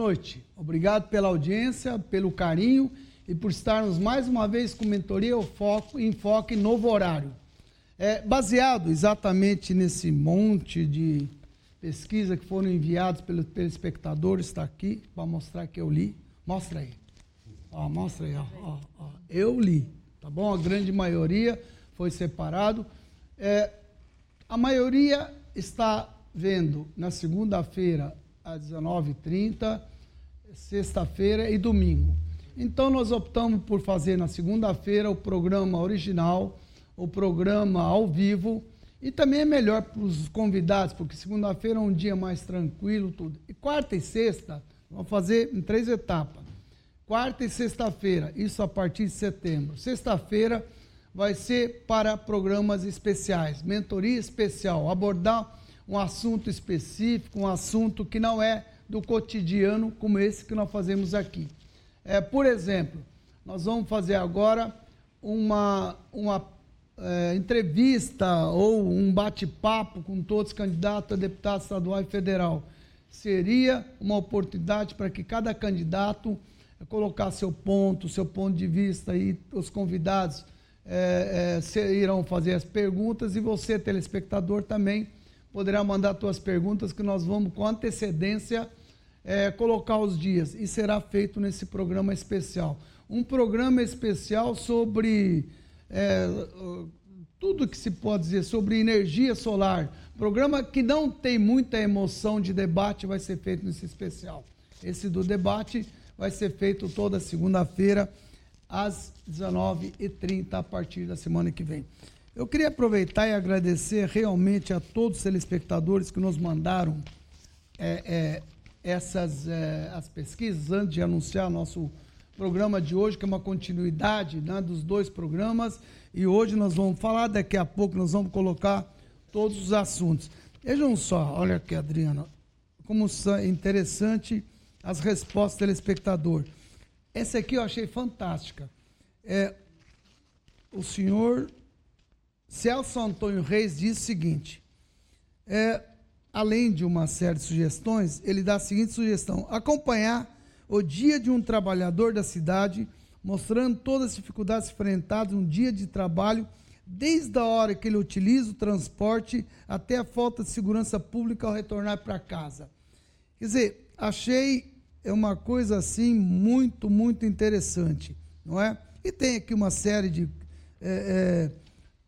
Noite. Obrigado pela audiência, pelo carinho e por estarmos mais uma vez com mentoria o foco, enfoque novo horário. É, baseado exatamente nesse monte de pesquisa que foram enviados pelos telespectadores, está aqui para mostrar que eu li. Mostra aí. Ó, mostra aí, ó, ó, ó. Eu li, tá bom? A grande maioria foi separado. É, a maioria está vendo na segunda-feira às 19h30, sexta-feira e domingo. Então nós optamos por fazer na segunda-feira o programa original, o programa ao vivo, e também é melhor para os convidados, porque segunda-feira é um dia mais tranquilo, tudo. E quarta e sexta, vamos fazer em três etapas. Quarta e sexta-feira, isso a partir de setembro. Sexta-feira vai ser para programas especiais, mentoria especial, abordar um assunto específico, um assunto que não é do cotidiano, como esse que nós fazemos aqui. É, por exemplo, nós vamos fazer agora uma, uma é, entrevista ou um bate-papo com todos os candidatos a deputado estadual e federal. Seria uma oportunidade para que cada candidato colocar seu ponto, seu ponto de vista e os convidados é, é, irão fazer as perguntas e você, telespectador, também poderá mandar suas perguntas que nós vamos com antecedência é, colocar os dias e será feito nesse programa especial. Um programa especial sobre é, tudo que se pode dizer sobre energia solar. Programa que não tem muita emoção de debate vai ser feito nesse especial. Esse do debate vai ser feito toda segunda-feira às 19h30 a partir da semana que vem. Eu queria aproveitar e agradecer realmente a todos os telespectadores que nos mandaram é, é, essas é, as pesquisas antes de anunciar nosso programa de hoje, que é uma continuidade né, dos dois programas. E hoje nós vamos falar, daqui a pouco nós vamos colocar todos os assuntos. Vejam só, olha aqui, Adriana, como interessante as respostas do telespectador. Essa aqui eu achei fantástica. É, o senhor Celso Antônio Reis diz o seguinte: é, além de uma série de sugestões, ele dá a seguinte sugestão: acompanhar o dia de um trabalhador da cidade, mostrando todas as dificuldades enfrentadas no dia de trabalho, desde a hora que ele utiliza o transporte até a falta de segurança pública ao retornar para casa. Quer dizer, achei uma coisa assim muito, muito interessante, não é? E tem aqui uma série de é,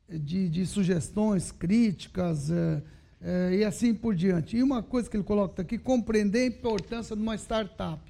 é, de, de sugestões, críticas é, é, e assim por diante. E uma coisa que ele coloca aqui, compreender a importância de uma startup.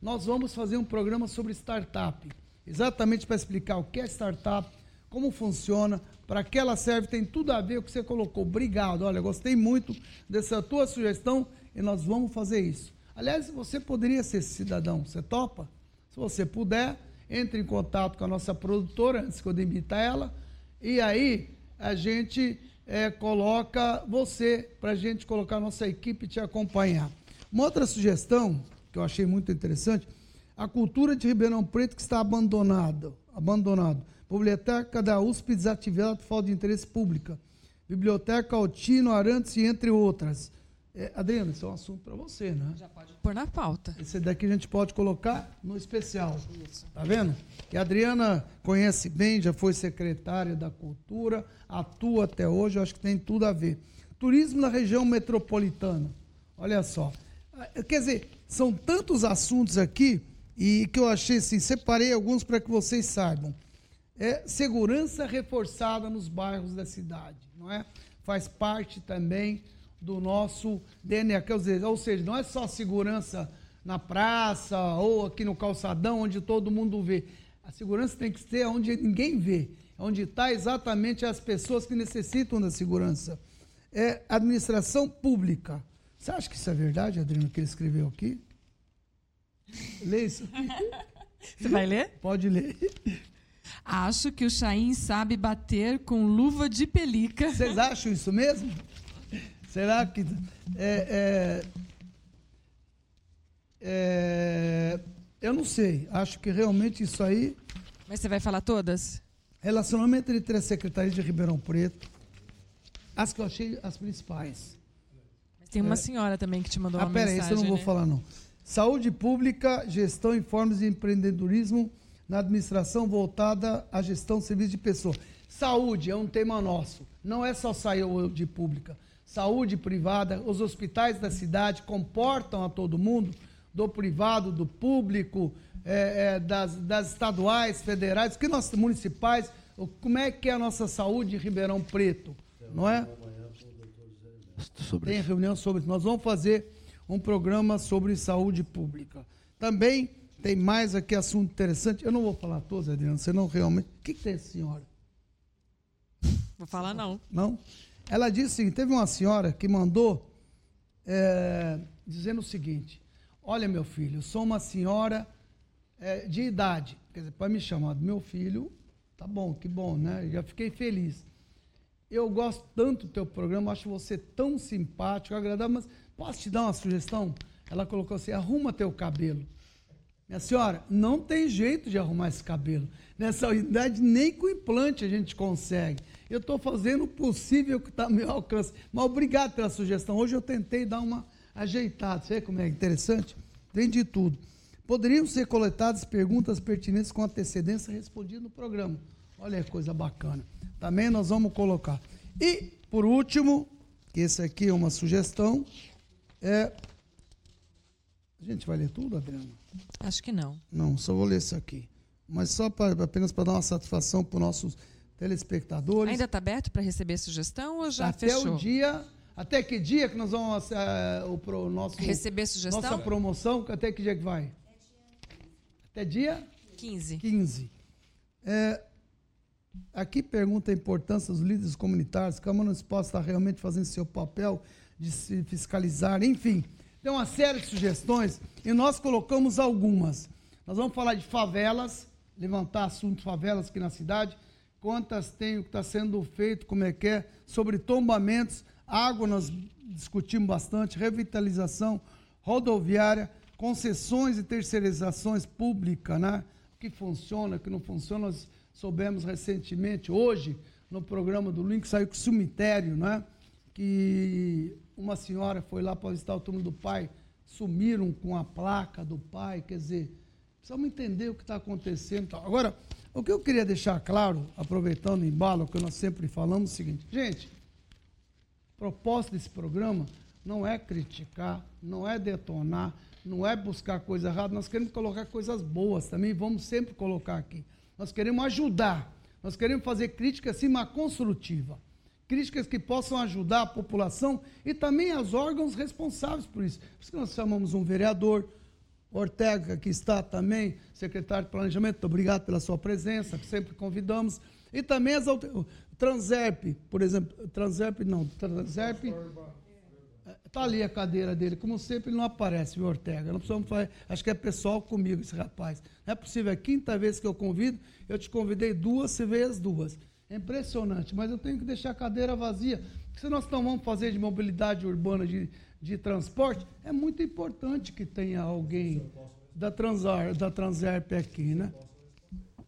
Nós vamos fazer um programa sobre startup, exatamente para explicar o que é startup, como funciona, para que ela serve, tem tudo a ver com o que você colocou. Obrigado, olha, gostei muito dessa tua sugestão e nós vamos fazer isso. Aliás, você poderia ser cidadão, você topa? Se você puder, entre em contato com a nossa produtora, antes que eu demita ela, e aí a gente é, coloca você, para a gente colocar a nossa equipe te acompanhar. Uma outra sugestão, que eu achei muito interessante, a cultura de Ribeirão Preto que está abandonada, abandonado. Biblioteca da USP desativada por falta de interesse público. Biblioteca Altino Arantes entre outras. É, Adriana, esse é um assunto para você, né? Já pode pôr na pauta. Esse daqui a gente pode colocar no especial. Isso. Tá vendo? E a Adriana conhece bem, já foi secretária da Cultura, atua até hoje, eu acho que tem tudo a ver. Turismo na região metropolitana. Olha só. Quer dizer, são tantos assuntos aqui e que eu achei assim, separei alguns para que vocês saibam. É segurança reforçada nos bairros da cidade, não é? Faz parte também do nosso DNA. Ou seja, não é só segurança na praça ou aqui no calçadão, onde todo mundo vê. A segurança tem que ser onde ninguém vê, onde está exatamente as pessoas que necessitam da segurança. É administração pública. Você acha que isso é verdade, Adriano, que ele escreveu aqui? Lê isso. Você vai ler? Pode ler. Acho que o Chaim sabe bater com luva de pelica. Vocês acham isso mesmo? Será que. É, é, é, eu não sei. Acho que realmente isso aí. Mas você vai falar todas? Relacionamento entre a Secretaria de Ribeirão Preto. As que eu achei as principais. Mas tem uma é. senhora também que te mandou ah, uma pera mensagem. Ah, peraí, isso eu não vou né? falar, não. Saúde pública, gestão e formas de empreendedorismo na administração voltada à gestão de serviço de pessoa. Saúde é um tema nosso, não é só saúde pública. Saúde privada, os hospitais da cidade comportam a todo mundo, do privado, do público, é, é, das, das, estaduais, federais, que nós municipais, como é que é a nossa saúde em Ribeirão Preto, não é? Tem reunião sobre isso. Nós vamos fazer um programa sobre saúde pública. Também tem mais aqui assunto interessante. Eu não vou falar todos, Adriano, você não realmente. O que, que tem, senhora? Vou falar não. Não? Ela disse teve uma senhora que mandou é, dizendo o seguinte: Olha, meu filho, eu sou uma senhora é, de idade. Quer dizer, pode me chamar do meu filho, tá bom, que bom, né? Já fiquei feliz. Eu gosto tanto do teu programa, acho você tão simpático, agradável, mas posso te dar uma sugestão? Ela colocou assim: arruma teu cabelo. Minha senhora, não tem jeito de arrumar esse cabelo. Nessa idade, nem com implante a gente consegue. Eu estou fazendo o possível que está ao meu alcance. Mas obrigado pela sugestão. Hoje eu tentei dar uma ajeitada. Você vê como é interessante? Tem de tudo. Poderiam ser coletadas perguntas pertinentes com antecedência respondidas no programa. Olha que coisa bacana. Também nós vamos colocar. E, por último, que esse aqui é uma sugestão, é. A gente vai ler tudo, Adriana? Acho que não. Não, só vou ler isso aqui. Mas só pra, apenas para dar uma satisfação para os nossos telespectadores. Ainda está aberto para receber sugestão ou já até fechou? Até o dia. Até que dia que nós vamos é, o pro nosso receber sugestão? Nossa promoção, até que dia que vai? Até dia 15. 15. É, aqui pergunta a importância dos líderes comunitários, Câmara Municipal está realmente fazendo seu papel de se fiscalizar, enfim. Tem uma série de sugestões e nós colocamos algumas. Nós vamos falar de favelas, levantar assunto favelas aqui na cidade, quantas tem, o que está sendo feito, como é que é, sobre tombamentos, água nós discutimos bastante, revitalização rodoviária, concessões e terceirizações públicas, né? O que funciona, o que não funciona, nós soubemos recentemente, hoje, no programa do Link, saiu que o cemitério, né? Que uma senhora foi lá para visitar o túmulo do pai, sumiram com a placa do pai, quer dizer, precisamos entender o que está acontecendo. Agora, o que eu queria deixar claro, aproveitando o embalo que nós sempre falamos, é o seguinte, gente, proposta desse programa não é criticar, não é detonar, não é buscar coisa errada, nós queremos colocar coisas boas também, vamos sempre colocar aqui. Nós queremos ajudar, nós queremos fazer crítica, sim, mas construtiva críticas que possam ajudar a população e também os órgãos responsáveis por isso. Por isso que nós chamamos um vereador, Ortega, que está também, secretário de Planejamento, obrigado pela sua presença, que sempre convidamos. E também as Transerp, por exemplo, Transerp não, Transerp. Está ali a cadeira dele, como sempre ele não aparece, viu, Ortega? Não precisamos fazer, acho que é pessoal comigo esse rapaz. Não é possível, é a quinta vez que eu convido, eu te convidei duas, você veio as duas. É impressionante, mas eu tenho que deixar a cadeira vazia. Se nós não vamos fazer de mobilidade urbana, de, de transporte, é muito importante que tenha alguém da, Transar, da Transerp aqui, né?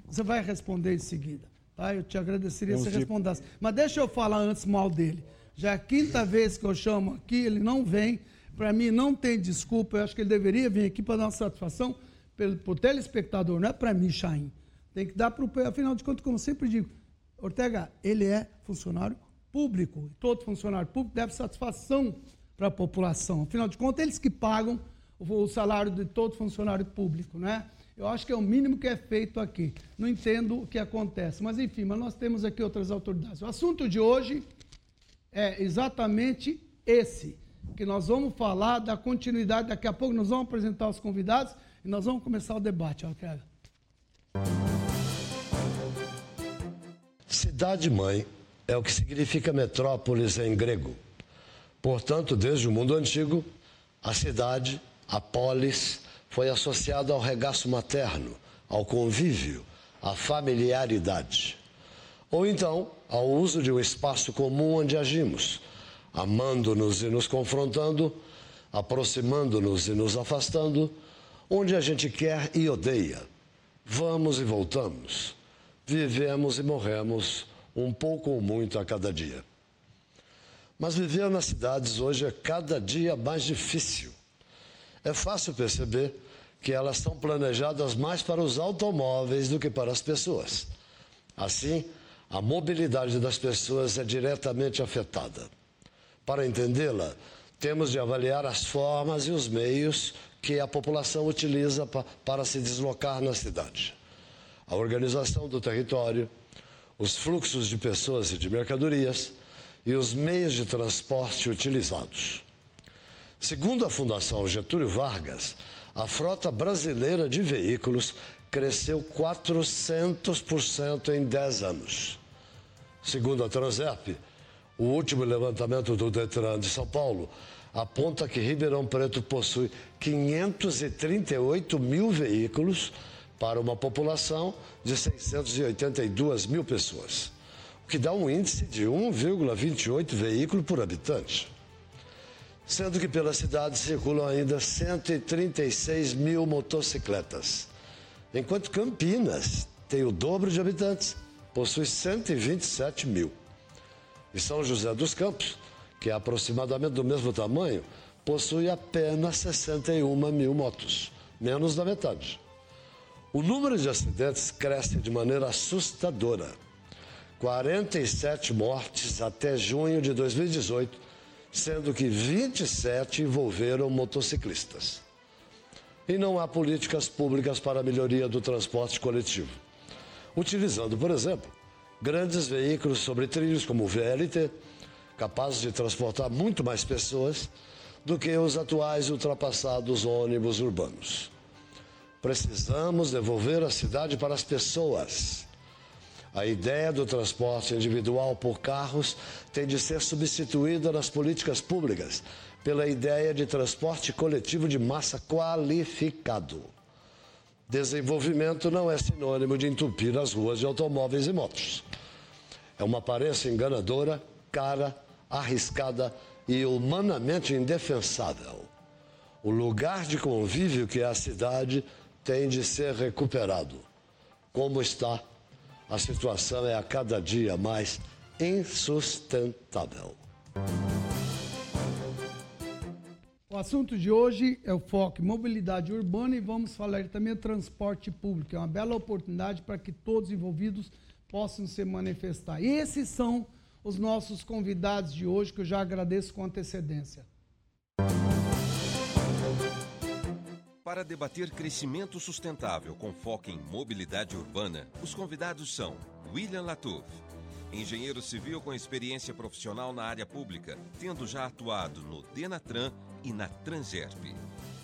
Você vai responder em seguida, tá? Eu te agradeceria se você respondesse. Mas deixa eu falar antes mal dele. Já é a quinta vez que eu chamo aqui, ele não vem. Para mim, não tem desculpa. Eu acho que ele deveria vir aqui para dar uma satisfação para o telespectador, não é para mim, Chain. Tem que dar para o. Afinal de contas, como eu sempre digo, Ortega, ele é funcionário público. Todo funcionário público deve satisfação para a população. Afinal de contas, eles que pagam o salário de todo funcionário público, né? Eu acho que é o mínimo que é feito aqui. Não entendo o que acontece, mas enfim, mas nós temos aqui outras autoridades. O assunto de hoje é exatamente esse, que nós vamos falar da continuidade. Daqui a pouco nós vamos apresentar os convidados e nós vamos começar o debate, Ortega. Cidade-mãe é o que significa metrópolis em grego. Portanto, desde o mundo antigo, a cidade, a polis, foi associada ao regaço materno, ao convívio, à familiaridade. Ou então, ao uso de um espaço comum onde agimos, amando-nos e nos confrontando, aproximando-nos e nos afastando, onde a gente quer e odeia. Vamos e voltamos vivemos e morremos um pouco ou muito a cada dia. Mas viver nas cidades hoje é cada dia mais difícil. é fácil perceber que elas são planejadas mais para os automóveis do que para as pessoas. Assim, a mobilidade das pessoas é diretamente afetada. Para entendê-la, temos de avaliar as formas e os meios que a população utiliza para se deslocar na cidade. A organização do território, os fluxos de pessoas e de mercadorias e os meios de transporte utilizados. Segundo a Fundação Getúlio Vargas, a frota brasileira de veículos cresceu 400% em 10 anos. Segundo a Transerp, o último levantamento do Detran de São Paulo aponta que Ribeirão Preto possui 538 mil veículos para uma população de 682 mil pessoas, o que dá um índice de 1,28 veículo por habitante sendo que pela cidade circulam ainda 136 mil motocicletas, enquanto Campinas tem o dobro de habitantes, possui 127 mil. E São José dos Campos, que é aproximadamente do mesmo tamanho, possui apenas 61 mil motos, menos da metade. O número de acidentes cresce de maneira assustadora. 47 mortes até junho de 2018 sendo que 27 envolveram motociclistas. E não há políticas públicas para a melhoria do transporte coletivo. Utilizando, por exemplo, grandes veículos sobre trilhos como o VLT, capazes de transportar muito mais pessoas do que os atuais ultrapassados ônibus urbanos. Precisamos devolver a cidade para as pessoas a ideia do transporte individual por carros tem de ser substituída nas políticas públicas pela ideia de transporte coletivo de massa qualificado. Desenvolvimento não é sinônimo de entupir as ruas de automóveis e motos. É uma aparência enganadora, cara, arriscada e humanamente indefensável. O lugar de convívio que é a cidade tem de ser recuperado, como está a situação é a cada dia mais insustentável. O assunto de hoje é o foco mobilidade urbana e vamos falar também transporte público. É uma bela oportunidade para que todos envolvidos possam se manifestar. E esses são os nossos convidados de hoje, que eu já agradeço com antecedência. Para debater crescimento sustentável com foco em mobilidade urbana, os convidados são William Latouf, engenheiro civil com experiência profissional na área pública, tendo já atuado no Denatran e na Transerp.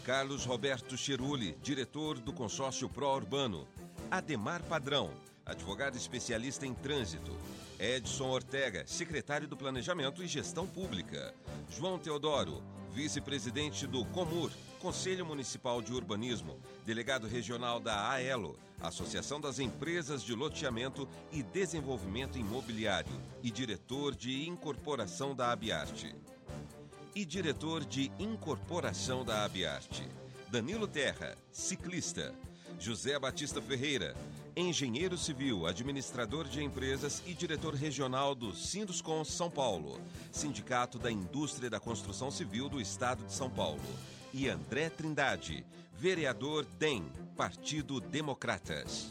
Carlos Roberto Cheruli, diretor do consórcio Pro Urbano. Ademar Padrão, advogado especialista em trânsito. Edson Ortega, secretário do Planejamento e Gestão Pública. João Teodoro, vice-presidente do Comur, Conselho Municipal de Urbanismo, delegado regional da AELO, Associação das Empresas de Loteamento e Desenvolvimento Imobiliário, e diretor de incorporação da Abiarte. E diretor de incorporação da Abiarte. Danilo Terra, ciclista. José Batista Ferreira, engenheiro civil, administrador de empresas e diretor regional do Sinduscom São Paulo, Sindicato da Indústria da Construção Civil do Estado de São Paulo e André Trindade, vereador DEM, Partido Democratas.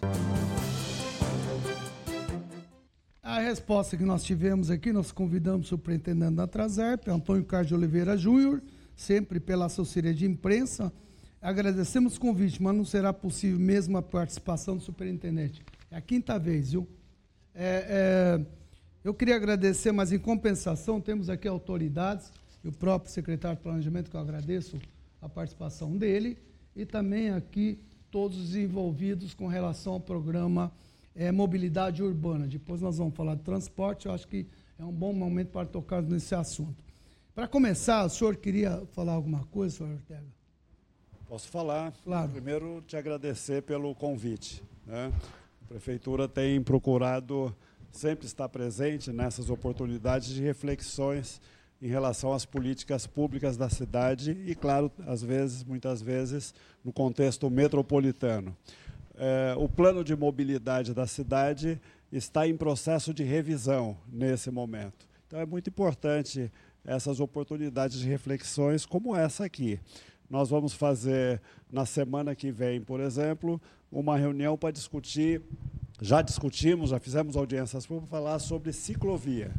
A resposta que nós tivemos aqui, nós convidamos o superintendente da Trazerp, Antônio Carlos Oliveira Júnior, sempre pela assessoria de imprensa. Agradecemos o convite, mas não será possível mesmo a participação do superintendente. É a quinta vez, viu? É, é, eu queria agradecer, mas em compensação, temos aqui autoridades, e o próprio secretário de Planejamento, que eu agradeço, a participação dele e também aqui todos os envolvidos com relação ao programa é, Mobilidade Urbana. Depois nós vamos falar de transporte, eu acho que é um bom momento para tocar nesse assunto. Para começar, o senhor queria falar alguma coisa, senhor Ortega? Posso falar? Claro. Primeiro, te agradecer pelo convite. Né? A Prefeitura tem procurado sempre estar presente nessas oportunidades de reflexões em relação às políticas públicas da cidade e, claro, às vezes, muitas vezes, no contexto metropolitano. É, o plano de mobilidade da cidade está em processo de revisão nesse momento. Então, é muito importante essas oportunidades de reflexões como essa aqui. Nós vamos fazer na semana que vem, por exemplo, uma reunião para discutir. Já discutimos, já fizemos audiências públicas para falar sobre ciclovia.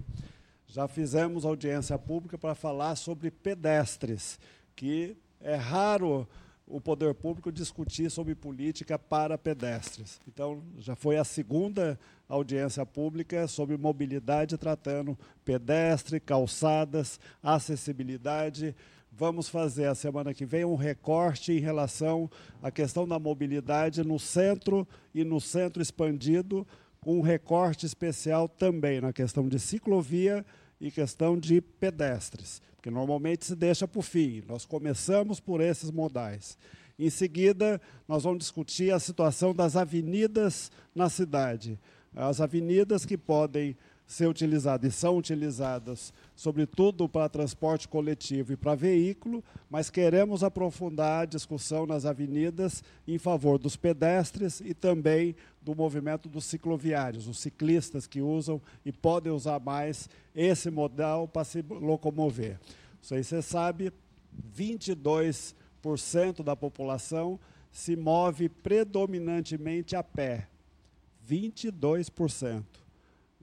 Já fizemos audiência pública para falar sobre pedestres, que é raro o poder público discutir sobre política para pedestres. Então, já foi a segunda audiência pública sobre mobilidade, tratando pedestre, calçadas, acessibilidade. Vamos fazer a semana que vem um recorte em relação à questão da mobilidade no centro e no centro expandido, com um recorte especial também na questão de ciclovia e questão de pedestres que normalmente se deixa para o fim. Nós começamos por esses modais. Em seguida, nós vamos discutir a situação das avenidas na cidade. As avenidas que podem ser utilizadas e são utilizadas, sobretudo para transporte coletivo e para veículo, mas queremos aprofundar a discussão nas avenidas em favor dos pedestres e também do movimento dos cicloviários, os ciclistas que usam e podem usar mais esse modal para se locomover. Isso aí você sabe, 22% da população se move predominantemente a pé. 22%.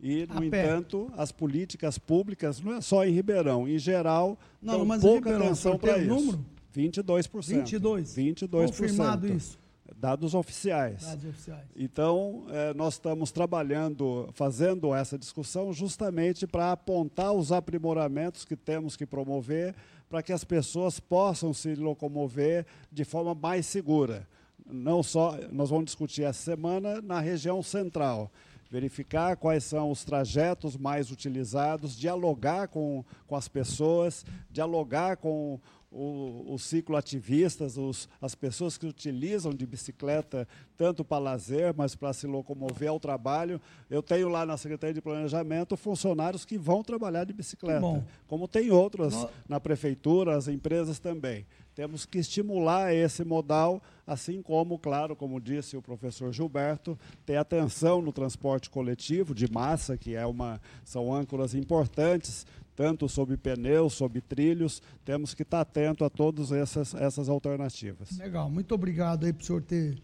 E, no entanto, as políticas públicas, não é só em Ribeirão, em geral, não, dão mas pouca Ribeirão, atenção para isso. Número? 22%. 22%. 22%. Confirmado isso. Dados oficiais. Dados oficiais. Então, eh, nós estamos trabalhando, fazendo essa discussão justamente para apontar os aprimoramentos que temos que promover para que as pessoas possam se locomover de forma mais segura. Não só, nós vamos discutir essa semana na região central verificar quais são os trajetos mais utilizados, dialogar com, com as pessoas, dialogar com os cicloativistas, os, as pessoas que utilizam de bicicleta tanto para lazer, mas para se locomover ao trabalho. Eu tenho lá na Secretaria de Planejamento funcionários que vão trabalhar de bicicleta, como tem outras no... na prefeitura, as empresas também. Temos que estimular esse modal, assim como, claro, como disse o professor Gilberto, ter atenção no transporte coletivo de massa, que é uma, são âncoras importantes, tanto sobre pneus, sobre trilhos, temos que estar atento a todas essas, essas alternativas. Legal, muito obrigado aí por o senhor ter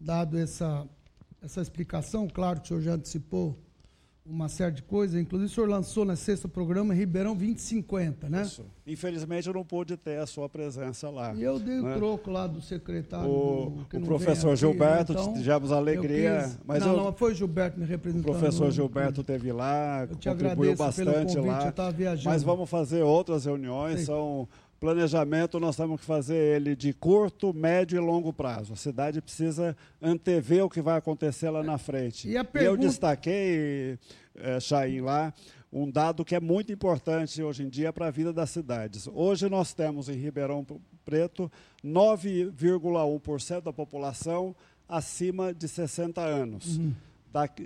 dado essa, essa explicação. Claro que o senhor já antecipou uma série de coisas. Inclusive, o senhor lançou na sexta programa Ribeirão 2050, né? Isso. Infelizmente, eu não pude ter a sua presença lá. E eu dei o né? troco lá do secretário. O, o professor Gilberto, então, tivemos alegria. Quis, mas não, eu, não, foi o Gilberto me representando. O professor Gilberto teve lá, contribuiu bastante convite, lá. Mas vamos fazer outras reuniões. Sim. São planejamento nós temos que fazer ele de curto, médio e longo prazo. A cidade precisa antever o que vai acontecer lá na frente. E pergunta... Eu destaquei, é, Chaim, lá, um dado que é muito importante hoje em dia para a vida das cidades. Hoje nós temos em Ribeirão Preto 9,1% da população acima de 60 anos. Uhum.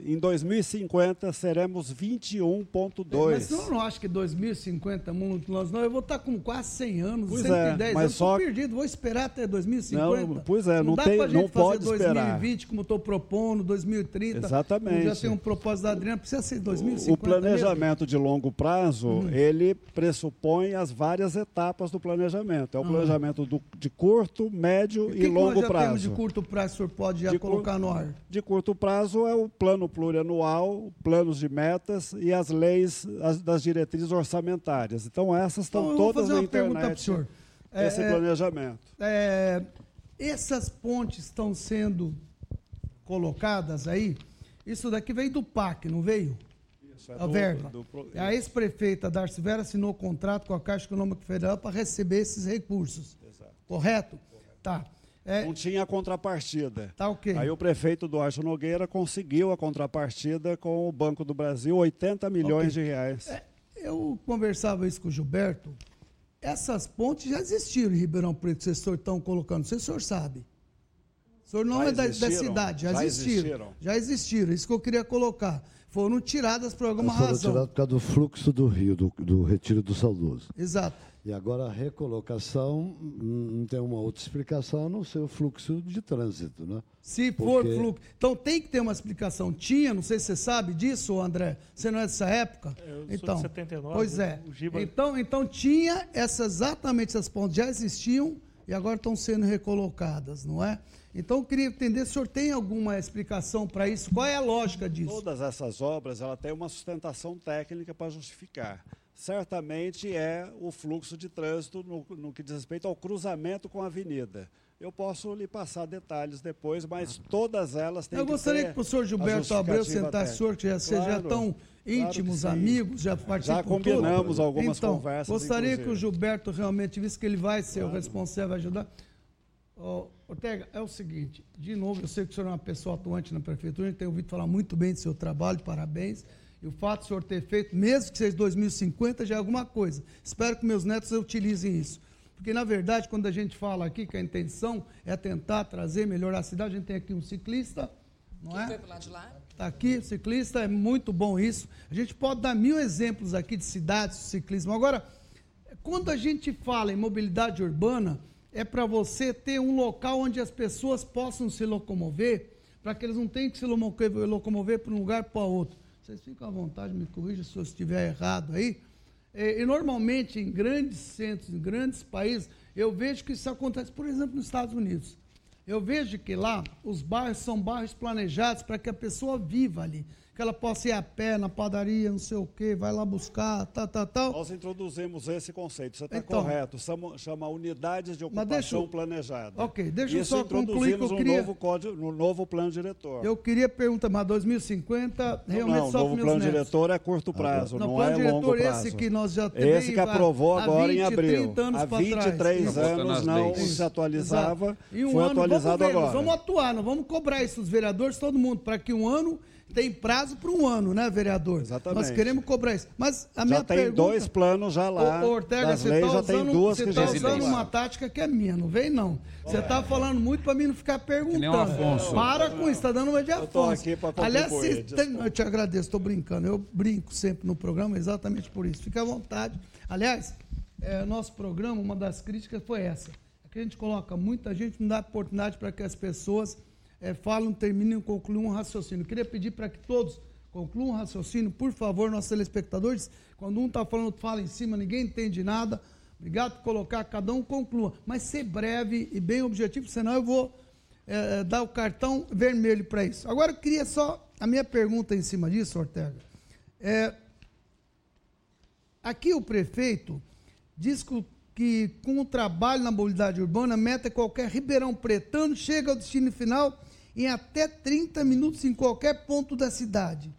Em 2050 seremos 21,2. Mas eu não acho que 2050 muito longe, não. Eu vou estar com quase 100 anos, pois 110 é, mas eu só... perdido, vou esperar até 2050. Não, pois é, não, não tem, não pode 2020, esperar. 2020, como estou propondo, 2030. Exatamente. Já tem um propósito da Adriana, precisa ser 2050. O planejamento mesmo. de longo prazo, hum. ele pressupõe as várias etapas do planejamento. É o hum. planejamento do, de curto, médio e, e longo já prazo. Temos de curto prazo, o senhor pode já de colocar no ar? De curto prazo é o plano plurianual, planos de metas e as leis as, das diretrizes orçamentárias. Então, essas estão então, todas na internet. Senhor. Esse é, planejamento. É, essas pontes estão sendo colocadas aí. Isso daqui veio do PAC, não veio? Isso, é a do, verba. Do, do, a ex-prefeita Darcy Vera assinou contrato com a Caixa Econômica Federal para receber esses recursos. Exato. Correto? Correto. Tá. É, não tinha contrapartida. Tá ok. Aí o prefeito Duarte Nogueira conseguiu a contrapartida com o Banco do Brasil, 80 milhões okay. de reais. É, eu conversava isso com o Gilberto. Essas pontes já existiram em Ribeirão Preto, vocês estão colocando. O senhor sabe. O senhor não já é da, da, cidade, já, já existiram, existiram. Já existiram, isso que eu queria colocar. Foram tiradas por alguma foram razão. Foram tiradas por causa do fluxo do rio, do, do retiro do Saudoso. Exato. E agora a recolocação não tem uma outra explicação a não ser o fluxo de trânsito, né? Se for Porque... fluxo. Então tem que ter uma explicação. Tinha, não sei se você sabe disso, André. Você não é dessa época? Eu então, sou de 79. Pois é. Giba... Então, então tinha essas, exatamente essas pontes, já existiam e agora estão sendo recolocadas, não é? Então, eu queria entender se o senhor tem alguma explicação para isso, qual é a lógica disso? Todas essas obras, ela tem uma sustentação técnica para justificar. Certamente é o fluxo de trânsito no, no que diz respeito ao cruzamento com a avenida. Eu posso lhe passar detalhes depois, mas todas elas têm Eu que gostaria ter que o a Gilberto Abreu sentasse o senhor, que já, Claro, estão íntimos, claro que amigos, já participam Já combinamos tudo. algumas então, conversas, Gostaria que o inclusive. Gilberto realmente visse que ele vai ser o responsável, vai ajudar. Ó, Ortega, é o seguinte, de novo, eu sei que o senhor é uma pessoa atuante na prefeitura, a gente tem ouvido falar muito bem do seu trabalho, parabéns. E o fato do senhor ter feito, mesmo que seja 2050, já é alguma coisa. Espero que meus netos utilizem isso. Porque, na verdade, quando a gente fala aqui que a intenção é tentar trazer, melhorar a cidade, a gente tem aqui um ciclista, não é? Foi pro lado de lá? Está aqui, ciclista, é muito bom isso. A gente pode dar mil exemplos aqui de cidades, de ciclismo. Agora, quando a gente fala em mobilidade urbana, é para você ter um local onde as pessoas possam se locomover, para que eles não tenham que se locomover, locomover para um lugar para outro. Vocês ficam à vontade, me corrijam se eu estiver errado aí. É, e normalmente em grandes centros, em grandes países, eu vejo que isso acontece, por exemplo, nos Estados Unidos. Eu vejo que lá os bairros são bairros planejados para que a pessoa viva ali. Que ela possa ir a pé na padaria, não sei o quê, vai lá buscar, tal, tal, tal. Nós introduzimos esse conceito, você está Então. correto. Chama, chama unidades de ocupação deixa eu- planejada. Ok, deixa eu Isso só concluir que eu queria- novo código, no novo plano diretor. Eu queria perguntar, mas 2050 realmente não, o só novo para plano meus netos. diretor é curto prazo, Não, não, plano é diretor longo prazo. esse que nós já Esse que aprovou há agora em 20, abril. 30 anos Há pra trás. 23 Isso. Botando anos não leis. se atualizava. E um foi ano, atualizado vamos ver, agora. Nós vamos atuar, nós vamos cobrar isso, os vereadores, todo mundo, para que um ano tem prazo para um ano, né, vereador? Exatamente. Nós queremos cobrar isso. Mas a minha Já tem pergunta... dois planos já lá, Ô, ô, Ortega, das você leis tá já tem usando, duas você que tá já usando uma tática que é minha, não vem não. Você está falando muito para mim não ficar perguntando. nem o Afonso. Para com isso, está dando uma de Eu tô Afonso. aqui Aliás, têm- desculpa. eu te agradeço, estou brincando. Eu brinco sempre no programa exatamente por isso. Fica à vontade. Aliás, é, nosso programa, uma das críticas foi essa. É que a gente coloca muita gente, não dá oportunidade para que as pessoas é, falam, terminem, concluam um raciocínio. Eu queria pedir para que todos concluam um raciocínio, por favor, nossos telespectadores. Quando um está falando, fala em cima, ninguém entende nada. Obrigado por colocar, cada um conclua. Mas ser breve e bem objetivo, senão eu vou é, dar o cartão vermelho para isso. Agora, eu queria só. A minha pergunta em cima disso, Ortega. É, aqui o prefeito diz que, que com o trabalho na mobilidade urbana, meta é qualquer Ribeirão Pretano chega ao destino final em até 30 minutos em qualquer ponto da cidade.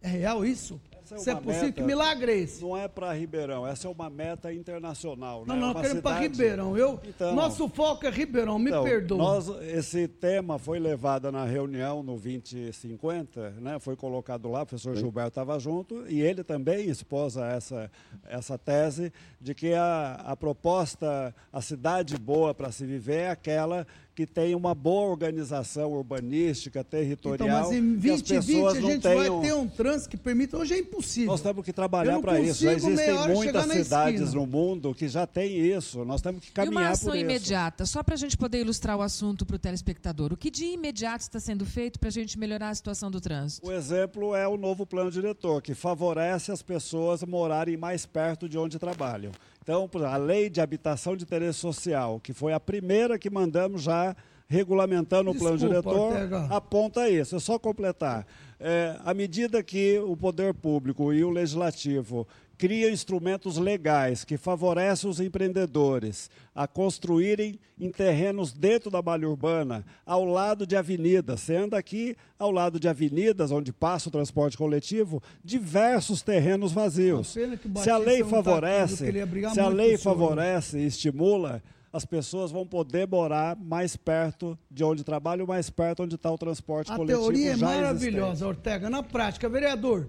É real isso? Essa é Isso é possível? meta- Que milagre é esse? Não é para Ribeirão, essa é uma meta internacional. Não, né? não, Uma queremos para Ribeirão. Eu, Então, nosso foco é Ribeirão, me Então, perdoa. nós- esse tema foi levado na reunião no 2050, né? foi colocado lá, o professor Gilberto estava junto, e ele também expôs essa, essa tese de que a, a proposta, a cidade boa para se viver é aquela que tem uma boa organização urbanística, territorial, Então, mas em que as 2020 pessoas a gente tenham... vai ter um trânsito que permita. Hoje é impossível. Nós temos que trabalhar para isso. Já existem muitas cidades no mundo que já têm isso. Nós temos que E uma caminhar ação por isso. imediata, só para a gente poder ilustrar o assunto para o telespectador. O que de imediato está sendo feito para a gente melhorar a situação do trânsito? O exemplo é o novo plano diretor, que favorece as pessoas morarem mais perto de onde trabalham. Então, a lei de habitação de interesse social, que foi a primeira que mandamos já regulamentando o plano Desculpa, diretor, Ortega. aponta isso. É só completar. É, à medida que o poder público e o legislativo criam instrumentos legais que favorecem os empreendedores a construírem em terrenos dentro da malha urbana, ao lado de avenidas. Você anda aqui ao lado de avenidas, onde passa o transporte coletivo, diversos terrenos vazios. Se a lei tá favorece, se a lei senhor. favorece e estimula, as pessoas vão poder morar mais perto de onde trabalham, mais perto onde está o transporte A coletivo. teoria é maravilhosa, existente. Ortega. Na prática, vereador,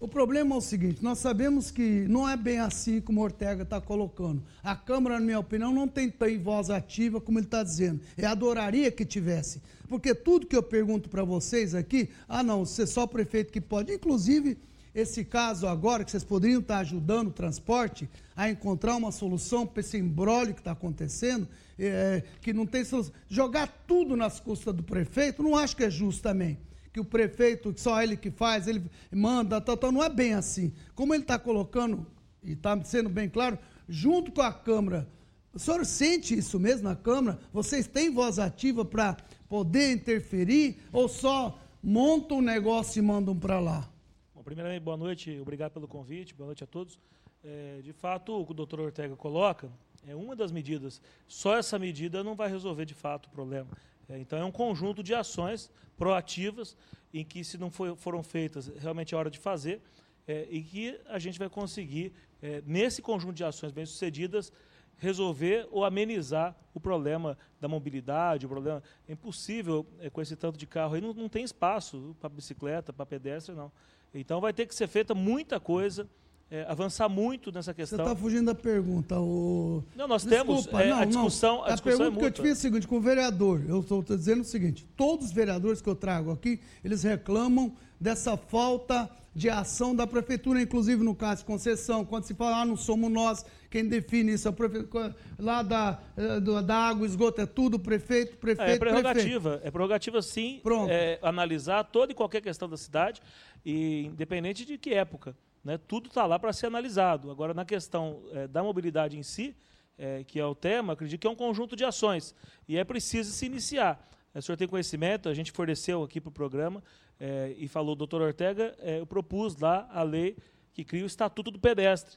o problema é o seguinte: nós sabemos que não é bem assim como Ortega está colocando. A Câmara, na minha opinião, não tem tão voz ativa como ele está dizendo. Eu adoraria que tivesse. Porque tudo que eu pergunto para vocês aqui, ah, não, você é só o prefeito que pode. Inclusive, esse caso agora, que vocês poderiam estar ajudando o transporte a encontrar uma solução para esse embrólio que está acontecendo, é, que não tem solução. Jogar tudo nas custas do prefeito, não acho que é justo também. Que o prefeito, só ele que faz, ele manda, tal, tal, não é bem assim. Como ele está colocando, e está sendo bem claro, junto com a Câmara O senhor sente isso mesmo na Câmara? Vocês têm voz ativa para poder interferir ou só montam um negócio e mandam para lá? Bom, primeiramente, boa noite, obrigado pelo convite, boa noite a todos. É, de fato, o que o doutor Ortega coloca é uma das medidas. Só essa medida não vai resolver de fato o problema. É, então, é um conjunto de ações proativas em que, se não for, foram feitas, realmente é hora de fazer é, e que a gente vai conseguir, é, nesse conjunto de ações bem-sucedidas, resolver ou amenizar o problema da mobilidade, o problema é impossível é, com esse tanto de carro aí não, não tem espaço para bicicleta, para pedestre não. Então vai ter que ser feita muita coisa, é, avançar muito nessa questão. Você está fugindo da pergunta. O... Não, nós Desculpa, temos é, não, a discussão. Não. A, discussão pergunta é que eu te fiz é a seguinte: com o vereador, eu estou dizendo o seguinte: todos os vereadores que eu trago aqui, eles reclamam dessa falta de ação da prefeitura, inclusive no caso de concessão, quando se fala, ah, não somos nós quem define isso, a prefeitura, lá da, eh, da água, esgoto, é tudo prefeito, prefeito, É prerrogativa, prefeito. é prerrogativa sim, é, analisar toda e qualquer questão da cidade, e independente de que época. Né, tudo está lá para ser analisado. Agora, na questão é, da mobilidade em si, é, que é o tema, acredito que é um conjunto de ações, e é preciso se iniciar. O senhor tem conhecimento, a gente forneceu aqui para o programa é, e falou, doutor Ortega, é, eu propus lá a lei que cria o Estatuto do Pedestre.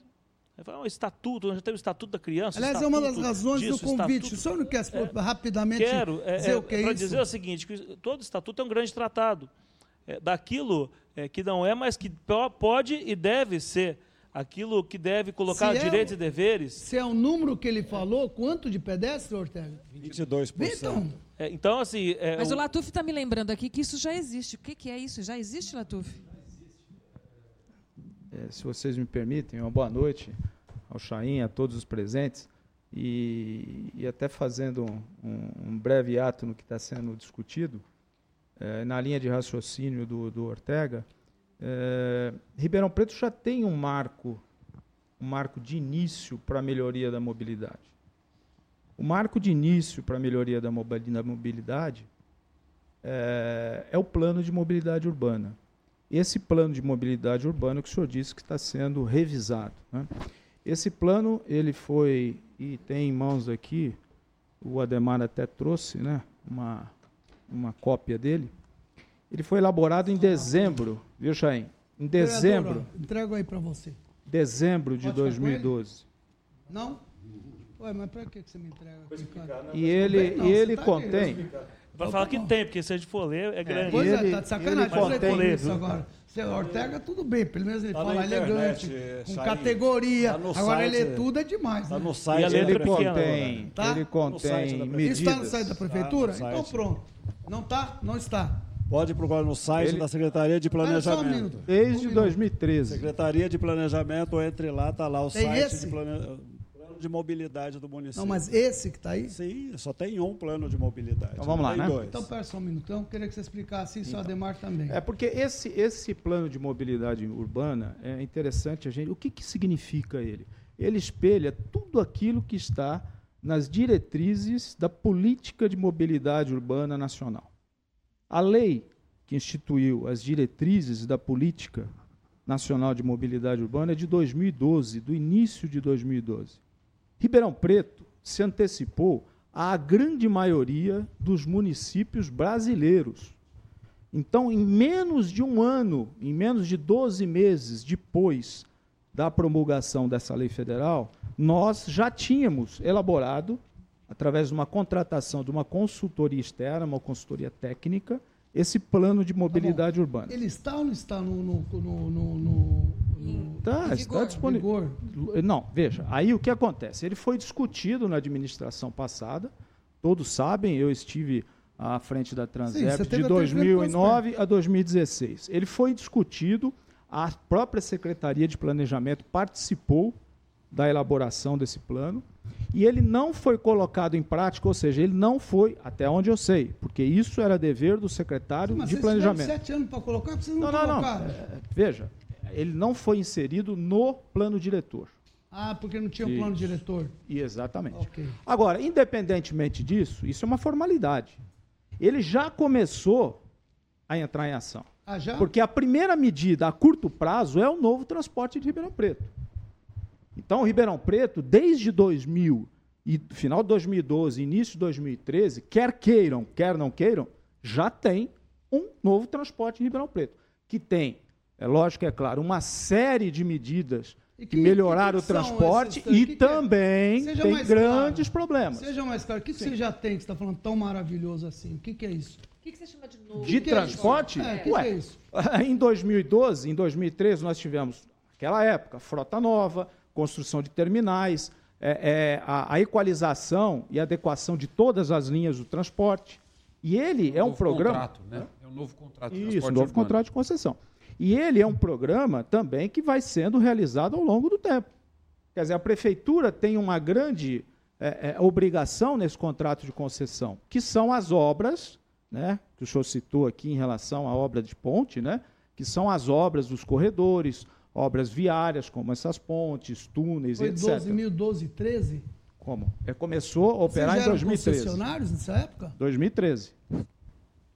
Ele falou, oh, estatuto, nós já temos o Estatuto da Criança. Aliás, é uma das razões disso, do convite. Estatuto, o senhor não quer é, rapidamente quero, é, dizer o que é, isso? Para dizer o seguinte, todo estatuto é um grande tratado. É, daquilo é, que não é, mas que pode e deve ser aquilo que deve colocar direitos e deveres. Se é o número que ele falou, quanto de pedestre, Ortega? 22%. Então, é, então, assim. É, Mas o, o Latuf está me lembrando aqui que isso já existe. O que, que é isso? Já existe, Latuf? É, se vocês me permitem, uma boa noite ao Chaim, a todos os presentes. E, e até fazendo um, um, breve ato no que está sendo discutido, é, na linha de raciocínio do, do Ortega, é, Ribeirão Preto já tem um marco, um marco de início para a melhoria da mobilidade. O marco de início para a melhoria da mobilidade é, é, o plano de mobilidade urbana. Esse plano de mobilidade urbana que o senhor disse que está sendo revisado. Né? Esse plano ele foi e tem em mãos aqui, o Ademar até trouxe né, uma, uma cópia dele. Ele foi elaborado em dezembro, viu, Chaim? Em dezembro. Entrego aí para você. Dezembro de Pode 2012. Não? Ué, mas para que você me entrega aqui, cara? E ele, não, e ele tá contém. Para falar que tem, porque se a gente for ler, é grande. Pois ele, é, tá de sacanagem. Ele contém, isso agora. Seu Ortega, tudo bem, pelo menos ele tá fala elegante, com categoria. Tá agora site, ele é tudo é demais. Está né? no site e ele contém, tá? ele contém medidas. Está no site da prefeitura? Tá então pronto. Não está? Não está. Pode procurar no site ele... da Secretaria de Planejamento. Um Desde um 2013. Secretaria de Planejamento, entre lá, está lá o Tem site esse? de planejamento de mobilidade do município. Não, mas esse que está aí? Sim, só tem um plano de mobilidade. Então vamos lá, né? Dois. Então, pera só um minutão, queria que você explicasse isso, então, a Ademar também. É porque esse, esse plano de mobilidade urbana é interessante a gente. O que, que significa ele? Ele espelha tudo aquilo que está nas diretrizes da política de mobilidade urbana nacional. A lei que instituiu as diretrizes da política nacional de mobilidade urbana é de 2012, do início de 2012. Ribeirão Preto se antecipou à grande maioria dos municípios brasileiros. Então, em menos de um ano, em menos de 12 meses depois da promulgação dessa lei federal, nós já tínhamos elaborado, através de uma contratação de uma consultoria externa, uma consultoria técnica, esse plano de mobilidade tá urbana. Ele está ou não está no, no, no, no Tá, está disponível. Não, veja, aí o que acontece? Ele foi discutido na administração passada, todos sabem, eu estive à frente da Transep de 2009 a 2016. Ele foi discutido, a própria Secretaria de Planejamento participou da elaboração desse plano, e ele não foi colocado em prática, ou seja, ele não foi, até onde eu sei, porque isso era dever do secretário Mas de planejamento. sete anos para colocar, vocês não, não, não, não. É, veja, ele não foi inserido no plano diretor. Ah, porque não tinha um plano diretor. Exatamente. Okay. Agora, independentemente disso, isso é uma formalidade. Ele já começou a entrar em ação. Ah? Porque a primeira medida a curto prazo é o novo transporte de Ribeirão Preto. Então, Ribeirão Preto, desde 2000, e final de 2012, início de 2013, quer queiram, quer não queiram, já tem um novo transporte em Ribeirão Preto, que tem, é lógico, é claro, uma série de medidas que, que- melhoraram que o transporte e que que é? também Seja tem grandes claro. problemas. Seja mais claro, o que, você já tem que está falando tão maravilhoso assim? O que, que é isso? O que, que você chama de novo? De que é transporte? É, que Ué, que é isso? em 2012, em 2013, nós tivemos, naquela época, frota nova, construção de terminais, é, é, a, a equalização e adequação de todas as linhas do transporte. E ele é um novo programa. Contrato, né? É um novo contrato de Isso, transporte novo urbano. contrato de concessão. E ele é um programa também que vai sendo realizado ao longo do tempo. Quer dizer, a prefeitura tem uma grande é, é, obrigação nesse contrato de concessão, que são as obras, né, que o senhor citou aqui em relação à obra de ponte, né, que são as obras dos corredores, obras viárias, como essas pontes, túneis, Foi etc. 12 mil, 12, 13? Como? É, começou a Vocês operar já em eram 2013. concessionários nessa época? 2013.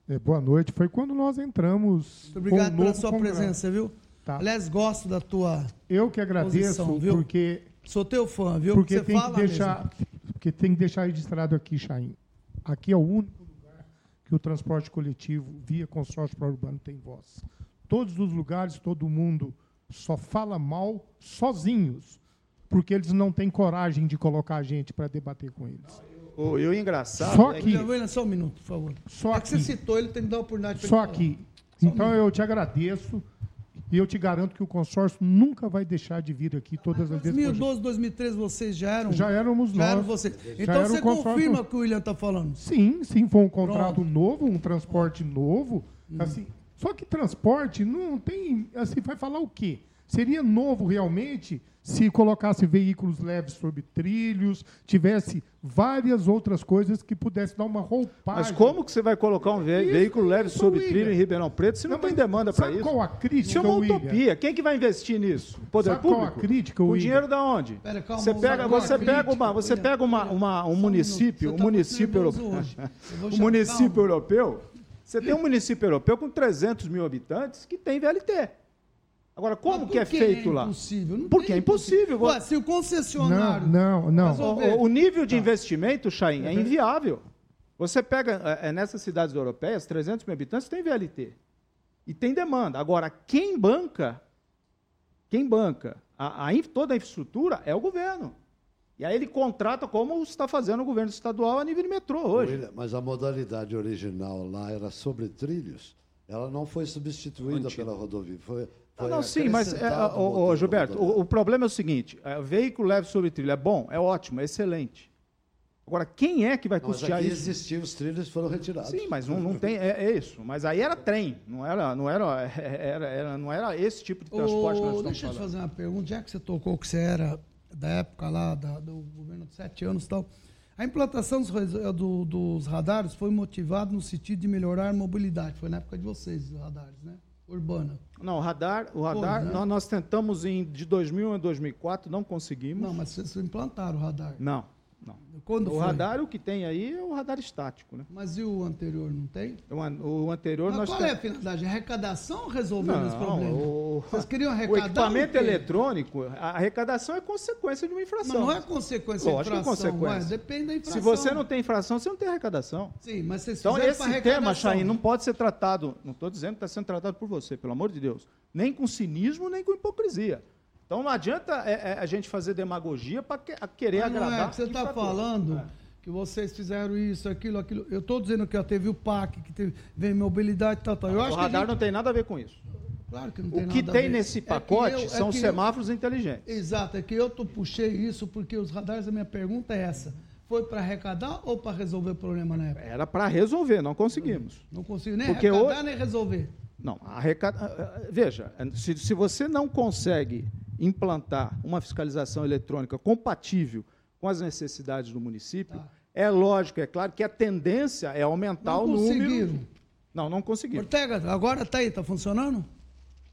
É, boa noite. Foi quando nós entramos. Muito obrigado com o pela sua Congresso. presença, viu? Tá. Aliás, gosto da tua. Eu que agradeço, posição, viu? porque, Sou teu fã, viu? porque você tem fala que deixar, porque tem que deixar registrado aqui, Chain. Aqui é o único que o transporte coletivo via consórcio para urbano tem voz. Todos os lugares, todo mundo só fala mal sozinhos, porque eles não têm coragem de colocar a gente para debater com eles. O, e o engraçado Só é que- mesmo. William, só um minuto, por favor. Só é que você aqui. citou, ele tem que dar a oportunidade Só aqui. Só um Então minuto. eu te agradeço e eu te garanto que o consórcio nunca vai deixar de vir aqui todas as vezes. que eu 2012, 2013, vocês já eram. Já éramos já nós. eram vocês. Já Então você confirma o que o William está falando. Sim, sim, foi um contrato Pronto. novo, um transporte novo. Hum. Assim, só que transporte não tem. Assim, vai falar o quê? Seria novo realmente se colocasse veículos leves sobre trilhos, tivesse várias outras coisas que pudesse dar uma roupagem. Mas como que você vai colocar um ve- Isso, veículo leve isso, sob William. trilho em Ribeirão Preto se não, Não, tem demanda para isso? qual a crítica, Isso é uma William? utopia. Quem que vai investir nisso? O poder Sabe qual público? a crítica, o William? dinheiro da onde? Pera, calma, você pega, você pega Crítica, uma, você William, pega uma, uma- um município, um tá município europeu. Um município europeu. Você tem um município europeu com 300 mil habitantes que tem VLT. Agora, como que é feito lá? impossível? Não Porque é impossível. Ué, se o concessionário. Não, não, não. O, o nível Tá. de investimento, Chain, é inviável. Você pega é, é, nessas cidades europeias, 300 mil habitantes, tem VLT. E tem demanda. Agora, quem banca, quem banca a, a in- toda a infraestrutura é o governo. E aí ele contrata como está fazendo o governo estadual a nível de metrô hoje. Mas a modalidade original lá era sobre trilhos. Ela não foi substituída pela rodovia. Foi, Não, não, sim, mas, é, ô, ô, o modelo Gilberto, rodoviário. o, o problema é o seguinte: é, o veículo leve sobre trilho é bom, é ótimo, é excelente. Agora, quem é que vai Não, mas custear aqui isso? existiam, os trilhos foram retirados. Sim, mas não, não tem. É, é isso. Mas aí era trem, não era, não era, era, era- não era esse tipo de transporte que nós Ô, estamos deixa eu te falando. fazer uma pergunta, já que você tocou que você era da época lá da- do governo de sete anos e tal. A implantação dos, eh, do- dos radares foi motivada no sentido de melhorar a mobilidade. Foi na época de vocês, os radares, né? Urbana. Não, o radar, o radar Foi, né? nós, nós tentamos em, de 2000 a 2004, não conseguimos. Não, mas vocês implantaram o radar. Não, não. Quando o foi? radar, o que tem aí é o radar estático. Né? Mas e o anterior, não tem? O, o anterior Mas nós qual tem- é a finalidade? Arrecadação ou resolver esse Não, problema? o, Vocês queriam o arrecadar equipamento o eletrônico, a arrecadação é consequência de uma Mas infração. não é consequência Lógico da que é infração. consequência. ué, depende da Se infração. você não tem infração, você não tem arrecadação. Sim, mas vocês Então, esse tema. Chain, não pode ser tratado, não estou dizendo que está sendo tratado por você, pelo amor de Deus, nem com cinismo, nem com hipocrisia. Então não adianta é, é, a gente fazer demagogia para querer Mas não agradar. é, que você está infrator. falando É. que vocês fizeram isso, aquilo, aquilo. Eu estou dizendo que ó, teve o PAC, que teve, veio mobilidade, tal, tal. Eu o radar que gente- não tem nada a ver com isso. Claro que não tem O que nada a tem nesse É que pacote eu- é são os que eu- semáforos inteligentes. Exato, é que eu tô, puxei isso porque os radares, a minha pergunta é essa. Foi para arrecadar ou para resolver o problema na época? Era para resolver, não conseguimos. Não consigo nem Porque arrecadar, hoje- nem resolver. Não, arrecada... veja, se, se você não consegue implantar uma fiscalização eletrônica compatível com as necessidades do município, Tá. é lógico, é claro que a tendência é aumentar Não o número. conseguiram. Não, não conseguiram. Ortega, agora está aí, está funcionando?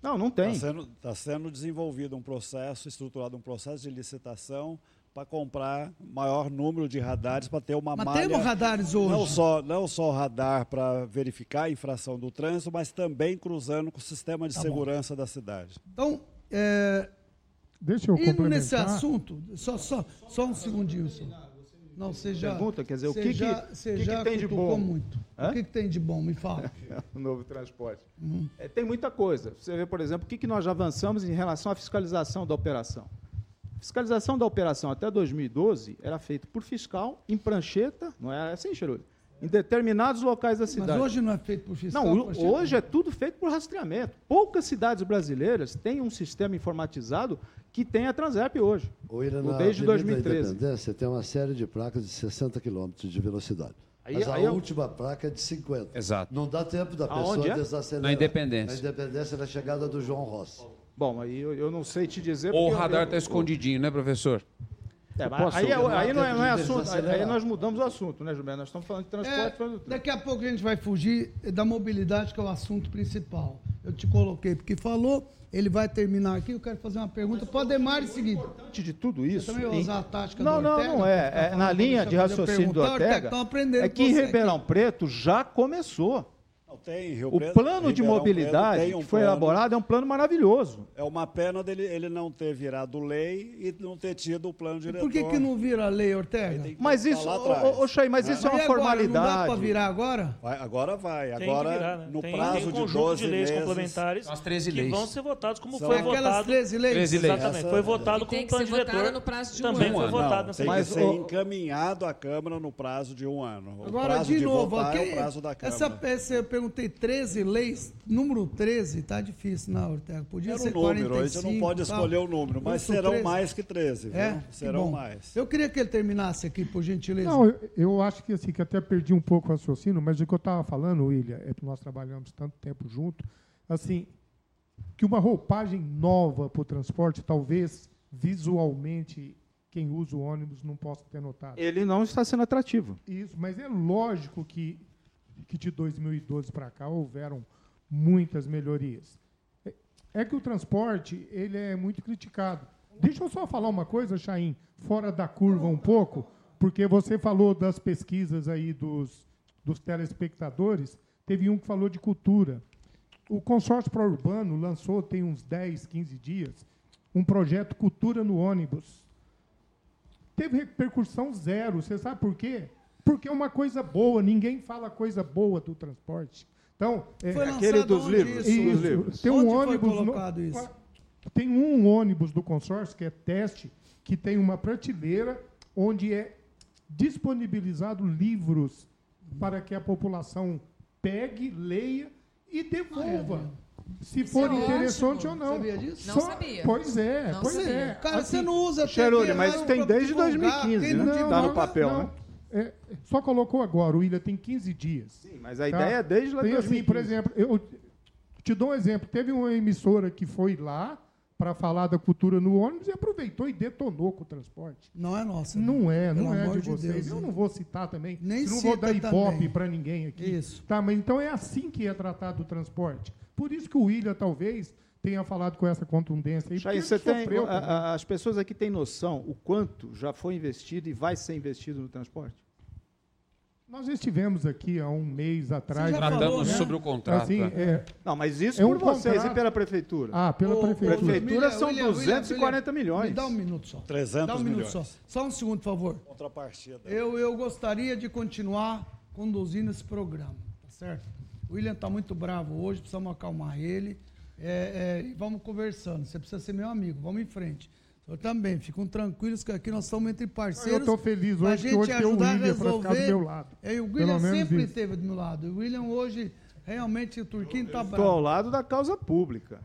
Não, não Está tem. sendo, tá sendo desenvolvido um processo, estruturado um processo de licitação para comprar maior número de radares para ter uma Mas malha. temos radares hoje. Não só, não só radar para verificar a infração do trânsito, mas também cruzando com o sistema de Tá bom. segurança da cidade. Então, é, Deixa eu indo nesse complementar. assunto, só, só, só um segundinho. Só. Não, você já. Pergunta, quer dizer, o você que, já, que, que, já que tem de bom? muito. Hã? O que, que tem de bom? Me fala. o novo transporte. Hum. É, tem muita coisa. Você vê, por exemplo, o que, que nós já avançamos em relação à fiscalização da operação. A fiscalização da operação até 2012 era feita por fiscal, em prancheta, não é assim, Cherudo? Em determinados locais da Mas cidade. hoje não é feito por fiscal. Não, por hoje é tudo feito por rastreamento. Poucas cidades brasileiras têm um sistema informatizado que tem a Transerp hoje. Ou na desde Avenida 2013. Independência tem uma série de placas de 60 km de velocidade. Aí- Mas a aí eu- última placa é de 50. Exato. Não dá tempo da pessoa é? desacelerar. Na Independência. Na Independência, na chegada do João Rossi. Bom, aí eu, eu não sei te dizer. Ou o eu- radar eu- está escondidinho, né, professor? É, posso- aí, é- não aí não é, não é assunto. Aí, nós mudamos o assunto, né, Gilberto? Nós estamos falando de transporte. É, falando de daqui a pouco a gente vai fugir da mobilidade, que é o assunto principal. Eu te coloquei porque falou, ele vai terminar aqui. Eu quero fazer uma pergunta para o Ademar é o seguinte. Antes de tudo isso. Você também usar a tática Não, do não, Ortega, não pra é. é na linha de raciocínio do pergunta. Ortega. Estão aprendendo É que em Ribeirão aqui. Preto já começou. Tem, Rio O Preto- plano de Ribeirão mobilidade Preto tem um que foi plano. elaborado é um plano maravilhoso. É uma pena dele ele não ter virado lei e não ter tido o plano diretor. Por que, que não vira lei, Ortega? Que Mas isso, ô, ô, Chay, mas isso é E uma agora, formalidade. Não dá para virar agora? Vai- agora vai. Tem Agora, que virar, né? no tem, prazo tem um de conjunto 12 de leis meses, complementares São as 13 que leis. vão ser votados como São foi Aquelas votado. 13 leis? 13 leis. Exatamente, Essa- foi votado E como que plano diretor. no prazo de um também ano. foi votado nessa tem Mas que ser encaminhado à Câmara no prazo de um ano. Agora, de novo, é o prazo da Câmara. essa, eu perguntei 13 leis, número 13, tá difícil, não, Ortega. Podia Era ser o número, 45, a gente não pode tal. escolher o número, mas serão 13. mais que 13, viu? É, que serão bom. mais. Eu queria que ele terminasse aqui, por gentileza. Não, eu, eu acho que assim, que até perdi um pouco o raciocínio, mas o que eu estava falando, William, é que nós trabalhamos tanto tempo junto, assim, que uma roupagem nova para o transporte, talvez visualmente quem usa o ônibus não possa ter notado. Ele não está sendo atrativo. Isso, mas é lógico que, que de 2012 para cá houveram muitas melhorias. É, é que o transporte ele é muito criticado. Deixa eu só falar uma coisa, Chaim, fora da curva um pouco, porque você falou das pesquisas aí dos, dos telespectadores, teve um que falou de cultura. O consórcio pró-urbano lançou, tem uns 10, 15 dias, um projeto Cultura no Ônibus teve repercussão zero. Você sabe por quê? Porque é uma coisa boa, ninguém fala coisa boa do transporte. Então, é, Foi aquele dos livros, isso? dos livros. tem um Onde foi ônibus no- isso? tem um ônibus do consórcio que é teste, que tem uma prateleira onde é disponibilizado livros para que a população pegue, leia e devolva. Se for é interessante ótimo. ou não. Sabia disso? Não sabia. Pois é, Não pois sabia. é. Cara, Assim, você não usa Cherone, TV mas tem desde divulgar. 2015, Quem né? não Tá no papel, não, né? É, só colocou agora, o William tem 15 dias. Sim, mas a Tá? ideia é desde lá de Tem assim, por 2015. exemplo, eu te dou um exemplo. Teve uma emissora que foi lá para falar da cultura no ônibus e aproveitou e detonou com o transporte. Não é nossa. Não é, Pelo não é amor de vocês. Deus, eu não vou citar também. Nem não vou dar ibope para ninguém aqui. Isso. Tá, mas então é assim que é tratado o transporte. Por isso que o William talvez tenha falado com essa contundência aí. Você tem, a- as pessoas aqui têm noção o quanto já foi investido e vai ser investido no transporte? Nós estivemos aqui há um mês atrás. Tratamos falou, né? sobre o contrato. Assim, né? é, Não, mas isso É por um vocês contrato. e pela prefeitura. ah, pela Ô, prefeitura. Prefeitura são William, 240 William, milhões. Me dá um minuto só. 300 Dá um minuto milhões. só. Só um segundo, por favor. Contrapartida. Eu, eu gostaria de continuar conduzindo esse programa, tá certo? O William está muito bravo hoje, precisamos acalmar ele. É, é, e vamos conversando. Você precisa ser meu amigo, vamos em frente. Eu também, ficam tranquilos que aqui nós estamos entre parceiros. Eu estou feliz hoje que gente hoje tem o a William para ficar do meu lado. É, o William sempre isso. esteve do meu lado. O William hoje, realmente, o Turquinho está Estou ao bravo. lado da causa pública,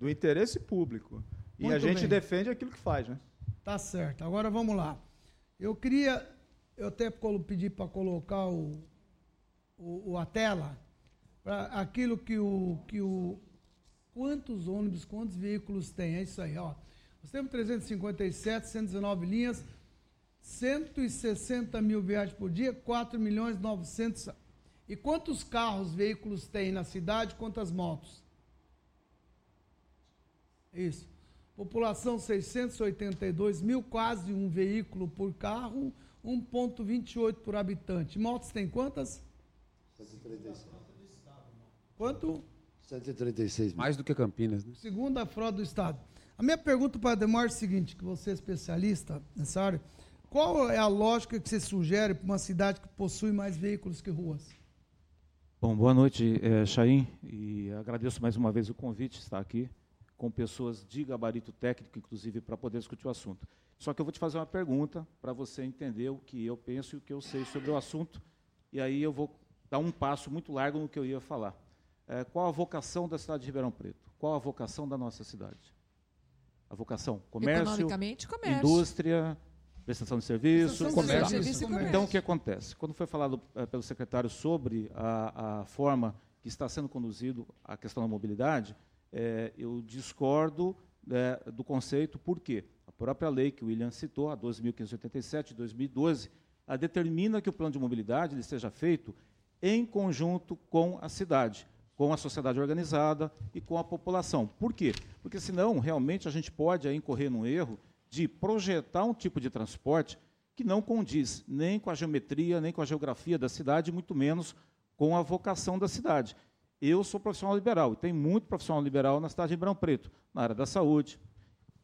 do interesse público. E a Muito gente bem. defende aquilo que faz, né? Tá certo. Agora vamos lá. Eu queria, eu até pedi para colocar o, o, o- a tela, para aquilo que o, que o. Quantos ônibus, quantos veículos tem? É isso aí, ó. Nós temos 357, 119 linhas, 160 mil viagens por dia, 4 milhões e 900. E quantos carros, veículos tem na cidade? Quantas motos? Isso. População 682 mil, quase um veículo por carro, 1,28 por habitante. Motos tem quantas? 136. Quanto? 136 mil. Mais do que Campinas, né? Segunda frota do Estado. A minha pergunta para a Demar é a seguinte, que você é especialista nessa área. qual é a lógica que você sugere para uma cidade que possui mais veículos que ruas? Bom, boa noite, é, e agradeço mais uma vez o convite, estar aqui com pessoas de gabarito técnico, inclusive, para poder discutir o assunto. Só que eu vou te fazer uma pergunta para você entender o que eu penso e o que eu sei sobre o assunto, e aí eu vou dar um passo muito largo no que eu ia falar. É, qual a vocação da cidade de Ribeirão Preto? Qual a vocação da nossa cidade? A vocação? Comércio, comércio. indústria, prestação de serviço, Prestação de comércio. serviço comércio. Então, o que acontece? Quando foi falado eh, pelo secretário sobre a, a forma que está sendo conduzido a questão da mobilidade, eh, eu discordo eh, do conceito, por quê? A própria lei que o William citou, a 12.587 de 2012, ela determina que o plano de mobilidade ele seja feito em conjunto com a cidade, com a sociedade organizada e com a população. Por quê? Porque senão, realmente, a gente pode aí incorrer num erro de projetar um tipo de transporte que não condiz nem com a geometria, nem com a geografia da cidade, muito menos com a vocação da cidade. Eu sou profissional liberal, e tem muito profissional liberal na cidade de Ribeirão Preto, na área da saúde,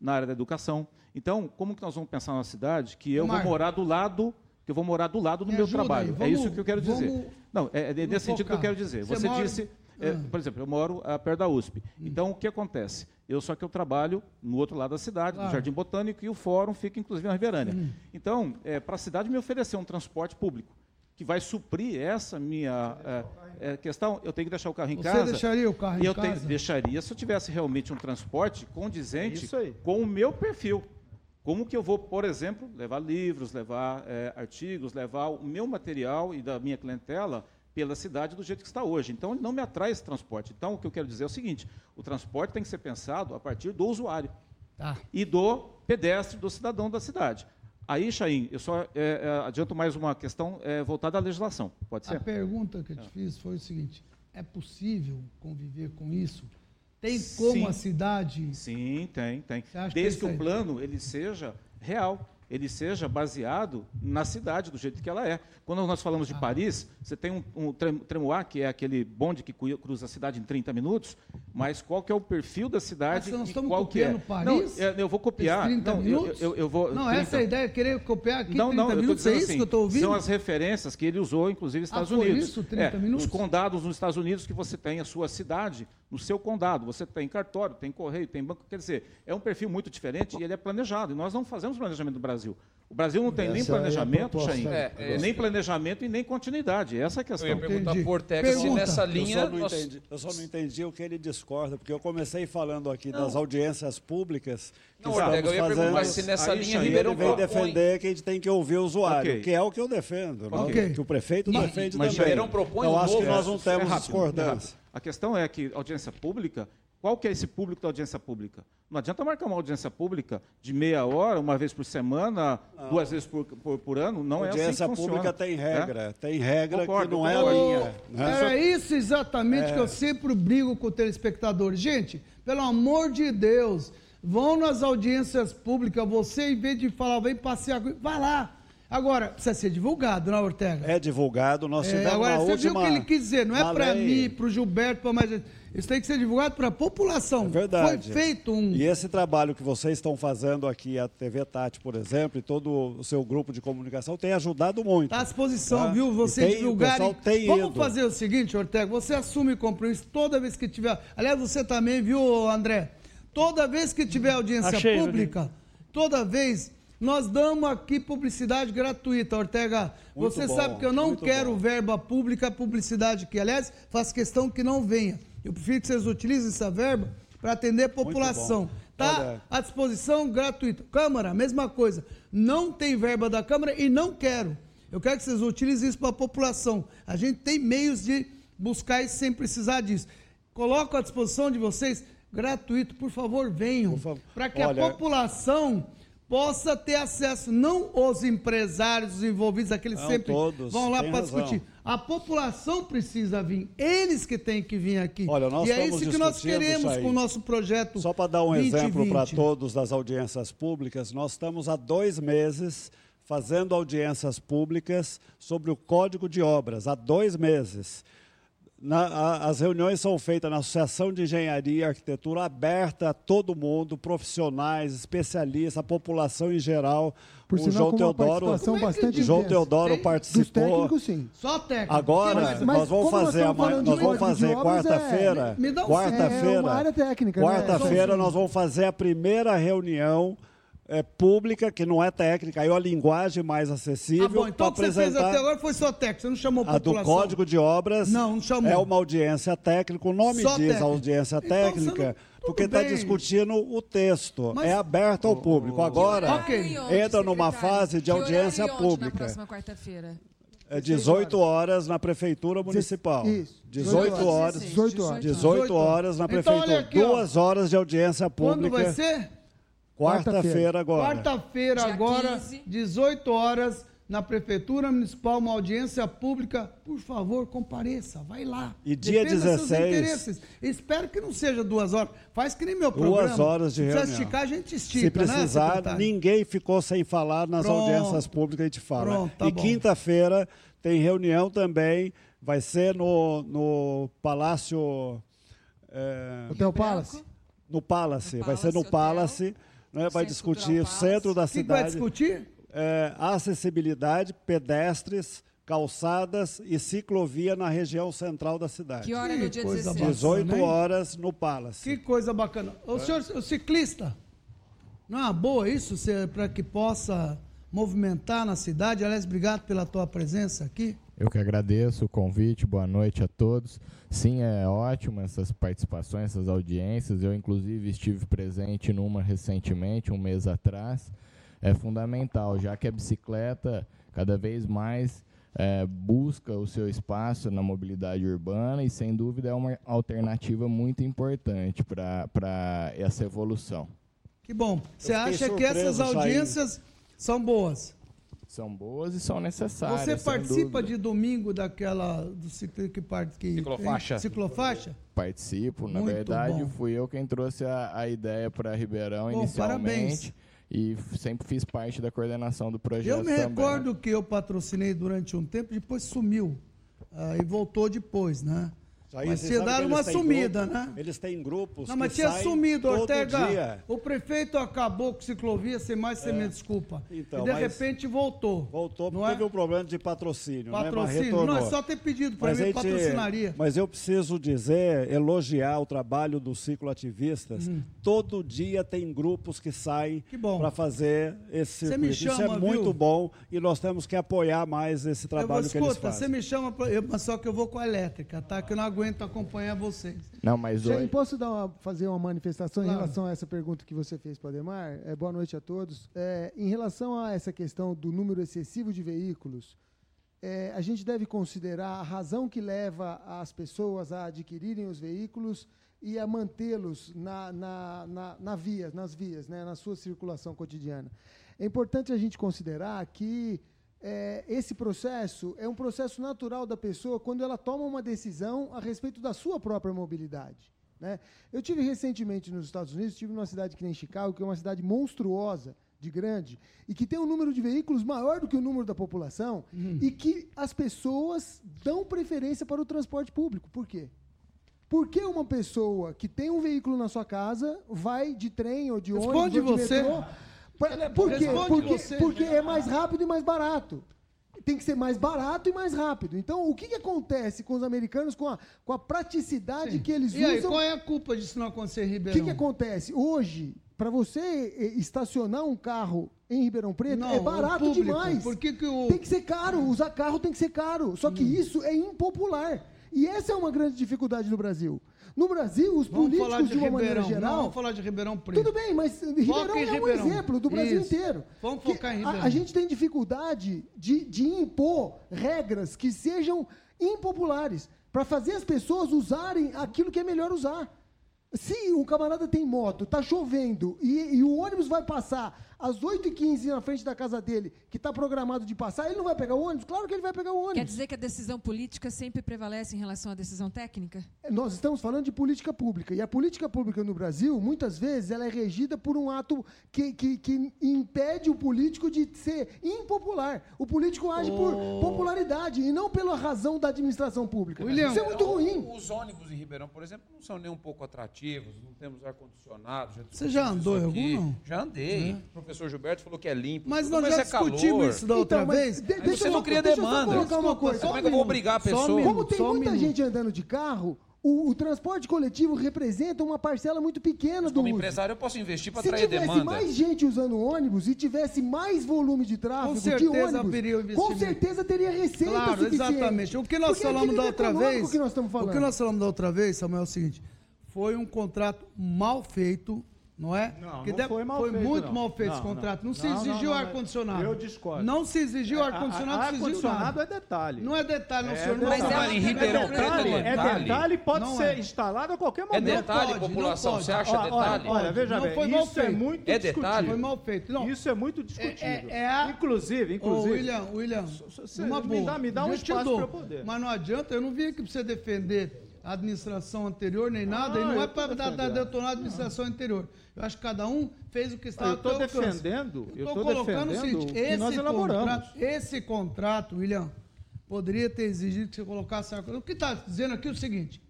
na área da educação. Então, como que nós vamos pensar na cidade que eu Marco. vou morar do lado, que eu vou morar do lado do Me meu trabalho? aí, é vamos- isso que eu quero dizer. Não, é, é nesse sentido que eu focar. quero dizer. Você Você, disse, é, Ah. por exemplo, eu moro ah, perto da USP. Então, o que acontece? Eu só que eu trabalho no outro lado da cidade, Claro. no Jardim Botânico, e o fórum fica, inclusive, na Ribeirânia. Hum. Então, é, para a cidade me oferecer um transporte público que vai suprir essa minha é, é, questão, eu tenho que deixar o carro em Você casa. deixaria o carro em eu casa? deixaria se eu tivesse realmente um transporte condizente com o meu perfil. Como que eu vou, por exemplo, levar livros, levar é, artigos, levar o meu material e da minha clientela pela cidade do jeito que está hoje. Então, ele não me atrai esse transporte. Então, o que eu quero dizer é o seguinte: o transporte tem que ser pensado a partir do usuário Tá. e do pedestre, do cidadão da cidade. Aí, Chaim, eu só é, é, adianto mais uma questão é, voltada à legislação. Pode A ser? pergunta que eu te fiz foi o seguinte: é possível conviver com isso? Tem como Sim. a cidade. Sim, tem, tem. Desde que que, isso o plano ele seja real, ele seja baseado na cidade, do jeito que ela é. Quando nós falamos de Ah. Paris, você tem um, um trem- Tremois, que é aquele bonde que cruza a cidade em 30 minutos, mas qual que é o perfil da cidade Ah, nós e estamos qual que é? Paris? Não, é, eu vou copiar. Esses 30 não, eu, eu, eu vou, Não, 30. essa é a ideia, querer copiar aqui Não, 30 não, minutos, é isso assim, que eu estou ouvindo? São as referências que ele usou, inclusive, nos Ah, Estados foi Unidos. isso, 30 É, minutos? Os condados nos Estados Unidos que você tem a sua cidade, no seu condado, você tem cartório, tem correio, tem banco, quer dizer, é um perfil muito diferente e ele é planejado. E nós não fazemos planejamento no Brasil. O Brasil não tem nem Essa é a planejamento. Chain, É, é nem planejamento e nem continuidade. Essa é a Eu questão. ia perguntar Entendi. Ortega se Pergunta. nessa Eu linha. só, não nós- entendi, eu só não entendi o que ele discorda, porque eu comecei falando aqui das audiências públicas que Não, estamos Ortega, eu ia fazendo. perguntar se nessa Aí, linha Chain, E Ribeirão ele vem propõe. defender que a gente tem que ouvir o usuário, Ok. que é o que eu defendo, não? Ok. que o prefeito Mas- defende mas também. Ribeirão propõe eu um acho que nós não É temos é discordância. A questão é que audiência pública, qual que é esse público da audiência pública? Não adianta marcar uma audiência pública de meia hora, uma vez por semana, duas vezes por, por, por ano, não é assim audiência que pública funciona, tem né? regra, tem regra Concordo, que não é a linha. né? Era isso exatamente que eu sempre brigo com o telespectador. Gente, pelo amor de Deus, vão nas audiências públicas, você, em vez de falar, vem passear, comigo", vai lá. Agora, precisa ser divulgado, não, Ortega? É divulgado, nós É, tivemos agora, uma você última... viu o que ele quis dizer, não é para mim, para o Gilberto, para mais. Isso tem que ser divulgado para a população. É verdade. Foi feito um. E esse trabalho que vocês estão fazendo aqui, a TV Tati, por exemplo, e todo o seu grupo de comunicação, tem ajudado muito. Está à disposição, Tá? viu? Vocês tem- o divulgarem. pessoal tem Vamos ido. fazer o seguinte, Ortega, você assume compromisso toda vez que tiver. Aliás, você também, viu, André? Toda vez que tiver audiência Achei, pública, toda vez, nós damos aqui publicidade gratuita, Ortega. Muito você bom, sabe que eu não quero bom. verba pública, publicidade que, aliás, faço questão que não venha. Eu prefiro que vocês utilizem essa verba para atender a população. Tá Olha- à disposição gratuita. Câmara, mesma coisa. Não tem verba da Câmara e não quero. Eu quero que vocês utilizem isso para a população. A gente tem meios de buscar isso sem precisar disso. Coloco à disposição de vocês gratuito, por favor, venham. Para que Olha- a população possa ter acesso, não os empresários, os envolvidos, aqueles Não, sempre todos, vão lá para discutir. A população precisa vir, eles que têm que vir aqui. Olha, nós e é isso que nós queremos com o nosso projeto. Só para dar um 2020. exemplo para todos das audiências públicas, nós estamos há dois meses fazendo audiências públicas sobre o Código de Obras, há dois meses. Na, a, as reuniões são feitas na Associação de Engenharia e Arquitetura, aberta a todo mundo, profissionais, especialistas, a população em geral. Por o sinal, João Teodoro, é bastante João intensa. Teodoro Tem- participou. Dos técnicos, sim. Só técnico. Agora, Mas- mas nós vamos nós fazer, de nós vamos fazer é- quarta-feira. Me dá um É Quarta-feira. área técnica, né? Quarta-feira nós vamos fazer a primeira reunião é, pública, que não é técnica, aí é a linguagem mais acessível. Ah, bom, então o que você fez até agora foi só técnico, você não chamou a a do população. Código de Obras Não, não chamou. é uma audiência técnica, o nome Só diz audiência Então, técnica, não- tudo porque está discutindo o texto, Mas- é aberto ao público. Agora, Ok. Onde, entra numa fase de audiência pública. Na próxima quarta-feira. é 18 horas na Prefeitura Municipal. Isso, 18 horas. 18 horas. 18 horas na Então, Prefeitura. olha aqui. Duas horas de audiência Quando pública. vai ser? Quarta-feira agora. Quarta-feira, agora, 15. 18 horas, na Prefeitura Municipal, uma audiência pública. Por favor, compareça, vai lá. E dia Defenda seus 16. interesses. Espero que não seja duas horas. Faz que nem meu Duas programa. horas de Se precisar reunião. esticar, a gente estica, Se né, precisar, secretário? ninguém ficou sem falar nas Pronto. audiências públicas, a gente fala. Pronto, tá e quinta-feira tem reunião também, vai ser no, no Palácio. é, Hotel Palace? no Palace, No vai ser no Palace Palace, né, vai discutir o centro da O que que vai cidade, discutir? é, acessibilidade, pedestres, calçadas e ciclovia na região central da cidade. Que hora é no dia coisa 16? bacana. 18 hein? horas no Palace. Que coisa bacana. O senhor, o ciclista, não é uma boa isso para que possa movimentar na cidade? Aliás, obrigado pela tua presença aqui. Eu que agradeço o convite, boa noite a todos. Sim, é ótimo essas participações, essas audiências. Eu, inclusive, estive presente numa recentemente, um mês atrás. É fundamental, já que a bicicleta cada vez mais é, busca o seu espaço na mobilidade urbana e, sem dúvida, é uma alternativa muito importante para essa evolução. Que bom. Você acha que essas audiências são boas? São boas e são necessárias. Você participa de domingo daquela do ciclo que parte que Ciclofaixa. Ciclofaixa? participo. Na Muito verdade, bom. fui eu quem trouxe a, a ideia para Ribeirão Bom, parabéns. inicialmente. E f- sempre fiz parte da coordenação do projeto Eu me também. recordo que eu patrocinei durante um tempo, depois sumiu. Ah, e voltou depois, né? Mas dado que uma sumida, grupo- né? Eles têm grupos Não, mas que tinha saem sumido, Ortega. dia. O prefeito acabou com ciclovia, sem mais sem menos desculpa. Então, e de repente voltou. Voltou não porque é? teve um problema de patrocínio, né? Patrocínio. retornou. Não, é só ter pedido para mim gente- patrocinaria. mas eu preciso dizer, elogiar o trabalho dos cicloativistas. Todo dia tem grupos que saem Hum. Para fazer esse Você me circuito. Isso chama, é muito viu? bom e nós temos que apoiar mais esse Eu vou, trabalho que eles escuta, você fazem. me chama, pra, eu, mas só que eu vou com a elétrica, tá? Que eu não aguento acompanhar vocês. Não, mas hoje... posso dar uma- fazer uma manifestação Claro. em relação a essa pergunta que você fez para o Ademar? É, boa noite a todos. É, em relação a essa questão do número excessivo de veículos, é, a gente deve considerar a razão que leva as pessoas a adquirirem os veículos e a mantê-los na, na, na, na via, nas vias, né, na sua circulação cotidiana. É importante a gente considerar que é, esse processo é um processo natural da pessoa quando ela toma uma decisão a respeito da sua própria mobilidade. Né? Eu tive recentemente nos Estados Unidos, tive numa cidade que nem Chicago, que é uma cidade monstruosa, de grande, e que tem um número de veículos maior do que o número da população, e que as pessoas dão preferência para o transporte público. Por quê? Por que uma pessoa que tem um veículo na sua casa vai de trem ou de Responde ônibus ou de você. metrô? Por- Por quê? Porque, você. porque é mais rápido e mais barato. Tem que ser mais barato e mais rápido. Então, o que, que acontece com os americanos com a, com a praticidade que eles E aí, usam? qual é a culpa disso não acontecer em O Ribeirão? que, que acontece? Hoje, para você eh, estacionar um carro em Ribeirão Preto, Não, é o barato público, demais. por que que o- Hum. Tem que ser caro, usar carro tem que ser caro. Só que isso é impopular. E essa é uma grande dificuldade do Brasil. No Brasil, os Vamos políticos, de, de, uma maneira Ribeirão. Não, geral. vamos falar de Ribeirão Preto. Tudo bem, mas Ribeirão é um Ribeirão. exemplo do Brasil Isso. inteiro. Vamos focar em a- Ribeirão. A, gente tem dificuldade de, de impor regras que sejam impopulares para fazer as pessoas usarem aquilo que é melhor usar. Se um camarada tem moto, tá chovendo e, e o ônibus vai passar às 8h15 na frente da casa dele, que está programado de passar, ele não vai pegar o ônibus? Claro que ele vai pegar o ônibus. Quer dizer que a decisão política sempre prevalece em relação à decisão técnica? Nós estamos falando de política pública. E a política pública no Brasil, muitas vezes, ela é regida por um ato que, que, que impede o político de ser impopular. O político age por popularidade e não pela razão da administração pública. Isso é muito ruim. Os ônibus em Ribeirão, por exemplo, não são nem um pouco atrativos, não temos ar-condicionado. Você já andou em algum, não? Já andei. O professor Gilberto falou que é limpo. Mas nós já é calor. discutimos isso da outra Então, mas vez. de- deixa você eu não cria deixa eu só demanda. colocar uma coisa. Como é que eu vou obrigar a pessoa? Como tem Só muita minuto. gente andando de carro, o, o transporte coletivo representa uma parcela muito pequena do Como uso. empresário, eu posso investir para Se atrair tivesse demanda. mais gente usando ônibus e tivesse mais volume de tráfego Com de certeza ônibus, haveria o com certeza teria receita Claro, suficiente. exatamente. O que nós Porque é falamos da equilíbrio outra vez. que nós estamos falando. O que nós falamos da outra vez, Samuel, é o seguinte: foi um contrato mal feito, não é? Não, Que não de- foi mal feito, muito não. mal feito esse Não, contrato. Não, não. se exigiu ar-condicionado. eu discordo. Não se exigiu ar-condicionado, não se exigiu Ar-condicionado é detalhe. Não é detalhe, não, É senhor. Não detalhe. é Mas em Ribeirão Preto é É detalhe. detalhe e pode Não ser é. instalado a qualquer É momento. detalhe, pode, população. Você acha Olha, olha, detalhe? Olha, veja Não bem, foi mal isso é feito. muito É discutível. detalhe? Foi mal feito. Não. Isso é muito discutível. É, é, é a... Inclusive, Ô, inclusive. William, William, me dá- me dá um espaço eu poder. Mas não adianta, eu não vim aqui para você defender a administração anterior nem nada, Ah, e não é para detonar a administração anterior. Eu acho que cada um fez o que estava Eu estou defendendo, eu estou colocando o defendendo seguinte, o que esse contrato, esse contrato, William, poderia ter exigido que você colocasse a coisa. O que está dizendo aqui é o seguinte: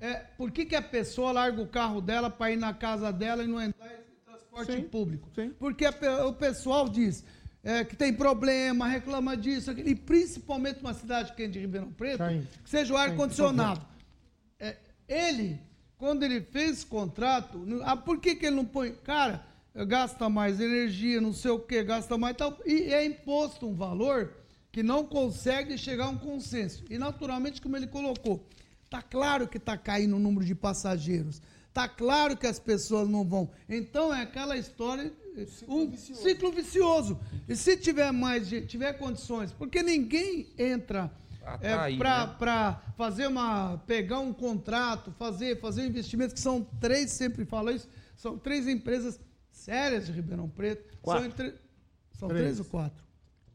é, por que, que a pessoa larga o carro dela para ir na casa dela e não entrar em transporte Sim, público? sim. Porque a o pessoal diz é, que tem problema, reclama disso, aquilo, e principalmente uma cidade quente de Ribeirão Preto, Chain. que seja o Chain, ar-condicionado. É, ele, quando ele fez esse contrato, não- ah, por que, que ele não põe? Cara, gasta mais energia, não sei o que, gasta mais tal. E é imposto um valor que não consegue chegar a um consenso. E naturalmente, como ele colocou, tá claro que está caindo o número de passageiros. Tá claro que as pessoas não vão. Então é aquela história, um ciclo vicioso. E se tiver mais gente, tiver condições, porque ninguém entra Atrair, para né? para fazer uma pegar um contrato, fazer fazer um investimento que são três, sempre falo isso, são três empresas sérias de Ribeirão Preto. Quatro. São, entre- são Três. três ou quatro.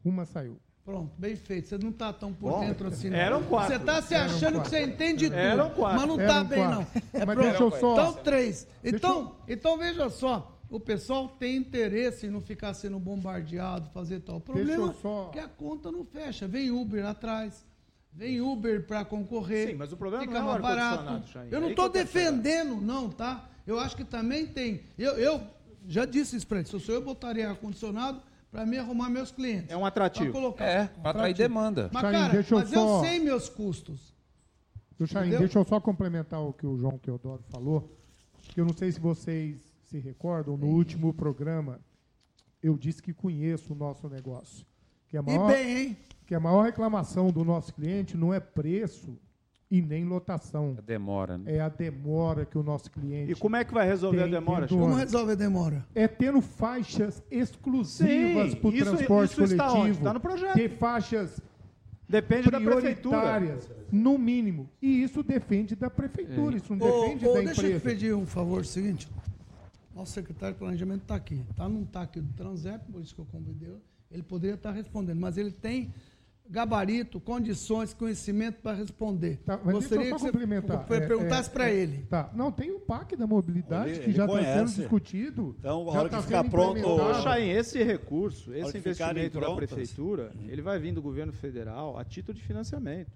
Uma saiu. Pronto, bem feito. Você não está tão por Bom, dentro assim. não. eram quatro. Você está se achando que você entende tudo. Eram quatro. Mas não está bem, quatro. não. É Mas pronto. eu só- Então, três. Deixa Então, então, veja só. O pessoal tem interesse em não ficar sendo bombardeado, fazer tal. O problema eu só- é que a conta não fecha. Vem Uber atrás. Vem Uber para concorrer. Sim, mas o problema fica não é barato. Eu não Aí estou quero chegar. defendendo, não, tá? Eu acho que também tem. Eu, eu já disse isso para ele. Se eu sou eu, botaria ar-condicionado para me arrumar meus clientes. É um atrativo. Pra colocar. É, para atrair demanda. Mas, Chain, cara, deixa eu mas só- eu sei meus custos. Do Chain, deixa eu só complementar o que o João Teodoro falou. Que eu não sei se vocês se recordam, no último programa eu disse que conheço o nosso negócio. Que E maior, bem, hein? Que a maior reclamação do nosso cliente não é preço e nem lotação. Demora, né? É a demora que o nosso cliente E como é que vai resolver a demora? Como resolve a demora? é tendo faixas exclusivas para o transporte isso está onde? coletivo. Está no projeto. Ter faixas Depende da prefeitura. no mínimo. E isso depende da prefeitura, isso não Ô, depende ô, da deixa eu te empresa. pedir um favor seguinte. Nosso secretário de planejamento está aqui. Tá? Não está aqui do Transep, por isso que eu convidei. Ele poderia estar respondendo, mas ele tem gabarito, condições, conhecimento para responder. Tá, mas Gostaria deixa eu que só você complementar. É, perguntasse é, para é, ele. Tá. Não, tem o PAC da mobilidade Ele- que já está sendo discutido. Então, a hora tá que ficar pronto- Chain, esse recurso, esse investimento da prefeitura, ele vai vir do governo federal a título de financiamento.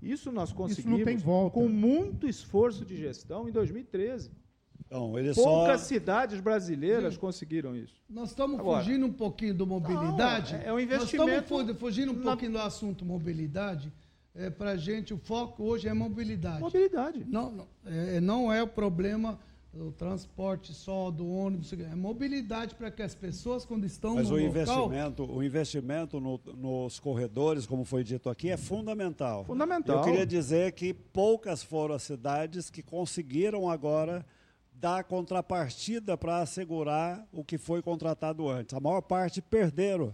Isso nós conseguimos não tem volta. com muito esforço de gestão em 2013. Então, ele Poucas só. cidades brasileiras conseguiram isso. Nós estamos Agora- fugindo um pouquinho do mobilidade. Não, é- é um Nós investimento estamos fu- fugindo um na- pouquinho do assunto mobilidade. É, para a gente, o foco hoje é mobilidade. Mobilidade. Não, não, é, não é o problema do transporte só, do ônibus, é mobilidade para que as pessoas, quando estão Mas no o local... investimento, o investimento no- nos corredores, como foi dito aqui, é fundamental. Fundamental. Eu queria dizer que poucas foram as cidades que conseguiram agora dar contrapartida para assegurar o que foi contratado antes. A maior parte perderam.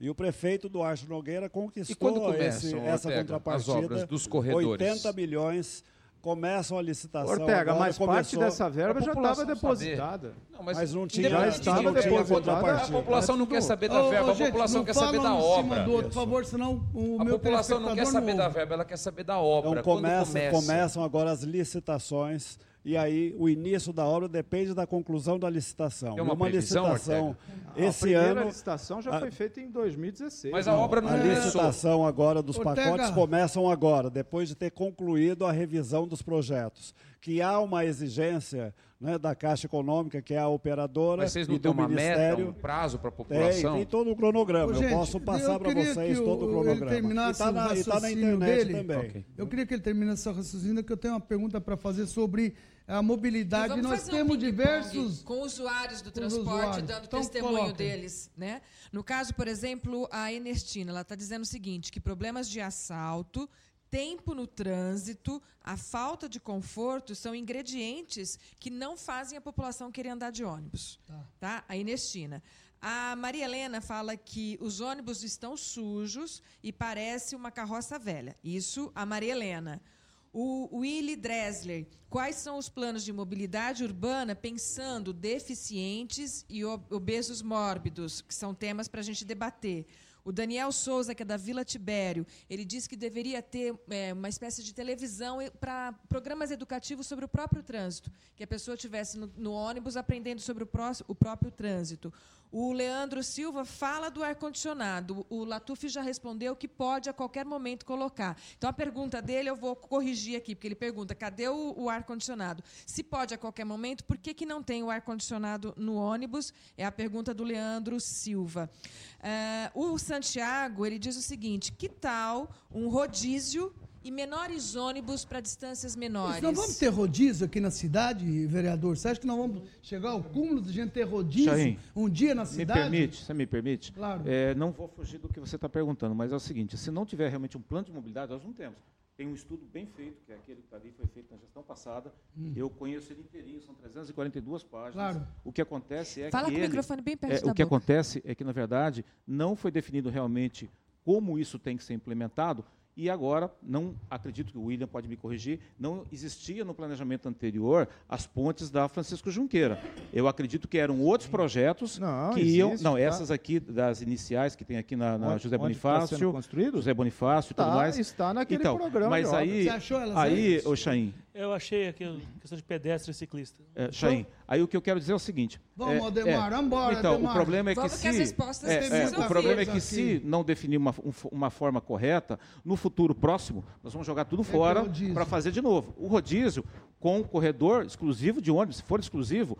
E o prefeito Duarte Nogueira conquistou E quando esse- essa Ortega, contrapartida. as obras dos corredores? 80 milhões começam a licitação. Ortega, agora, mas parte dessa verba já estava depositada. Não, mas, Mas não tinha- Já estava depositada. contrapartida. A população não quer saber da verba, a população quer saber da obra. do outro, por favor, senão o A meu população não quer saber da verba, ela quer saber da obra. Então Quando começa, começa? começam agora as licitações e aí o início da obra depende da conclusão da licitação. Tem uma uma previsão, licitação a esse primeira ano licitação já a- foi feita em 2016. Mas a obra não a começou. licitação agora dos Ortega. pacotes começam agora, depois de ter concluído a revisão dos projetos. Que há uma exigência né, da Caixa Econômica, que é a operadora, Mas vocês não e têm uma meta, Ministério. um prazo para a Tem, população? tem todo o cronograma. Ô, eu gente, posso passar eu para vocês todo o o- cronograma. Ele terminasse e está o na, tá na raciocínio internet dele. também. Ok. Eu queria que ele terminasse seu raciocínio, que eu tenho uma pergunta para fazer sobre a mobilidade. Vamos Nós um temos ping-pong diversos. com usuários do transporte usuários. dando Então, testemunho deles, né? No caso, por exemplo, a Ernestina, ela está dizendo o seguinte, que problemas de assalto, tempo no trânsito, a falta de conforto são ingredientes que não fazem a população querer andar de ônibus, tá? A Ernestina. A Maria Helena fala que os ônibus estão sujos e parece uma carroça velha. Isso a Maria Helena. O Willy Dressler, quais são os planos de mobilidade urbana pensando deficientes e ob- obesos mórbidos, que são temas para a gente debater? O Daniel Souza, que é da Vila Tibério, ele disse que deveria ter é, uma espécie de televisão para programas educativos sobre o próprio trânsito, que a pessoa estivesse no, no ônibus aprendendo sobre o, o próprio trânsito. O Leandro Silva fala do ar-condicionado. O Latuf já respondeu que pode a qualquer momento colocar. Então, a pergunta dele eu vou corrigir aqui, porque ele pergunta: cadê o, o ar-condicionado? Se pode a qualquer momento, por que, que não tem o ar-condicionado no ônibus? É a pergunta do Leandro Silva. Ah, o Santiago ele diz o seguinte: que tal um rodízio e menores ônibus para distâncias menores? Nós vamos ter rodízio aqui na cidade, vereador? Você acha que nós vamos chegar ao cúmulo de gente ter rodízio um dia na Me cidade? permite? Você me permite? Claro. É, não vou fugir do que você está perguntando, mas é o seguinte: se não tiver realmente um plano de mobilidade, nós não temos. Tem um estudo bem feito, que é aquele que está ali, foi feito na gestão passada. Eu conheço ele inteirinho, são 342 páginas. Hum. Claro. O que acontece é Fala que. com o ele- microfone bem perto é, da O que boca. acontece é que, na verdade, não foi definido realmente como isso tem que ser implementado. E agora, não acredito que o William pode me corrigir, não existia no planejamento anterior as pontes da Francisco Junqueira. Eu acredito que eram outros projetos Não, que iam. existe, Não, tá. essas aqui das iniciais que tem aqui na, na Onde- José onde está Bonifácio. sendo construído? José Bonifácio e tudo Tá, mais. está naquele então, programa Mas de aí. Você achou elas aí, ô Chaim, Eu achei aqui a questão de pedestre e ciclista. é, Chaim, aí o que eu quero dizer é o seguinte. Vamos, é, Ademar, é, vambora, Então, Ademar. o problema é que Vamos se... que as respostas é, é, o problema é que aqui. se não definir uma, um uma forma correta, no futuro próximo, nós vamos jogar tudo pro fora rodízio. para fazer de novo. O rodízio com corredor exclusivo de ônibus, se for exclusivo,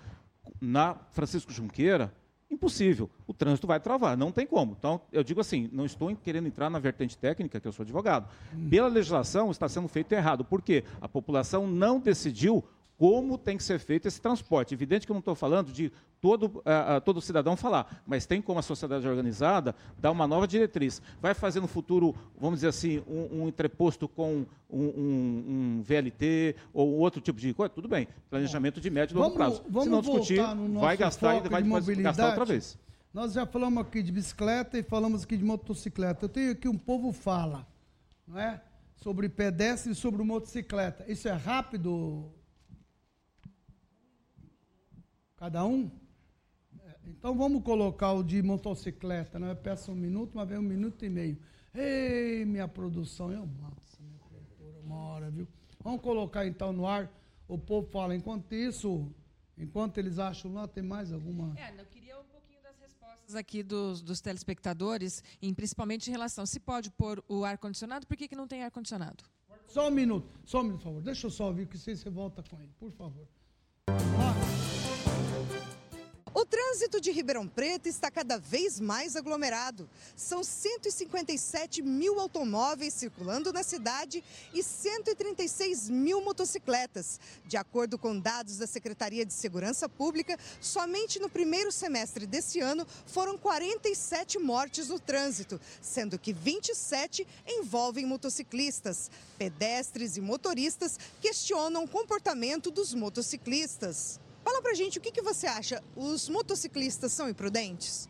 na Francisco Junqueira, impossível. O trânsito vai travar, não tem como. Então, eu digo assim, não estou querendo entrar na vertente técnica, que eu sou advogado. Pela legislação está sendo feito errado. Por quê? A população não decidiu como tem que ser feito esse transporte. Evidente que eu não estou falando de todo, ah, todo cidadão falar, mas tem como a sociedade organizada dar uma nova diretriz. Vai fazer no futuro, vamos dizer assim, um, um entreposto com um, um- um VLT ou outro tipo de coisa, tudo bem. Planejamento de médio e longo prazo. vamos Se não discutir, no vai gastar e vai gastar outra vez. Nós já falamos aqui de bicicleta e falamos aqui de motocicleta. Eu tenho aqui um povo fala, não é? Sobre pedestre e sobre motocicleta. Isso é rápido? Cada um? É, Então vamos colocar o de motocicleta, não é? Peça um minuto, mas vem um minuto e meio. Ei, minha produção, eu mato essa minha produtora uma hora, viu? Vamos colocar então no ar. O povo fala, enquanto isso, enquanto eles acham lá, tem mais alguma. É, eu queria um pouquinho das respostas aqui dos, dos telespectadores, em, principalmente em relação se pode pôr o ar-condicionado, por que, que não tem ar-condicionado? Só um minuto, só um minuto, por favor. Deixa eu só ouvir que você, você volta com ele, por favor. O trânsito de Ribeirão Preto está cada vez mais aglomerado. São 157 mil automóveis circulando na cidade e 136 mil motocicletas. De acordo com dados da Secretaria de Segurança Pública, somente no primeiro semestre desse ano foram 47 mortes no trânsito, sendo que 27 envolvem motociclistas. Pedestres e motoristas questionam o comportamento dos motociclistas. Fala pra gente, o que, que você acha? Os motociclistas são imprudentes?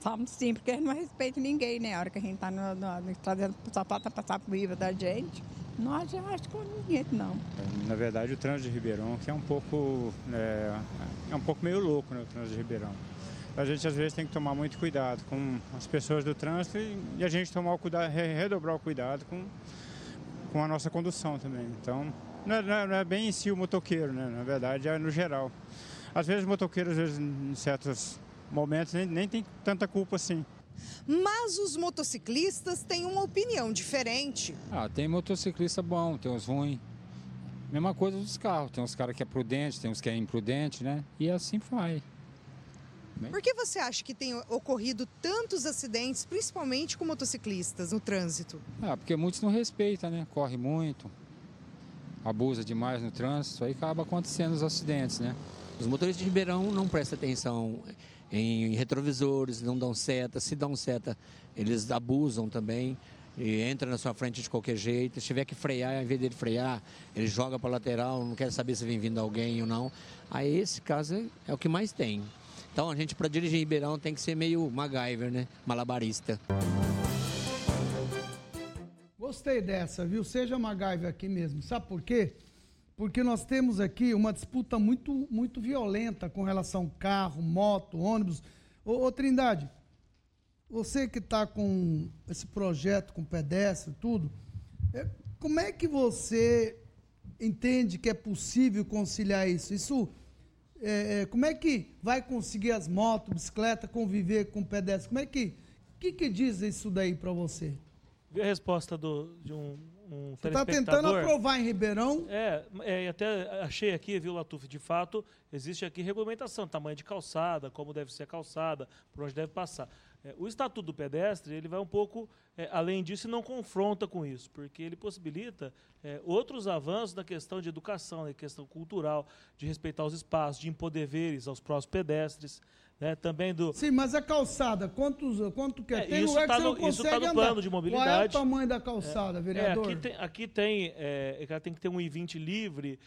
Somos sim, porque não respeita ninguém, né? A hora que a gente tá no, no, no estrada, o sapato passar por riba da gente. Não acho, acho conveniente, não. Na verdade, o trânsito de Ribeirão que é um pouco é, é um pouco meio louco, né, o trânsito de Ribeirão. A gente às vezes tem que tomar muito cuidado com as pessoas do trânsito e, e a gente tomar o cuidado, redobrar o cuidado com, com a nossa condução também. Então, não é, não é, não é bem em si o motoqueiro, né? Na verdade, é no geral. Às vezes o motoqueiro, às vezes, em certos momentos, nem, nem tem tanta culpa assim. Mas os motociclistas têm uma opinião diferente. Ah, tem motociclista bom, tem uns ruins. Mesma coisa dos carros. Tem uns caras que é prudente, tem uns que é imprudente, né? E assim vai. Por que você acha que tem ocorrido tantos acidentes, principalmente com motociclistas no trânsito? Ah, porque muitos não respeitam, né? Corre muito, abusa demais no trânsito, aí acaba acontecendo os acidentes, né? Os motoristas de Ribeirão não prestam atenção em retrovisores, não dão seta. Se dão seta, eles abusam também e entra na sua frente de qualquer jeito. Se tiver que frear, ao invés dele frear, ele joga para lateral, não quer saber se vem vindo alguém ou não. Aí esse caso é, é o que mais tem. Então a gente para dirigir em Ribeirão tem que ser meio MacGyver, né? Malabarista. Gostei dessa, viu? Seja MacGyver aqui mesmo. Sabe por quê? Porque nós temos aqui uma disputa muito, muito violenta com relação ao carro, moto, ônibus. Ô, ô Trindade, você que está com esse projeto com pedestre tudo, é, como é que você entende que é possível conciliar isso? Isso é, é, como é que vai conseguir as motos, bicicleta, conviver com pedestre? Como é que. O que, que diz isso daí para você? Vi a resposta do, de um, um Você está tentando aprovar em Ribeirão? É, é, até achei aqui, viu, Latuf, de fato, existe aqui regulamentação, tamanho de calçada, como deve ser a calçada, por onde deve passar. É, o Estatuto do Pedestre ele vai um pouco é, além disso e não confronta com isso, porque ele possibilita é, outros avanços na questão de educação, na questão cultural, de respeitar os espaços, de impor deveres aos próprios pedestres. Né, também do... Sim, mas a calçada, quantos, quanto que é? Tem isso lugar tá que você no, não isso está no plano de mobilidade. Qual é o tamanho da calçada, vereador? aqui tem, aqui tem, é, tem que ter um I-20 livre,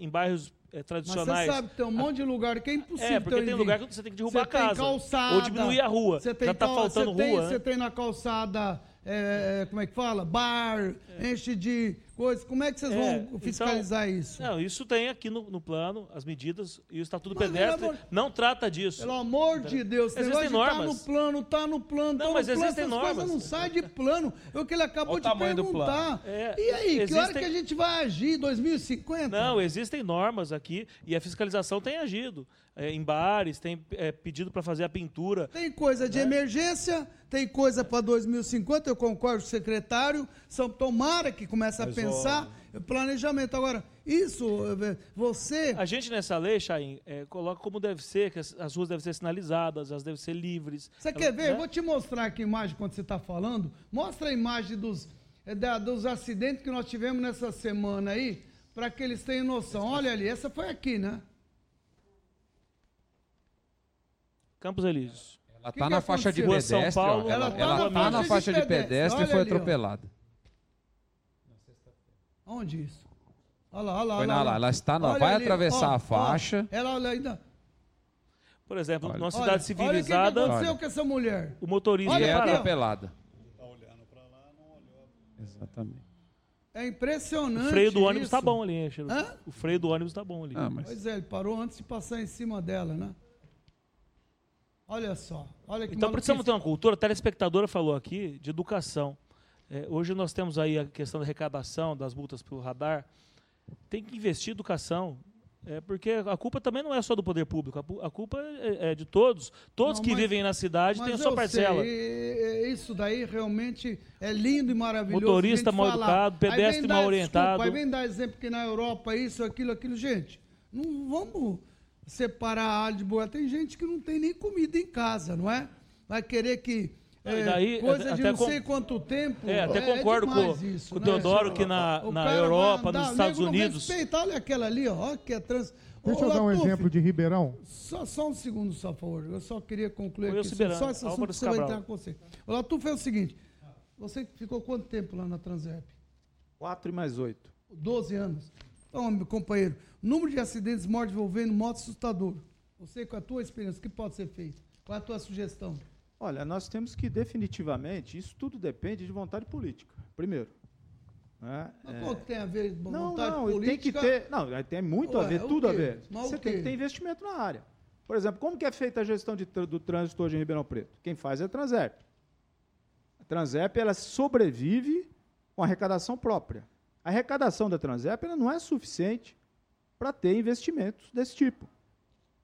em, bairros é, tradicionais. Mas você sabe que tem um monte de lugar que é impossível. É, porque tem lugar que você tem que derrubar a casa. Calçada, ou diminuir a rua. Você tem Já está faltando você rua. Tem, Você tem na calçada, é, como é que fala? Bar, é. enche de coisas. Como é que vocês é, vão fiscalizar então, isso? Não, isso tem aqui no, no, plano, as medidas, e o Estatuto do Pedestre amor, não trata disso. Pelo amor de Deus, você existem normas. Tá no plano, tá no plano, não, tá mas no plano, existem normas. não sai de plano. É o que ele acabou de perguntar. É, e aí, existem... que hora que a gente vai agir? 2050? Não, existem normas aqui e a fiscalização tem agido. É, em bares, tem é, pedido para fazer a pintura. Tem coisa de né? emergência, tem coisa para 2050, eu concordo com o secretário. São, tomara que comece a pensar planejamento. Agora, isso, você. A gente nessa lei, Chain, é, coloca como deve ser, que as, as, ruas devem ser sinalizadas, elas devem ser livres. Você quer ver? Né? Eu vou te mostrar aqui a imagem quando você está falando. Mostra a imagem dos, é, da, dos acidentes que nós tivemos nessa semana aí, para que eles tenham noção. Olha ali, essa foi aqui, né? Campos Elíseos. Ela está na faixa de pedestre. São Paulo, ela está na, tá na, faixa de pedestre, e foi ali, atropelada. Onde isso? Olha lá, olha lá. Foi na lá, ela está na, vai ali, atravessar ó, a faixa. Ó, ela olha ainda. Por exemplo, olha. numa cidade olha, civilizada. Olha o que aconteceu com essa mulher. O motorista e é atropelada. Está olhando para lá, não olhou. Exatamente. É impressionante. O freio do ônibus está bom ali, hein, O freio do ônibus está bom ali. Ah, mas... Pois é, ele parou antes de passar em cima dela, né? Olha só. Olha que então precisamos ter uma cultura. A telespectadora falou aqui de educação. É, hoje nós temos aí a questão da arrecadação das multas pelo radar. Tem que investir em educação. É, porque a culpa também não é só do poder público, a, culpa é, é de todos. Todos não, que mas, vivem na cidade têm a sua parcela. Sei, isso daí realmente é lindo e maravilhoso. Motorista mal educado, pedestre mal orientado. Desculpa, aí vem dar exemplo que na Europa isso, aquilo, aquilo. Gente, não vamos separar alho de boa. Tem gente que não tem nem comida em casa, não é? Vai querer que é, daí, coisa de não com... sei quanto tempo. É, até é, concordo é com, isso, com o né? Teodoro que na, na Europa, nos Estados Unidos. Respeita, olha aquela ali, ó, que é trans. Deixa Ô, eu dar um exemplo de Ribeirão. Só, só um segundo, só por favor. Eu só queria concluir aqui. Ribeirão, só esse assunto que você vai entrar com você. O Latuf é o seguinte: você ficou quanto tempo lá na Transep? Quatro e mais oito. Doze anos. Então, meu companheiro, número de acidentes mortes envolvendo moto assustador. Você, com a tua experiência, o que pode ser feito? Qual é a tua sugestão? Olha, nós temos que definitivamente, isso tudo depende de vontade política, primeiro. Né? Mas É, que tem a ver com não, vontade não, política? tem que ter. Não, tem muito a Ué, ver, o tudo a ver. Mas Você tem que ter investimento na área. Por exemplo, como que é feita a gestão de do trânsito hoje em Ribeirão Preto? Quem faz é a Transerp. A Transerp ela sobrevive com arrecadação própria. A arrecadação da Transerp ela não é suficiente para ter investimentos desse tipo.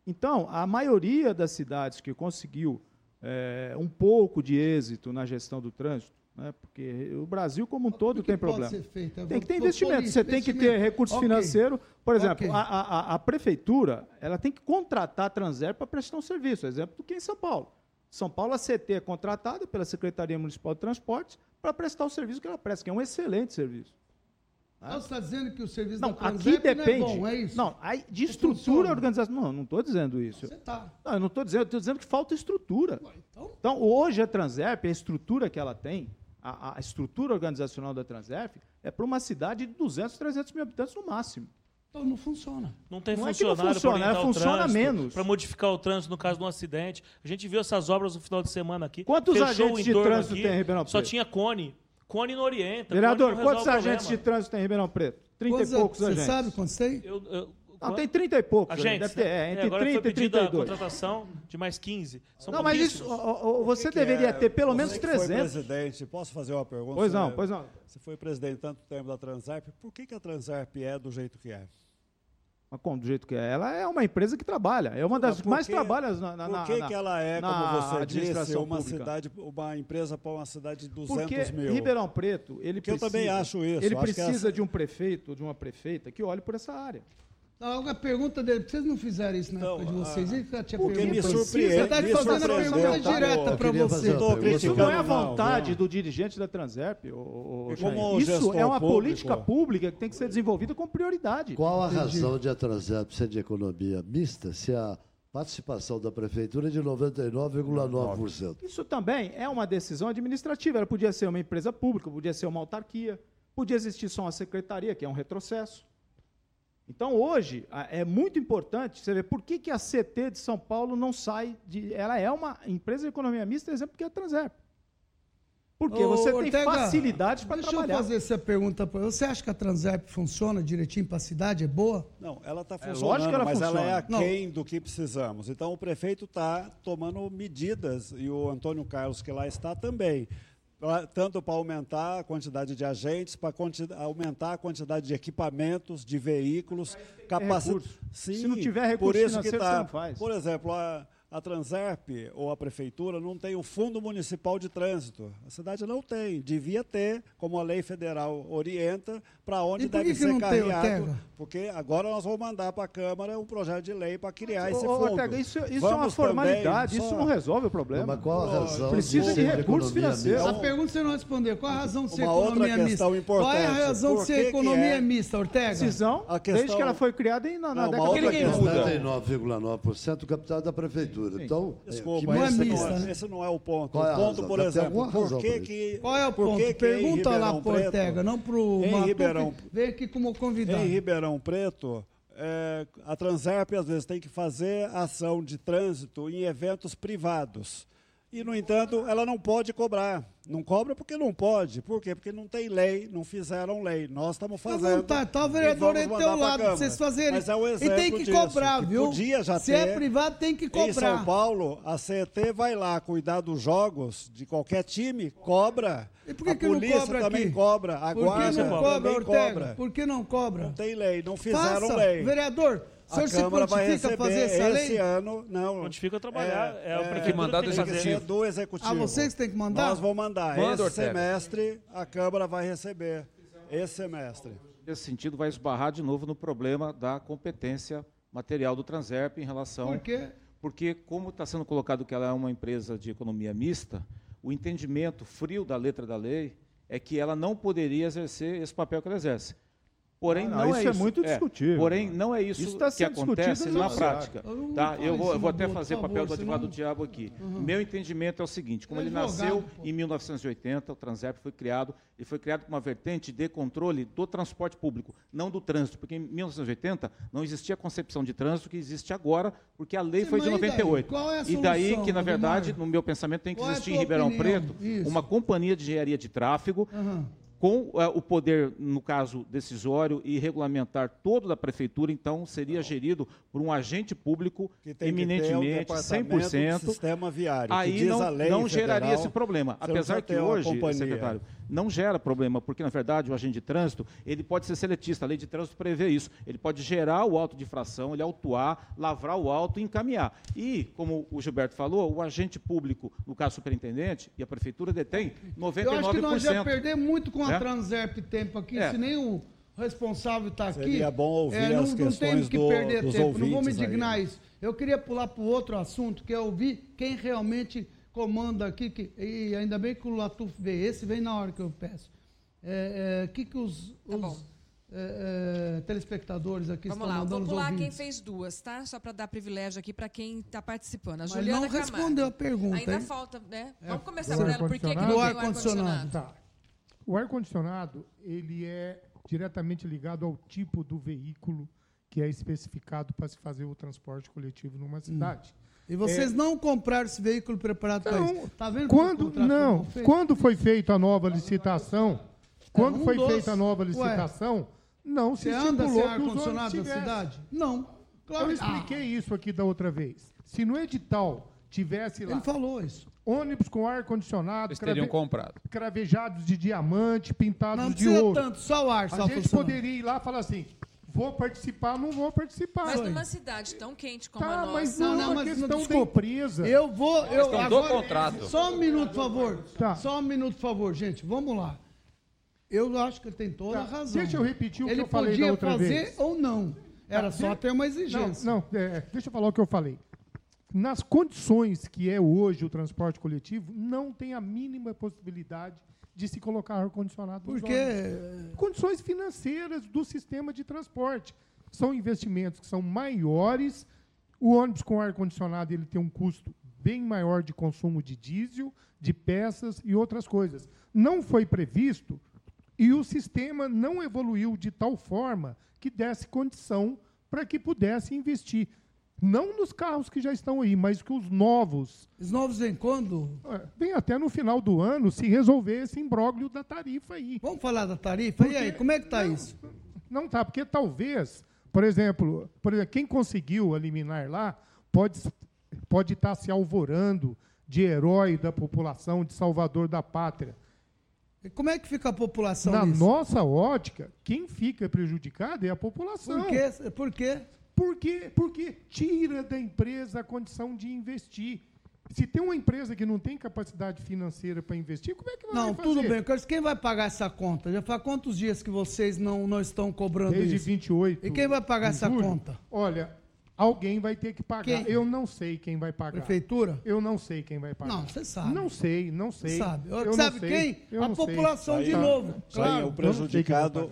Então, a maioria das cidades que conseguiu eh, um pouco de êxito na gestão do trânsito, né, porque o Brasil como um todo tem problema. É Tem que ter investimento. Você tem que ter investimento. recurso Ok. financeiro. Por exemplo, Ok. a, a- a prefeitura ela tem que contratar a Transerp para prestar um serviço. Exemplo do que em São Paulo. São Paulo, a CT é contratada pela Secretaria Municipal de Transportes para prestar o serviço que ela presta, que é um excelente serviço. Então você está dizendo que o serviço Não, da Transep aqui depende. não é bom, é isso? Não, aí, de Não estrutura organizacional. Não, não estou dizendo isso. Você tá. Não, eu não estou dizendo, eu estou dizendo que falta estrutura. Então, hoje a Transerp, a estrutura que ela tem, a, a estrutura organizacional da Transerp, é para uma cidade de 200, 300 mil habitantes no máximo. Então não funciona. Não tem Não é que não funcionário funciona, para é, o funciona trânsito, menos. Para modificar o trânsito no caso de um acidente. A gente viu essas obras no final de semana aqui. Quantos agentes de trânsito aqui, tem em Ribeirão Só Preto? tinha cone. Cone não orienta. Vereador, não quantos o agentes de trânsito tem em Ribeirão Preto? 30 Quantos- e poucos você agentes. sabe quantos tem? Eu, eu, Não, tem 30 e poucos. Agentes, deve ter, é, né? entre Agora 30 foi e pedida a 32. contratação de mais 15. São Não, mas isso, ó, ó, você que deveria é- ter pelo você menos que Foi 300. presidente, posso fazer uma pergunta? Pois não, Você- pois não. Você foi presidente tanto tempo da Transerp, por que, que a Transerp é do jeito que é? Mas como, do jeito que é? Ela é uma empresa que trabalha. É uma das que mais trabalha na, na, Por que, na- que ela é, como você disse, uma pública? cidade, uma empresa para uma cidade de 200 Porque mil? Ribeirão Preto, ele Porque eu precisa, também acho isso, Ele acho precisa essa- de um prefeito, de uma prefeita que olhe por essa área. Não, a pergunta dele, vocês não fizeram isso na época de vocês? Ele já tinha porque me perguntado. surpreende- Você está fazendo a pergunta direta para você. Isso não é a Não, vontade não. do dirigente da Transerp. ô, E como. Isso é uma público- política pública que tem que ser desenvolvida com prioridade. Qual a razão de a Transep ser de economia mista se a participação da prefeitura é de 99,9%? Isso também é uma decisão administrativa. Ela podia ser uma empresa pública, podia ser uma autarquia, podia existir só uma secretaria, que é um retrocesso. Então, hoje, é muito importante você ver por que, que a CT de São Paulo não sai de. Ela é uma empresa de economia mista, exemplo, que é a Transerp. Porque Ô, você Ortega, tem facilidades para Deixa trabalhar. eu fazer essa pergunta para você. acha que a Transep funciona direitinho para a cidade? É boa? Não, ela está É funcionando, lógico que ela mas ela é funciona. aquém do que precisamos. Então, o prefeito está tomando medidas, e o Antônio Carlos, que lá está, também. Pra- tanto para aumentar a quantidade de agentes, para aumentar a quantidade de equipamentos, de veículos, capacidade. recurso. Se não tiver recurso por isso que tá, não faz. Por exemplo, a, a Transerp ou a prefeitura não tem o Fundo Municipal de Trânsito. A cidade não tem. Devia ter, como a lei federal orienta, para onde E que deve que ser não tem, carreado. Ortega? porque agora nós vamos mandar para a Câmara um projeto de lei para criar esse Ô, ô, fundo. Ortega, isso, isso é uma formalidade, também, isso só- não resolve o problema. Mas qual a razão Precisa de de recursos financeiros. A pergunta você não respondeu. Qual a razão de ser Uma economia mista? Qual é a importante. razão de ser que que economia é- mista, Ortega? Decisão, A questão- desde que ela foi criada em, na, na Não, década de questão- 99,9% do capital é da prefeitura. Então, Desculpa, Não é esse, mista, não é, né? esse não é o ponto. Qual é o ponto, por exemplo, alguma por que que... Qual é o ponto? que que Pergunta lá Ribeirão pro Preto- Ortega, não Em Matuque. Ribeirão- Vem aqui como convidado. Em Ribeirão Preto, é, a Transerp às vezes tem que fazer ação de trânsito em eventos privados. E, no entanto, ela não pode cobrar. Não cobra porque não pode. Por quê? Porque não tem lei, não fizeram lei. Nós estamos Tá fazendo. vontade, tá o e vereador aí do teu lado, pra Câmara. vocês fazerem. Mas é um e exemplo tem que disso, cobrar, que viu? Podia já Se ter. é privado, tem que Em cobrar. São Paulo, a CET vai lá cuidar dos jogos de qualquer time, cobra. E por que a que não polícia cobra também aqui? cobra. A Por que guarda não cobra, também Ortega? cobra. Por que não cobra? Não tem lei, não fizeram Faça. lei. Vereador, o senhor a se Câmara vai receber fazer essa esse lei? ano. Não. Prontifica a trabalhar. É, o é, prefeito mandar que tem do ser do executivo. Ah, vocês têm que mandar? Nós vamos mandar. Manda, esse Ortega. semestre a Câmara vai receber. Esse semestre. Nesse sentido, vai esbarrar de novo no problema da competência material do Transerp em relação. Por quê? Porque, como está sendo colocado que ela é uma empresa de economia mista, o entendimento frio da letra da lei é que ela não poderia exercer esse papel que ela exerce. Porém, não, não, isso é é isso. muito discutível. Porém, não é isso, Isso tá que acontece na prática. Eu Tá? Eu vou, eu vou até fazer por papel favor, do advogado senão- do diabo aqui. Uhum. Meu entendimento é o seguinte: como É ele advogado, nasceu pô. em 1980, o Transerp foi criado, ele foi criado com uma vertente de controle do transporte público, não do trânsito, porque em 1980 não existia a concepção de trânsito que existe agora, porque a lei Sim, foi de mas e daí? 98. Qual é a e daí solução, que, na verdade, no meu pensamento, tem que Qual é existir em Ribeirão opinião? Preto Isso. uma companhia de engenharia de tráfego Aham. Com eh, o poder, no caso, decisório e regulamentar todo da prefeitura, então seria gerido por um agente público Que tem que ter o eminentemente, departamento 100%. do sistema viário, Aí não, não geraria federal, esse problema. não Apesar que hoje, secretário, não gera problema, porque, na verdade, o agente de trânsito ele pode ser seletista. A lei de trânsito prevê isso. Ele pode gerar o auto de infração, ele autuar, lavrar o auto e encaminhar. E, como o Gilberto falou, o agente público, no caso superintendente, e a prefeitura detém 99%. Eu acho que nós já perdemos muito com a né? Transerp tempo aqui, É. se nem o responsável está aqui. Seria bom ouvir é, não, as não temos questões que do- perder dos tempo, não vou me ouvintes aí. dignar isso. Eu queria pular para o outro assunto, que é ouvir quem realmente comanda aqui, que, e ainda bem que o Latuf vê, esse vem na hora que eu peço. É, é, que que os, os é, é, telespectadores aqui Vamos estão lá, mandando vou os pular quem fez duas, tá? Só para dar privilégio aqui para quem está participando. A Mas Juliana não Camargo. respondeu a pergunta, Ainda hein? falta, né? É, Vamos começar por ela. Por que, que não tem o ar-condicionado? Tá. O ar-condicionado, ele é diretamente ligado ao tipo do veículo que é especificado para se fazer o transporte coletivo numa cidade. E vocês É, não compraram esse veículo preparado para Não, isso? Tá vendo quando, não, quando foi feita a nova licitação, quando um foi dos- feita a nova Ué. licitação, não se Você anda sem estipulou que os ar-condicionado ônibus na tivessem. cidade? Não. Claro Eu que- expliquei isso aqui da outra vez. Se no edital tivesse lá... Ele falou isso. Ônibus com ar-condicionado, Eles teriam comprado. cravejados de diamante, pintados Não de precisa ouro. tanto, só o ar, só A gente poderia ir lá e falar assim, vou participar, não vou participar. Mas numa cidade tão quente como Tá, a nossa. mas não, não, mas questão não, desculpa. empresa. Eu vou. Eu, Questão do contrato. Só um minuto, por favor. Tá. Só um minuto, por favor, gente. Vamos lá. Eu acho que ele tem toda Tá, a razão. deixa eu repetir o que ele eu falei da podia outra fazer vez. ou não. Era Tá, só de- ter uma exigência. Não, não é, deixa eu falar o que eu falei. Nas condições que é hoje o transporte coletivo, não tem a mínima possibilidade de se colocar ar-condicionado nos Porque ônibus. Condições financeiras do sistema de transporte. São investimentos que são maiores. O ônibus com ar-condicionado ele tem um custo bem maior de consumo de diesel, de peças e outras coisas. Não foi previsto e o sistema não evoluiu de tal forma que desse condição para que pudesse investir. Não nos carros que já estão aí, mas que os novos. Os novos vêm quando? Vem até no final do ano se resolver esse imbróglio da tarifa aí. Vamos falar da tarifa? E aí, como é que está isso? Não tá, porque talvez, por exemplo, por exemplo, quem conseguiu eliminar lá pode pode estar se alvorando de herói da população, de salvador da pátria. E como é que fica a população Na nisso? nossa ótica, quem fica prejudicado é a população. Por quê? Por quê? Porque, porque tira da empresa a condição de investir. Se tem uma empresa que não tem capacidade financeira para investir, como é que ela Não, vai fazer? tudo bem. Eu Quem vai pagar essa conta? Já faz quantos dias que vocês não, não estão cobrando Desde isso? 28. E quem vai pagar essa julho, conta? Olha, alguém vai ter que pagar. Quem? Eu não sei quem vai pagar. Prefeitura? Eu não sei quem vai pagar. Não, você sabe. Não sei, não sei. Sabe. Eu não sabe sei. quem? Eu A não sei. população de Aí, novo. aí Claro. o prejudicado,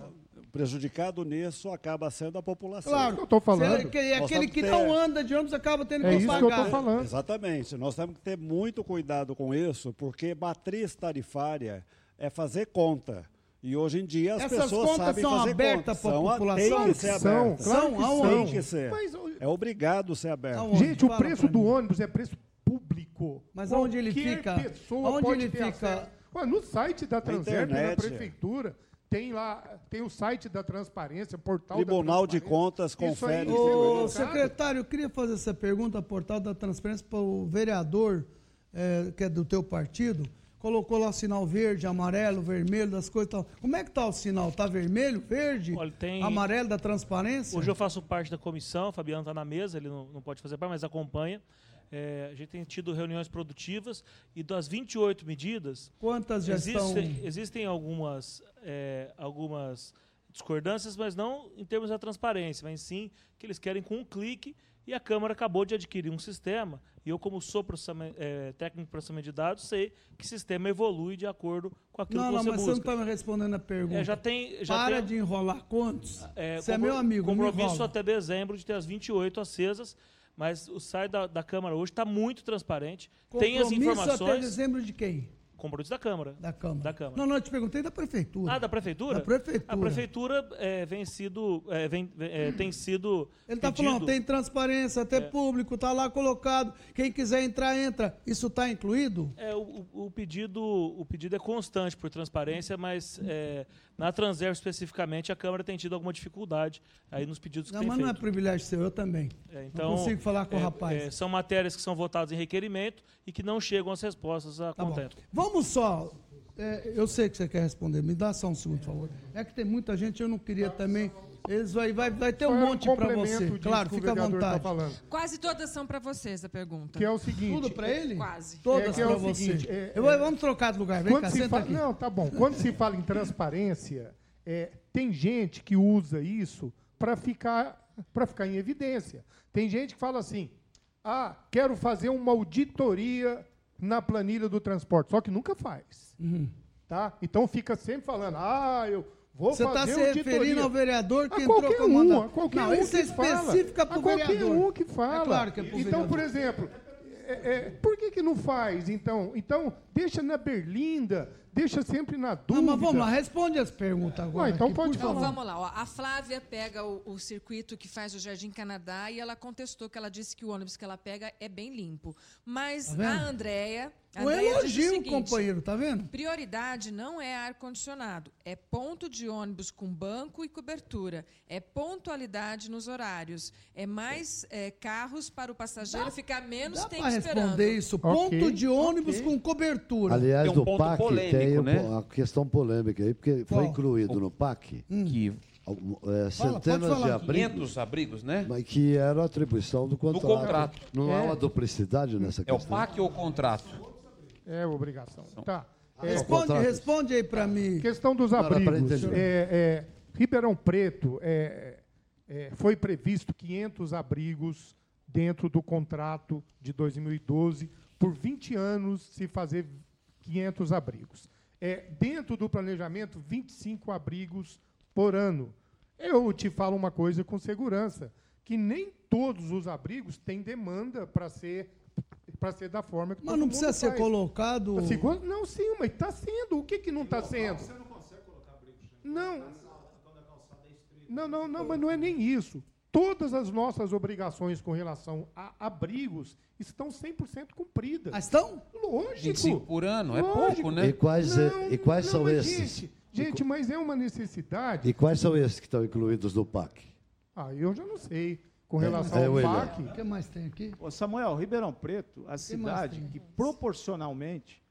prejudicado nisso acaba sendo a população. Claro. que eu tô falando. Se é aquele que ter- não anda de ônibus acaba tendo É que isso que eu pagar. tô falando. Exatamente. Nós temos que ter muito cuidado com isso, porque matriz tarifária é fazer conta. E hoje em dia as Essas pessoas contas sabem são fazer abertas pra São, população? Tem que ser são, claro que Tem são. que ser. Mas, é obrigado ser aberto. Aonde? Gente, o Fala preço pra do mim. ônibus é preço público. Mas aonde ele fica? pessoa Aonde pode ele ter fica? acesso. Ué, no site da Transerp, na prefeitura, tem lá, tem o site da transparência, portal Tribunal da de. Contas Isso aí confere. Ô, secretário, eu queria fazer essa pergunta ao portal da transparência para o vereador, eh, que é do teu partido, colocou lá o sinal verde, amarelo, vermelho, das coisas e tal. Como é que está o sinal? Está vermelho, verde, Olha, tem- amarelo da transparência? Hoje eu faço parte da comissão, o Fabiano está na mesa, ele não, não pode fazer parte, mas acompanha. É, a gente tem tido reuniões produtivas e das 28 medidas. Quantas já existem, estão- Existem algumas, é, algumas discordâncias, mas não em termos da transparência, mas sim que eles querem com um clique. E a Câmara acabou de adquirir um sistema, e eu, como sou é, técnico de processamento de dados, sei que o sistema evolui de acordo com aquilo Não, que não, você mas você não busca. está me respondendo a pergunta. É, já tem, já Para tem- de enrolar contos. é, você é meu amigo, não me Compromisso enrola. até dezembro de ter as 28 acesas, mas o site da, da Câmara hoje está muito transparente. Tem as Compromisso informações. até dezembro de quem? Compromisso da Câmara. Da Câmara. Da Câmara. Não, não, eu te perguntei da Prefeitura. Ah, da prefeitura? Da Prefeitura. A prefeitura é, vem sido, é, vem, é, tem sido. Ele está falando, tem transparência, até público, está lá colocado. Quem quiser entrar, entra. Isso está incluído? É, o, o- pedido, o pedido é constante por transparência, mas é, na Transerv especificamente a Câmara tem tido alguma dificuldade aí nos pedidos que Não, tem mas feito. não é privilégio seu, eu também. É, então, não consigo falar com o é, rapaz. é, são matérias que são votadas em requerimento e que não chegam as respostas a Tá bom. contento. Vamos só. é, eu sei que você quer responder. Me dá só um segundo, por favor. É que tem muita gente, eu não queria também. Eles vai, vai, vai ter um Só é um monte para complemento você. disso Claro, que o fica à tá vontade. falando. Quase todas são para vocês a pergunta. Que é o seguinte. Tudo para ele? Quase. Todas É é para você. seguinte, é- Eu é- vamos trocar de lugar. Vem Quando cá, se senta fala, aqui. Não, tá bom. Quando se fala em transparência, é, tem gente que usa isso para ficar, para ficar em evidência. Tem gente que fala assim: ah, quero fazer uma auditoria na planilha do transporte, só que nunca faz. Uhum. Tá? Então fica sempre falando: ah, eu vou Você está se referindo ao vereador que a entrou qualquer um, a qualquer Não, um isso é que específica para o qualquer vereador. um que fala. É claro que é Então, por exemplo, é, é, por que, que não faz, então? Então, deixa na berlinda, deixa sempre na dúvida. Não, mas vamos lá, responde as perguntas agora. Ah, então aqui, pode por Então vamos lá. ó. A Flávia pega o, o circuito que faz o Jardim Canadá e ela contestou que ela disse que o ônibus que ela pega é bem limpo. Mas Tá a Andréia. Um o elogio, companheiro, tá vendo? Prioridade não é ar-condicionado, é ponto de ônibus com banco e cobertura, é pontualidade nos horários, é mais é, carros para o passageiro ficar menos tempo Para esperando. responder isso, ponto de ônibus com cobertura. Aliás, Tem um no ponto PAC polêmico, tem um- né? uma questão polêmica aí, porque Qual? foi incluído no PAC Que é, Fala, centenas falar. de abrigos. 500 abrigos, né? Mas que era a atribuição do contrato. contrato. Não há É. uma duplicidade nessa É o questão. PAC ou o contrato? É obrigação. Tá. Ah, É, Responde, responde aí para mim. Questão dos abrigos. É, é, Ribeirão Preto é, é, foi previsto 500 abrigos dentro do contrato de 2012 por 20 anos se fazer 500 abrigos. É, dentro do planejamento, 25 abrigos por ano. Eu te falo uma coisa com segurança, que nem todos os abrigos têm demanda para ser para ser da forma que Mas todo não mundo precisa ser faz. colocado- Assim, não, sim, mas está sendo. O que, que não está sendo? Não. Não, não, não, mas não é nem isso. Todas as nossas obrigações com relação a abrigos estão 100% cumpridas. Ah, estão? Lógico. 25 por ano, é Lógico. pouco, né? E quais, é- Não, e quais não, são mas, esses? Gente, gente, mas é uma necessidade. E quais são esses que estão incluídos no PAC? Ah, eu já não sei. Com É, relação é, ao William. PAC. O que mais tem aqui? Ô, Samuel, Ribeirão Preto, a mais cidade que proporcionalmente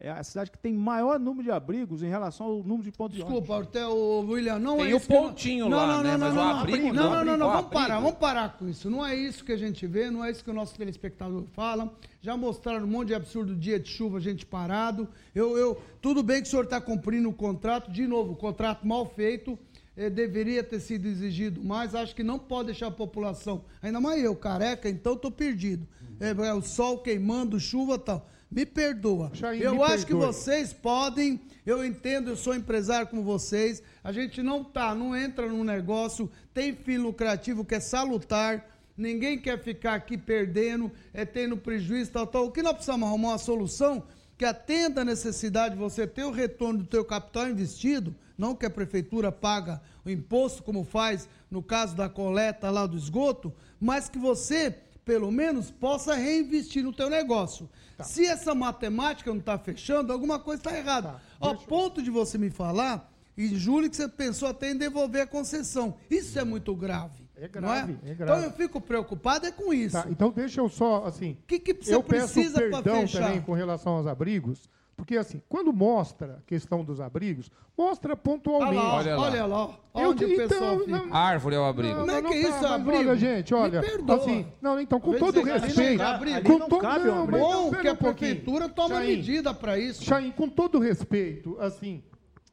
é a cidade que tem maior número de abrigos em relação ao número de pontos de ônibus. Desculpa, até o William, não Tem é o isso. que nós- pontinho não, lá, não, né? Não, Mas não, o não, abrigo não, não, não, não, não, o vamos parar, vamos parar com isso. Não é isso que a gente vê, não é isso que o nosso telespectador fala. Já mostraram um monte de absurdo dia de chuva, gente parado. Eu, eu, tudo bem que o senhor está cumprindo o contrato, de novo, o contrato mal feito. eh, deveria ter sido exigido mais, acho que não pode deixar a população, ainda mais eu, careca, então estou perdido. É, é, o sol queimando, chuva e tal. Me perdoa. Eu me acho que perdoe. vocês podem, eu entendo, eu sou empresário como vocês, a gente não tá, não entra num negócio, tem fim lucrativo que é salutar, ninguém quer ficar aqui perdendo, é tendo prejuízo, tal, tal. O que nós precisamos arrumar uma solução que atenda a necessidade de você ter o retorno do teu capital investido, não que a prefeitura paga o imposto, como faz no caso da coleta lá do esgoto, mas que você, pelo menos, possa reinvestir no teu negócio. Se essa matemática não está fechando, alguma coisa está errada. Ao ponto de você me falar, em julho, que você pensou até em devolver a concessão. Isso é muito grave. É é? grave, é grave. Então eu fico preocupado é com isso. Tá, então deixa eu só, assim. que você eu peço precisa pra perdão também com relação aos abrigos, porque assim, quando mostra a questão dos abrigos, mostra pontualmente. Olha lá, olha lá, Eu onde o então, fica. não- Árvore é o abrigo. Como é não que é tá, isso, mas abrigo? Olha, gente, Me olha. perdoa. Assim, não, então, com todo dizer que ali não respeito. cabe, ali com não cabe, não, mas que a prefeitura toma Chain, medida para isso. Chain, com todo respeito, assim,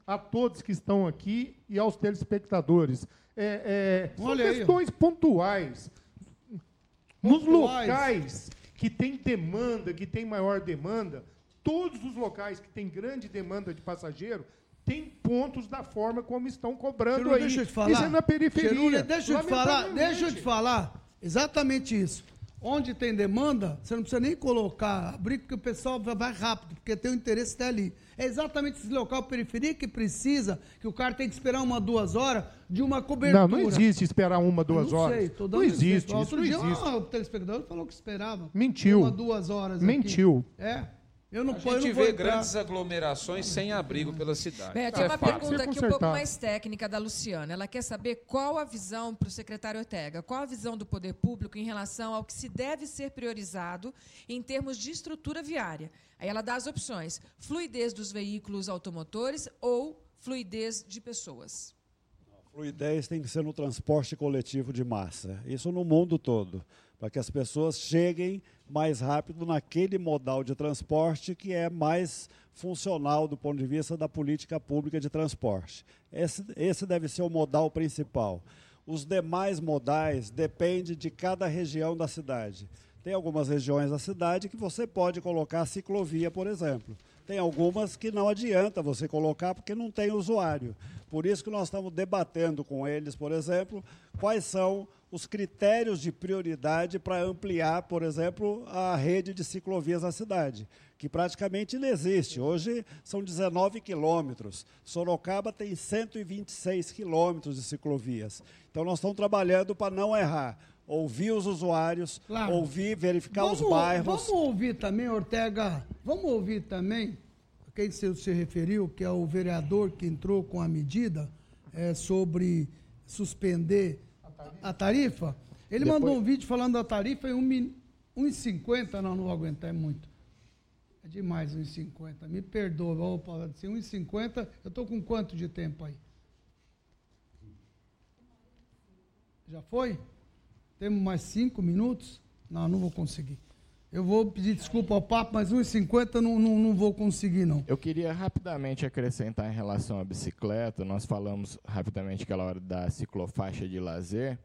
a todos que estão aqui e aos telespectadores, é, é, são Olha aí, questões pontuais. Nos Pontuais. locais que tem demanda, que tem maior demanda, todos os locais que tem grande demanda de passageiro, tem pontos da forma como estão cobrando Chirula, aí. deixa eu te falar. Isso é na periferia. Deixa eu te falar, deixa eu te falar. Exatamente isso. onde tem demanda, você não precisa nem colocar, abrir, porque o pessoal vai- rápido, porque tem o interesse até ali. É exatamente esse local periferia que precisa, que o cara tem que esperar uma, duas horas de uma cobertura. Não, não existe esperar uma, duas não horas. Sei, tô dando não existe, isso Outro não dia, existe. ah, o telespectador falou que esperava. Mentiu. Uma, duas horas aqui. Mentiu. É. Eu não, A gente não vê entrar. grandes aglomerações sem abrigo pela cidade. Tem é uma fato. pergunta aqui um pouco mais técnica da Luciana. Ela quer saber qual a visão para o secretário Ortega, qual a visão do poder público em relação ao que se deve ser priorizado em termos de estrutura viária. Aí ela dá as opções: fluidez dos veículos automotores ou fluidez de pessoas. Fluidez tem que ser no transporte coletivo de massa. Isso no mundo todo. Para que as pessoas cheguem mais rápido naquele modal de transporte que é mais funcional do ponto de vista da política pública de transporte. Esse, esse deve ser o modal principal. Os demais modais dependem de cada região da cidade. Tem algumas regiões da cidade que você pode colocar ciclovia, por exemplo. Tem algumas que não adianta você colocar porque não tem usuário. Por isso que nós estamos debatendo com eles, por exemplo, quais são os critérios de prioridade para ampliar, por exemplo, a rede de ciclovias na cidade, que praticamente não existe. Hoje são 19 quilômetros. Sorocaba tem 126 quilômetros de ciclovias. Então nós estamos trabalhando para não errar. Ouvir os usuários, Claro. ouvir, verificar os Vamos- bairros. Vamos ouvir também, Ortega, vamos ouvir também, quem se, se referiu, que é o vereador que entrou com a medida é, sobre suspender a tarifa. Ele Depois- mandou um vídeo falando da tarifa em 1,50, um, min- 1,50, não, não vou aguentar, é muito. É demais 1,50. Me perdoa, opa, assim, 1,50, eu estou com quanto de tempo aí? Já foi? Temos mais cinco minutos? Não, não vou conseguir. Eu vou pedir desculpa ao papo, mas 1,50 não, não, não vou conseguir, não. Eu queria rapidamente acrescentar em relação à bicicleta. Nós falamos rapidamente aquela hora da ciclofaixa de lazer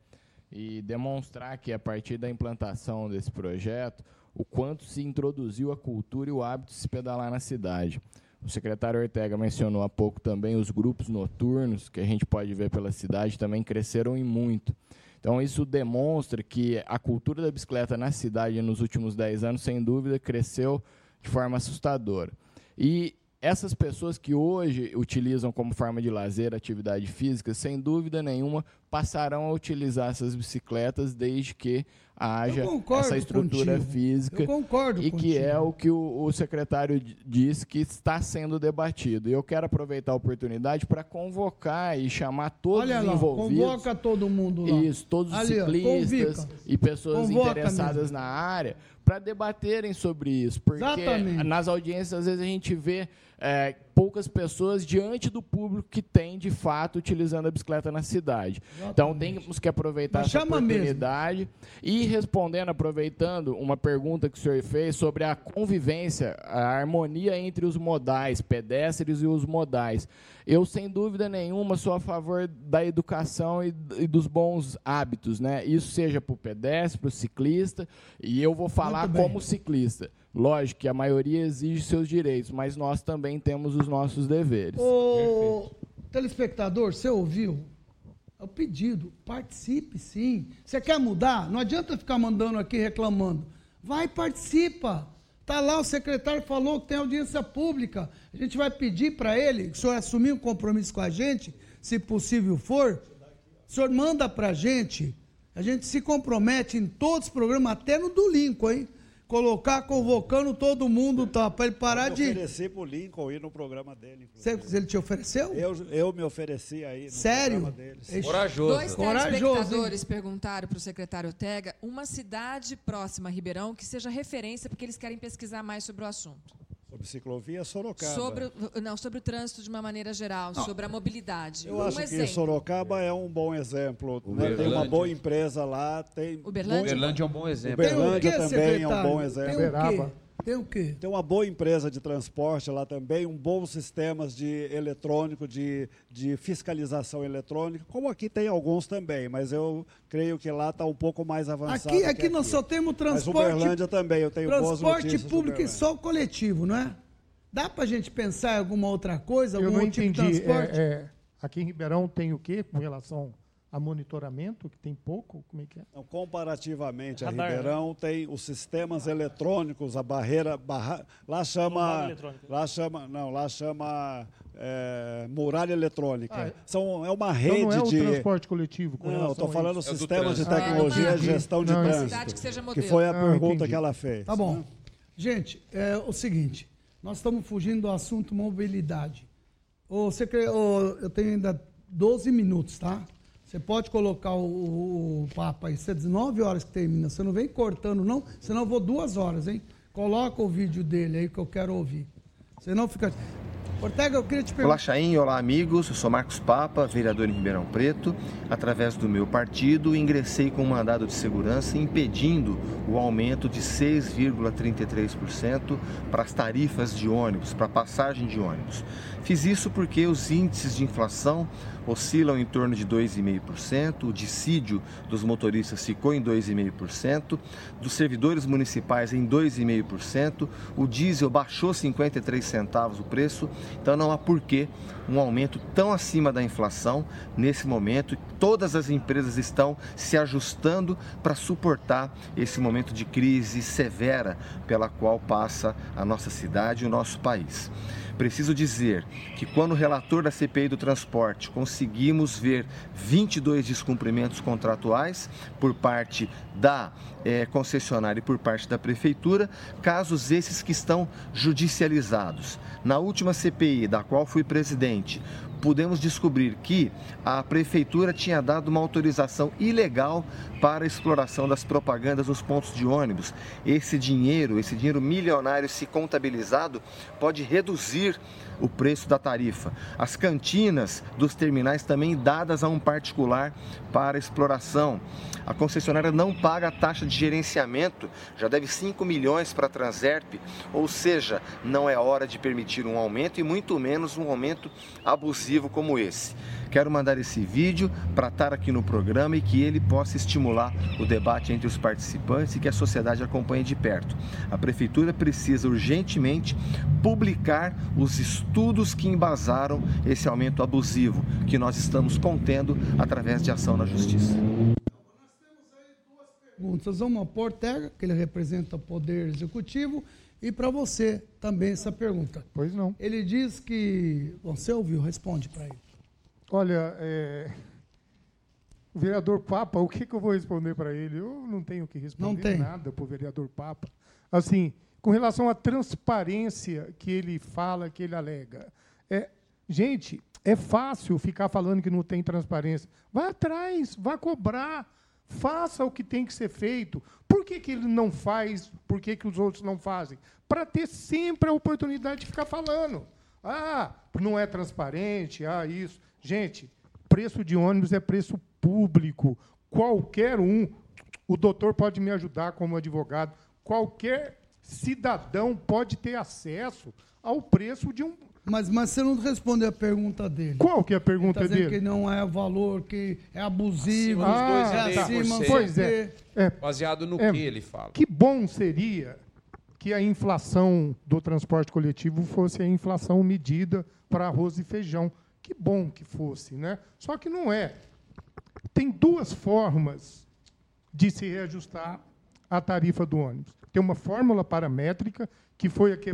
e demonstrar que a partir da implantação desse projeto, o quanto se introduziu a cultura e o hábito de se pedalar na cidade. O secretário Ortega mencionou há pouco também os grupos noturnos, que a gente pode ver pela cidade, também cresceram em muito. Então, isso demonstra que a cultura da bicicleta na cidade nos últimos 10 anos, sem dúvida, cresceu de forma assustadora. E essas pessoas que hoje utilizam como forma de lazer atividade física, sem dúvida nenhuma, passarão a utilizar essas bicicletas desde que haja essa estrutura contigo. física Eu concordo e que contigo. é o que o, o secretário disse que está sendo debatido. E eu quero aproveitar a oportunidade para convocar e chamar todos Olha os lá, envolvidos. convoca todo mundo lá. Isso, todos os Ali, ó, ciclistas convica. e pessoas Convoca interessadas mesmo. na área para debaterem sobre isso. Porque Exatamente. nas audiências, às vezes, a gente vê é, poucas pessoas diante do público que tem, de fato, utilizando a bicicleta na cidade. Então, temos que aproveitar Mas essa chama mesmo. oportunidade e respondendo, aproveitando uma pergunta que o senhor fez sobre a convivência, a harmonia entre os modais, pedestres e os modais. Eu, sem dúvida nenhuma, sou a favor da educação e, e dos bons hábitos, né? Isso seja para o pedestre, para o ciclista, e eu vou falar como ciclista. Lógico que a maioria exige seus direitos, mas nós também temos os nossos deveres. Ô, telespectador, você ouviu? É o pedido. Participe, sim. Você quer mudar? Não adianta ficar mandando aqui reclamando. Vai participa. Está lá, o secretário falou que tem audiência pública. A gente vai pedir para ele, que o senhor assumir um compromisso com a gente, se possível for. O senhor manda para a gente. A gente se compromete em todos os programas, até no do Lincoln, hein? Colocar convocando todo mundo, tá? Para ele parar Eu de. ofereci para o Lincoln ir no programa dele. Você, ele te ofereceu? Eu, eu me ofereci aí no Sério? programa deles. Ixi. Dois Corajoso, telespectadores perguntaram para o secretário Ortega uma cidade próxima a Ribeirão que seja referência, porque eles querem pesquisar mais sobre o assunto. Sobre ciclovia, Sorocaba. Sobre, o- não, sobre o trânsito de uma maneira geral, sobre a mobilidade. Eu um acho exemplo. que Sorocaba é um bom exemplo. né? Tem uma boa empresa lá. Tem Uberlândia? muito- Uberlândia é um bom exemplo. Uberlândia também é um bom exemplo. Tem o quê? Tem o quê? Tem uma boa empresa de transporte lá também, um bom sistemas de eletrônico, de, de fiscalização eletrônica, como aqui tem alguns também, mas eu creio que lá está um pouco mais avançado. Aqui, aqui nós só temos transporte. Mas Uberlândia também, eu tenho boas Transporte público e só o coletivo, não é? Dá pra gente pensar em alguma outra coisa, Eu algum não outro tipo de entendi. transporte? É, é, aqui em Ribeirão tem o quê com relação a monitoramento, que tem pouco? Como é que é? Não, comparativamente a Radar, né? Ribeirão tem os sistemas eletrônicos, a barreira, barra, lá chama, lá chama, não, lá chama é, muralha eletrônica. Ah, é. São, é uma Então rede não é o de transporte coletivo com Não, estou a falando isso. É sistemas de trânsito. tecnologia Ah, e gestão de trânsito. Que seja que modelo. foi a Ah, pergunta entendi. que ela fez. Tá bom. né? Gente, é o seguinte, nós estamos fugindo do assunto mobilidade. Ô, secre- ô, eu tenho ainda 12 minutos, tá? Você pode colocar o, o Papa aí, você 19 horas que termina, você não vem cortando não, senão eu vou duas horas, hein? Coloca o vídeo dele aí que eu quero ouvir. Senão fica... Ortega, eu queria te Olá, perguntar... Chaim. Olá, amigos. Eu sou Marcos Papa, vereador em Ribeirão Preto. Através do meu partido, ingressei com um mandado de segurança impedindo o aumento de 6,33% para as tarifas de ônibus, para a passagem de ônibus. Fiz isso porque os índices de inflação oscilam em torno de 2,5%, o dissídio dos motoristas ficou em 2,5%, dos servidores municipais em 2,5%, o diesel baixou 53 centavos o preço, então não há porquê um aumento tão acima da inflação nesse momento. Todas as empresas estão se ajustando para suportar esse momento de crise severa pela qual passa a nossa cidade e o nosso país. Preciso dizer que quando o relator da CPI do transporte conseguimos ver 22 descumprimentos contratuais por parte da eh, concessionária e por parte da prefeitura, casos esses que estão judicializados. Na última CPI, da qual fui presidente, pudemos descobrir que a prefeitura tinha dado uma autorização ilegal para a exploração das propagandas nos pontos de ônibus. Esse dinheiro, esse dinheiro milionário, se contabilizado, pode reduzir o preço da tarifa. As cantinas dos terminais também dadas a um particular para exploração. A concessionária não paga a taxa de gerenciamento, já deve 5 milhões para a Transerp, ou seja, não é hora de permitir um aumento e muito menos um aumento abusivo como esse. Quero mandar esse vídeo para estar aqui no programa e que ele possa estimular o debate entre os participantes e que a sociedade acompanhe de perto. A prefeitura precisa urgentemente publicar os estudos que embasaram esse aumento abusivo que nós estamos contendo através de ação na justiça. perguntas. Uma para o Ortega, que ele representa o Poder Executivo, e para você também essa pergunta. Pois não. Ele diz que. Bom, Você ouviu? Responde para ele. Olha, é, o vereador Papa, o que, que eu vou responder para ele? Eu não tenho o que responder nada para o vereador Papa. Assim, com relação à transparência que ele fala, que ele alega. É, gente, é fácil ficar falando que não tem transparência. Vai atrás, vai cobrar, faça o que tem que ser feito. Por que, que ele não faz? Por que, que os outros não fazem? Para ter sempre a oportunidade de ficar falando. Ah, não é transparente, ah, isso. Gente, preço de ônibus é preço público. Qualquer um, o doutor pode me ajudar como advogado, qualquer cidadão pode ter acesso ao preço de um. Mas, mas você não respondeu a pergunta dele. Qual que é a pergunta Ele tá dele? que não é valor, que é abusivo. Acima dos é 2,5%. acima, sei Pois é. é. Baseado no É, que ele fala. Que bom seria que a inflação do transporte coletivo fosse a inflação medida para arroz e feijão. Que bom que fosse, né? Só que não é. Tem duas formas de se reajustar a tarifa do ônibus. Tem uma fórmula paramétrica, que foi a que,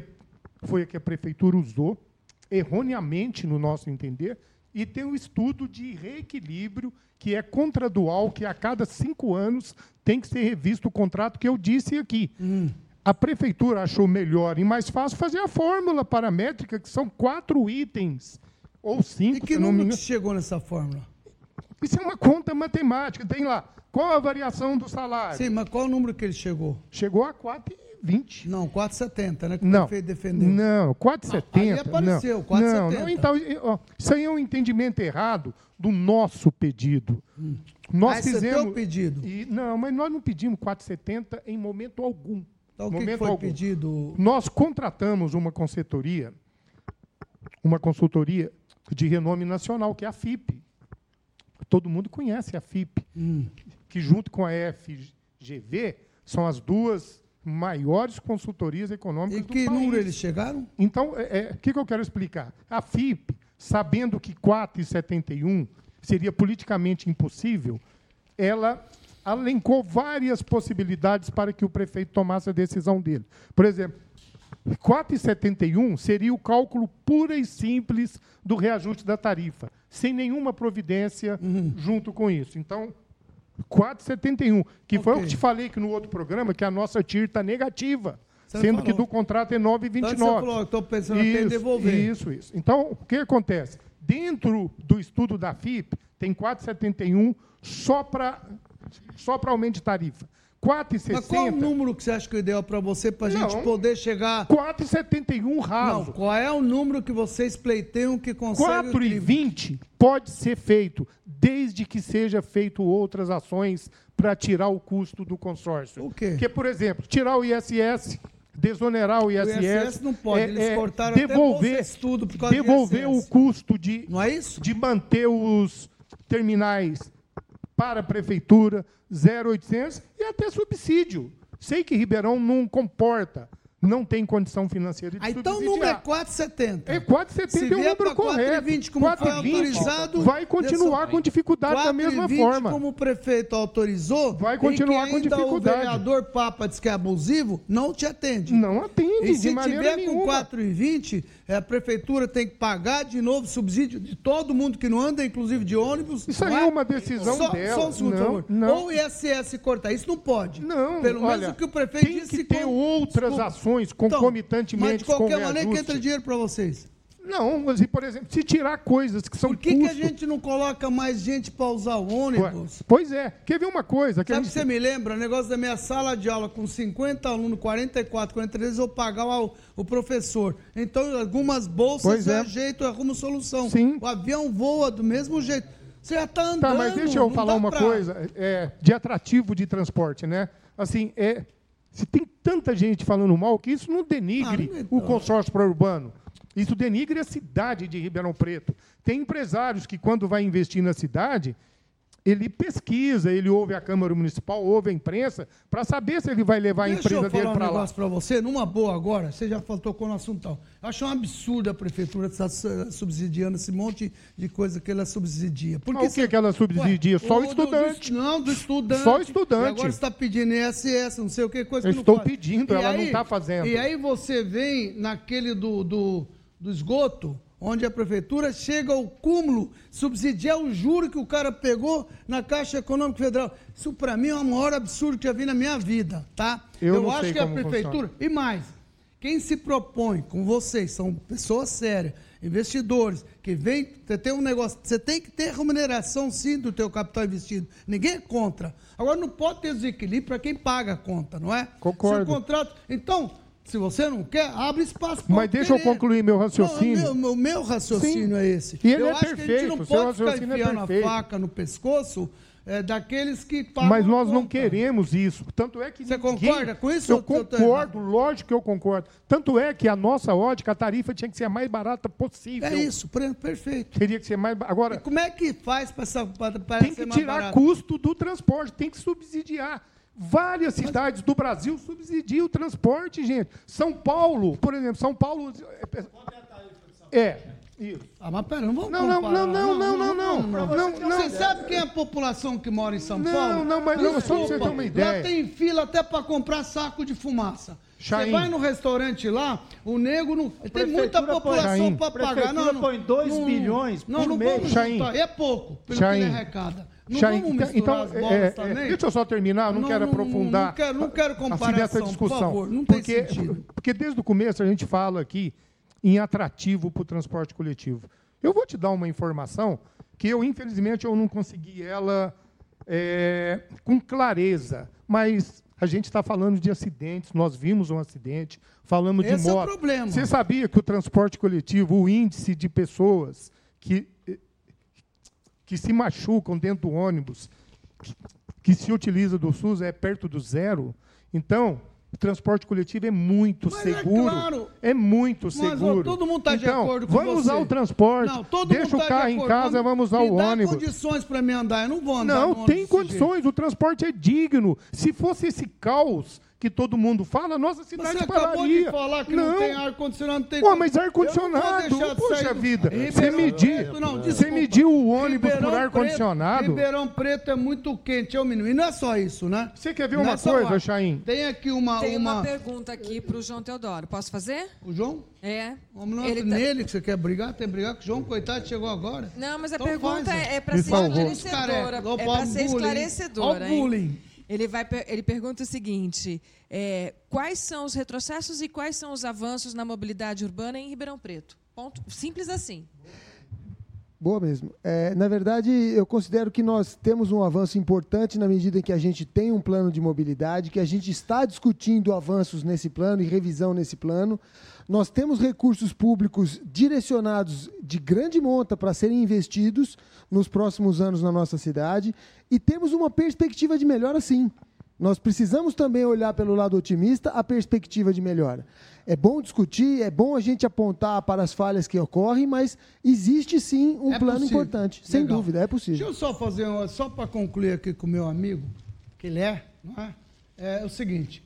foi a, que a prefeitura usou, erroneamente, no nosso entender, e tem o estudo de reequilíbrio, que é contradual, que a cada cinco anos tem que ser revisto o contrato que eu disse aqui. A prefeitura achou melhor e mais fácil fazer a fórmula paramétrica, que são quatro itens, ou cinco, E que número que chegou nessa fórmula? Isso é uma conta matemática. Tem lá, qual a variação do salário? Sim, mas qual o número que ele chegou? Chegou a 4,20. Não, 4,70, né? Que o Não, prefeito defendeu. não, 4,70. Aí apareceu, não. 4,70. Não, não, então, ó, isso aí é um entendimento errado do nosso pedido. Nós Ah, esse é fizemos. teu pedido? E, não, mas nós não pedimos 4,70 em momento algum. Então, o que momento foi algum. pedido? Nós contratamos uma consultoria, uma consultoria de renome nacional, que é a FIP. Todo mundo conhece a FIP, Hum. que junto com a FGV são as duas maiores consultorias econômicas E do que país. número eles chegaram? Então, é, é, o que, que eu quero explicar? A FIP, sabendo que 4,71 seria politicamente impossível, ela alencou várias possibilidades para que o prefeito tomasse a decisão dele. Por exemplo, 4,71 seria o cálculo pura e simples do reajuste da tarifa, sem nenhuma providência Uhum. junto com isso. Então, 4,71, que foi o que te falei que no outro programa, que a nossa TIR está negativa, Você sendo falou. que do contrato é 9,29. Então estou pensando até em Isso, devolver. Isso, isso. Então, o que acontece? Dentro do estudo da FIP, tem 4,71 só para só para aumento de tarifa. 4,60. Mas qual o número que você acha que é ideal para você, para a gente poder chegar... 4,71 raso. Não, qual é o número que vocês pleiteiam que consegue... 4,20 pode ser feito, desde que seja feito outras ações para tirar o custo do consórcio. O quê? Porque, por exemplo, tirar o ISS, desonerar o ISS. ISS não pode, é- eles é cortaram até devolver, bolsa estudo por causa do devolver o custo de, não é isso? de manter os terminais para a prefeitura, 0,800 e até subsídio. Sei que Ribeirão não comporta, não tem condição financeira de Ah, então o número é 4,70. É 4,70 Se é o número correto. 4,20 como foi 4,20 autorizado... vai continuar com dificuldade da mesma 4,20 forma. como o prefeito autorizou... Vai continuar com dificuldade. o vereador Papa diz que é abusivo, não te atende. Não atende, E se tiver nenhuma. com 4,20, é, a prefeitura tem que pagar de novo subsídio de todo mundo que não anda, inclusive de ônibus. Isso aí é uma decisão só, dela. Só um segundo, Não, favor. não. Ou o ISS cortar, isso não pode. Não, Pelo menos olha, o que o prefeito tem disse. que ter outras ações concomitantemente Então, mas de qualquer com maneira que entra dinheiro para vocês. Não, mas, e, por exemplo, se tirar coisas que são Por que, que a gente não coloca mais gente para usar o ônibus? Pois é. Quer ver uma coisa? Que Sabe o gente- que você me lembra? O negócio da minha sala de aula com 50 alunos, 44, 43, eu pagava o, o professor. Então, algumas bolsas Pois é. ajeito, eu arrumo solução. Sim. O avião voa do mesmo jeito. Você já está andando. Tá, mas deixa eu falar uma pra- coisa é, de atrativo de transporte, né? Assim, é, se tem tanta gente falando mal que isso não denigre Ah, o consórcio pró-urbano. Isso denigre a cidade de Ribeirão Preto. Tem empresários que, quando vai investir na cidade, ele pesquisa, ele ouve a Câmara Municipal, ouve a imprensa, para saber se ele vai levar a Deixa empresa eu dele falar um para lá. negócio para você, numa boa agora, você já tocou no assunto tal. Eu acho um absurdo a prefeitura estar su- subsidiando esse monte de coisa que ela subsidia. Por Ah, o que que ela subsidia? Só o estudante. do- não, do estudante. Só o estudante. E agora você está pedindo ISS, não sei o que, coisa Eu que não estou pedindo, E ela não tá fazendo. E aí você vem naquele do, do, do esgoto, onde a prefeitura chega ao cúmulo, subsidiar o juro que o cara pegou na Caixa Econômica Federal. Isso para mim é o maior absurdo que já vi na minha vida, tá? Eu não acho que a prefeitura. E mais, quem se propõe com vocês, são pessoas sérias, investidores, que vem, você tem um negócio, você tem que ter remuneração sim do teu capital investido. Ninguém é contra. Agora não pode ter desequilíbrio para quem paga a conta, não é? Concordo. Se o contrato, então, se você não quer, abre espaço Mas deixa eu concluir meu raciocínio. o meu, meu raciocínio Sim. é esse. E ele eu é acho que a gente perfeito, não pode ficar é enfiando a perfeito. faca no pescoço é, daqueles que pagam Mas a nós não queremos isso. Tanto é que Você ninguém- concorda com isso Eu concordo, lógico que eu concordo. Tanto é que a nossa ótica, a tarifa tinha que ser a mais barata possível. É isso, perfeito. Teria que ser mais agora Como é que faz para essa pra, pra tem que tirar custo do transporte, tem que subsidiar. Várias cidades do Brasil subsidiam o transporte, gente. São Paulo, por exemplo, São Paulo é isso. Ah, mas pera, não vamos Não, não, não, não, não, não, não. Não, não. Você sabe quem é a população que mora em São Não, Paulo? não, mas não, só pra você ter uma ideia. Lá tem fila até para comprar saco de fumaça. Você vai no restaurante lá, o nego não. Tem muita população para pagar. Não, não, põe dois não, bilhões não, por não mês. Juntar. É pouco, pelo Chaim. que ele arrecada. Não vamos então- misturar então, as bolas é, é, também. deixa eu só terminar, não, Não, quero não, aprofundar. não quero- não quero assim, comparação, nessa por discussão. favor, não tem porque, sentido. porque desde o começo a gente fala aqui em atrativo para o transporte coletivo. Eu vou te dar uma informação que eu, infelizmente, eu não consegui ela é, com clareza, mas a gente está falando de acidentes, nós vimos um acidente, falamos Esse de é o moto. problema. Você sabia que o transporte coletivo, o índice de pessoas que que se machucam dentro do ônibus, que, se utiliza do SUS, é perto do zero. Então, o transporte coletivo é muito Mas é seguro. claro. É muito Mas, ó, seguro. todo mundo está de então, acordo com vamos você. usar o transporte. Não, todo deixa mundo o tá de carro em casa, vamos usar me o dá ônibus. condições para me andar, eu não vou andar Não, tem condições. O transporte é digno. Se fosse esse caos que todo mundo fala, nossa cidade Você acabou pararia. de falar que não, tem ar-condicionado, não tem Ué, como- mas ar-condicionado, poxa do- vida, você medir, você mediu o ônibus Ribeirão por ar-condicionado? Ribeirão Preto é muito quente, é o mínimo. E não é só isso, né? Você quer ver Não uma é coisa. Chaim? Tem aqui uma... Tem uma, uma... pergunta aqui para o João Teodoro. Posso fazer? O João? É. Vamos lá, Ele tá- nele que você quer brigar? Tem que brigar com o João, coitado, chegou agora. Não, mas a Então pergunta faz, é, ó. para Me ser esclarecedora. É para ser esclarecedora. Ó o hein? bullying. Ele, vai, ele pergunta o seguinte: é, quais são os retrocessos e quais são os avanços na mobilidade urbana em Ribeirão Preto? Ponto. Simples assim. Boa mesmo. É, na verdade, eu considero que nós temos um avanço importante na medida em que a gente tem um plano de mobilidade, que a gente está discutindo avanços nesse plano e revisão nesse plano. Nós temos recursos públicos direcionados de grande monta para serem investidos nos próximos anos na nossa cidade e temos uma perspectiva de melhora, sim. Nós precisamos também olhar pelo lado otimista a perspectiva de melhora. É bom discutir, é bom a gente apontar para as falhas que ocorrem, mas existe sim um É plano possível. importante. Sem Legal. dúvida, é possível. Deixa eu só fazer, uma, só para concluir aqui com o meu amigo, que ele é, não é? É o seguinte,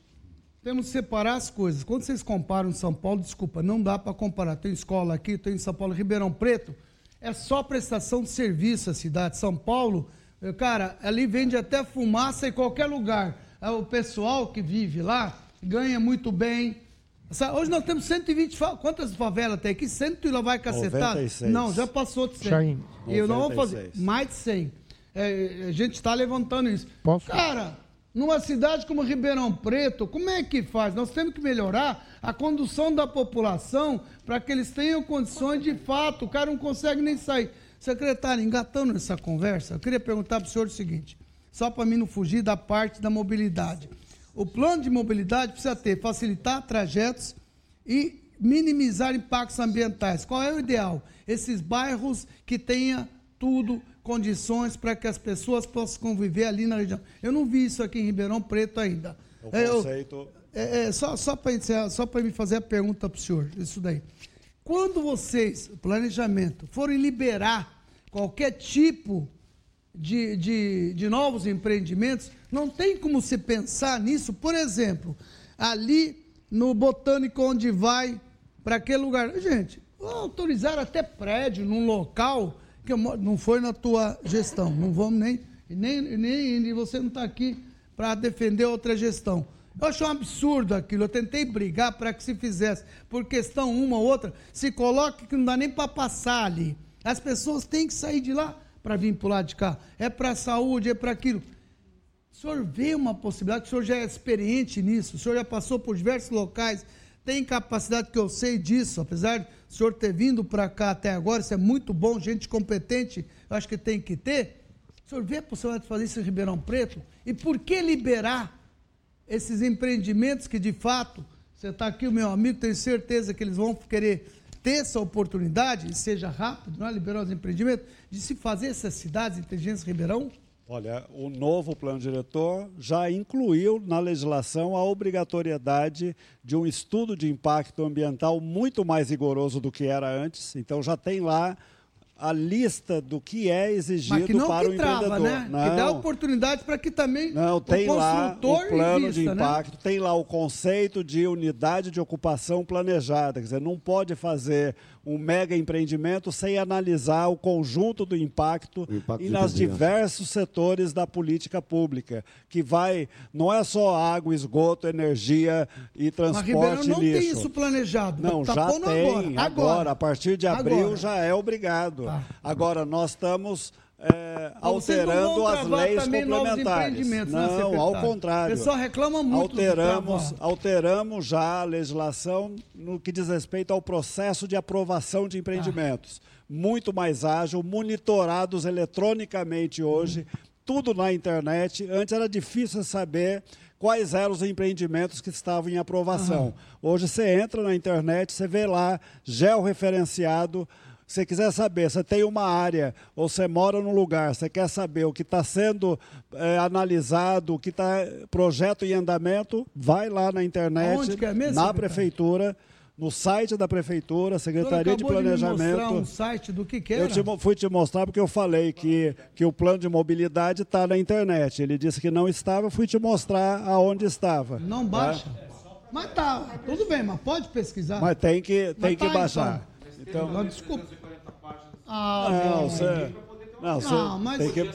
temos que separar as coisas. Quando vocês comparam São Paulo, desculpa, não dá para comparar. Tem escola aqui, tem em São Paulo, Ribeirão Preto, é só prestação de serviço a cidade. São Paulo, eh, cara, ali vende até fumaça em qualquer lugar. É, O pessoal que vive lá ganha muito bem. Hoje nós temos 120 fa- Quantas favelas tem aqui? 100 e lá vai cacetada? 96. Não, já passou de 100. Chaim. E eu não vou fazer 96. mais de 100. É, a gente está levantando isso. Posso? Cara, numa cidade como Ribeirão Preto, como é que faz? Nós temos que melhorar a condução da população para que eles tenham condições de fato. O cara não consegue nem sair. Secretário, engatando essa conversa, eu queria perguntar para o senhor o seguinte, só para mim não fugir da parte da mobilidade. O plano de mobilidade precisa ter, facilitar trajetos e minimizar impactos ambientais. Qual é o ideal? Esses bairros que tenha tudo, condições para que as pessoas possam conviver ali na região. Eu não vi isso aqui em Ribeirão Preto ainda. O É, eu- é, é, só só para encerrar, só para me fazer a pergunta para o senhor, isso daí. Quando vocês, planejamento, forem liberar qualquer tipo de, de, de novos empreendimentos, não tem como se pensar nisso, por exemplo, ali no Botânico, onde vai para aquele lugar. Gente, autorizar até prédio num local que eu mo- não foi na tua gestão, não vamos nem. Nem, nem você não está aqui para defender outra gestão. Eu acho um absurdo aquilo. Eu tentei brigar para que se fizesse, por questão uma ou outra, se coloque que não dá nem para passar ali. As pessoas têm que sair de lá para vir para o lado de cá. É para a saúde, é para aquilo. O senhor vê uma possibilidade, o senhor já é experiente nisso, o senhor já passou por diversos locais, tem capacidade que eu sei disso, apesar de o senhor ter vindo para cá até agora, isso é muito bom, gente competente, eu acho que tem que ter. O senhor vê a possibilidade de fazer isso em Ribeirão Preto? E por que liberar esses empreendimentos que, de fato, você está aqui, o meu amigo, tenho certeza que eles vão querer ter essa oportunidade, e seja rápido, não é? liberar os empreendimentos, de se fazer essas cidades inteligentes Ribeirão? Olha, o novo plano diretor já incluiu na legislação a obrigatoriedade de um estudo de impacto ambiental muito mais rigoroso do que era antes. Então já tem lá a lista do que é exigido que para que o trava, empreendedor. né? Não, Que dá oportunidade para que também não, tem o lá construtor o plano invista, de né? impacto, tem lá o conceito de unidade de ocupação planejada. Quer dizer, não pode fazer um mega empreendimento sem analisar o conjunto do impacto, impacto e nas diversos setores da política pública, que vai, não é só água, esgoto, energia e Mas transporte Ribeirão não lixo. tem isso planejado. Não, tá já tem. agora. Agora, a partir de abril Agora. Tá. já é obrigado. Agora, nós estamos é, Ah, não alterando as leis complementares. né, Não, ao contrário. O pessoal reclama muito Alteramos, alteramos já a legislação no que diz respeito ao processo de aprovação de empreendimentos. Muito mais ágil, monitorados eletronicamente hoje, tudo na internet. Antes era difícil saber quais eram os empreendimentos que estavam em aprovação. Hoje você entra na internet, você vê lá, georreferenciado. Se você quiser saber, você tem uma área ou você mora num lugar, você quer saber o que está sendo eh, analisado, o que está projeto em andamento, vai lá na internet, é mesmo, na prefeitura, no site da prefeitura, Secretaria de acabou me mostrar Planejamento. um site do que que era? Eu te fui te mostrar porque eu falei que, que o plano de mobilidade está na internet. Ele disse que não estava, eu fui te mostrar aonde estava. Não tá? baixa? Mas tá, tudo bem, mas pode pesquisar. Mas tem que, tem Mas que tá, baixar. Então, Então, desculpa. Ah, não, você, não, você Não, mas tem que...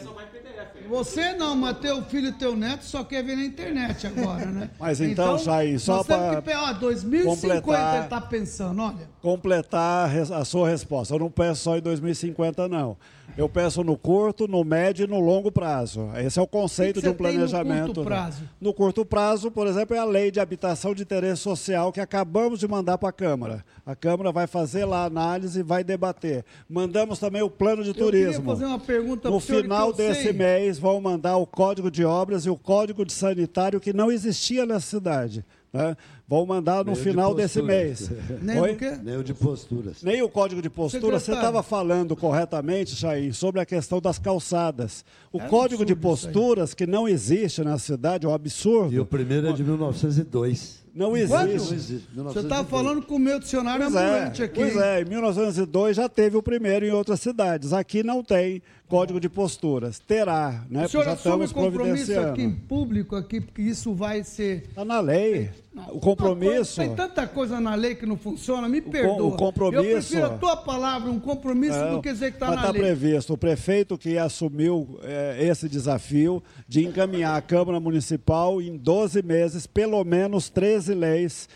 você não, mas teu filho e teu neto só quer ver na internet agora, né? Mas então, Chay, só pe- ó, 2050 completar- ele tá pensando, olha. completar a sua resposta. Eu não peço só em 2050, não. Eu peço no curto, no médio e no longo prazo. Esse é o conceito de um tem no planejamento. curto né? prazo? No curto prazo, por exemplo, é a lei de habitação de interesse social que acabamos de mandar para a Câmara. A Câmara vai fazer lá a análise e vai debater. Mandamos também o plano de Eu queria turismo. fazer uma pergunta No final eu desse sei. mês vão mandar o Código de Obras e o Código de Sanitário que não existia nessa cidade. Né? Vão mandar no Nem o de final desse mês. Nem Oi? o quê? Nem o de posturas. Nem o código de postura. Você estava falando corretamente, Chain, sobre a questão das calçadas. O É um código de isso aí. posturas, que não existe na cidade, é um absurdo. E o primeiro é de 1902. Não existe. Não existe. Você está falando com o meu dicionário Pois é, ambulante aqui. pois é, em 1902 já teve o primeiro em outras cidades. Aqui não tem código de posturas. Terá, né? o senhor já assume compromisso aqui em público aqui, porque isso vai ser. Está na lei. O compromisso. Tem tanta coisa na lei que não funciona, me perdoa. o compromisso- Eu prefiro a tua palavra, um compromisso, Não, do que dizer que está na está lei. previsto. O prefeito que assumiu eh, esse desafio de encaminhar a Câmara Municipal em 12 meses, pelo menos 13 leis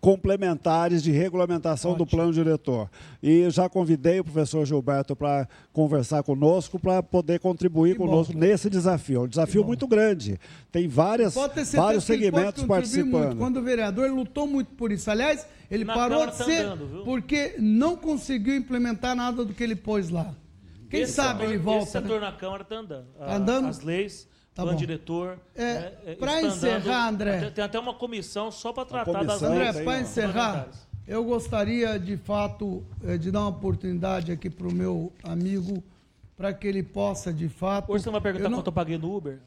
complementares de regulamentação do plano diretor. E já convidei o professor Gilberto para conversar conosco, para poder contribuir conosco nesse desafio. É um desafio muito grande. Tem várias, Pode ter certeza vários que segmentos contribuir muito. participando. Quando o vereador lutou muito por isso. Aliás, ele Na parou de tá ser andando, viu? porque não conseguiu implementar nada do que ele pôs lá. Quem Esse sabe setor- ele volta. Esse setor né? na Câmara está andando. Tá andando? As leis, Tá plano bom. diretor. É, né, é, andando. encerrar, André. Tem, até uma comissão só para tratar das comissão, leis. André, para encerrar, eu gostaria de fato eh, de dar uma oportunidade aqui para o meu amigo, para que ele possa de fato. Hoje você vai perguntar Eu não- quanto eu paguei no Uber?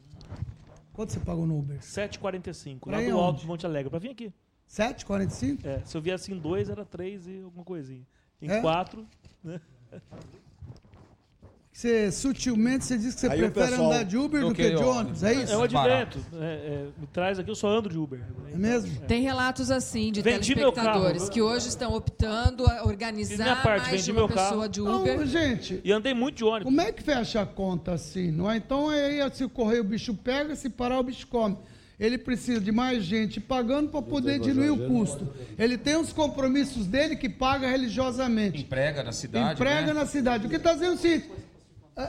Quanto você pagou no Uber? 7,45. Pra Lá do? Alto de Monte Alegre. Para vir aqui. 7,45? É, se eu viesse em dois, era três e alguma coisinha. Em É? quatro, né? Você, sutilmente, você diz que você Aí o prefere pessoal- andar de Uber do Do que que de ônibus, é isso? É um advento. É, é, me traz aqui, eu só ando de Uber. É mesmo? Tem relatos assim de Vendi meu telespectadores carro. que hoje estão optando a organizar Fiz minha parte, mais vendi de uma meu pessoa carro. de Uber. Não, gente, E andei muito de ônibus. como é que fecha a conta assim? Não é? Então, aí, se o correio o bicho pega, se parar o bicho come. Ele precisa de mais gente pagando para poder diluir o custo. Ele tem os compromissos dele que paga religiosamente. Emprega na cidade. Emprega né? na cidade. O que está dizendo é o seguinte, a-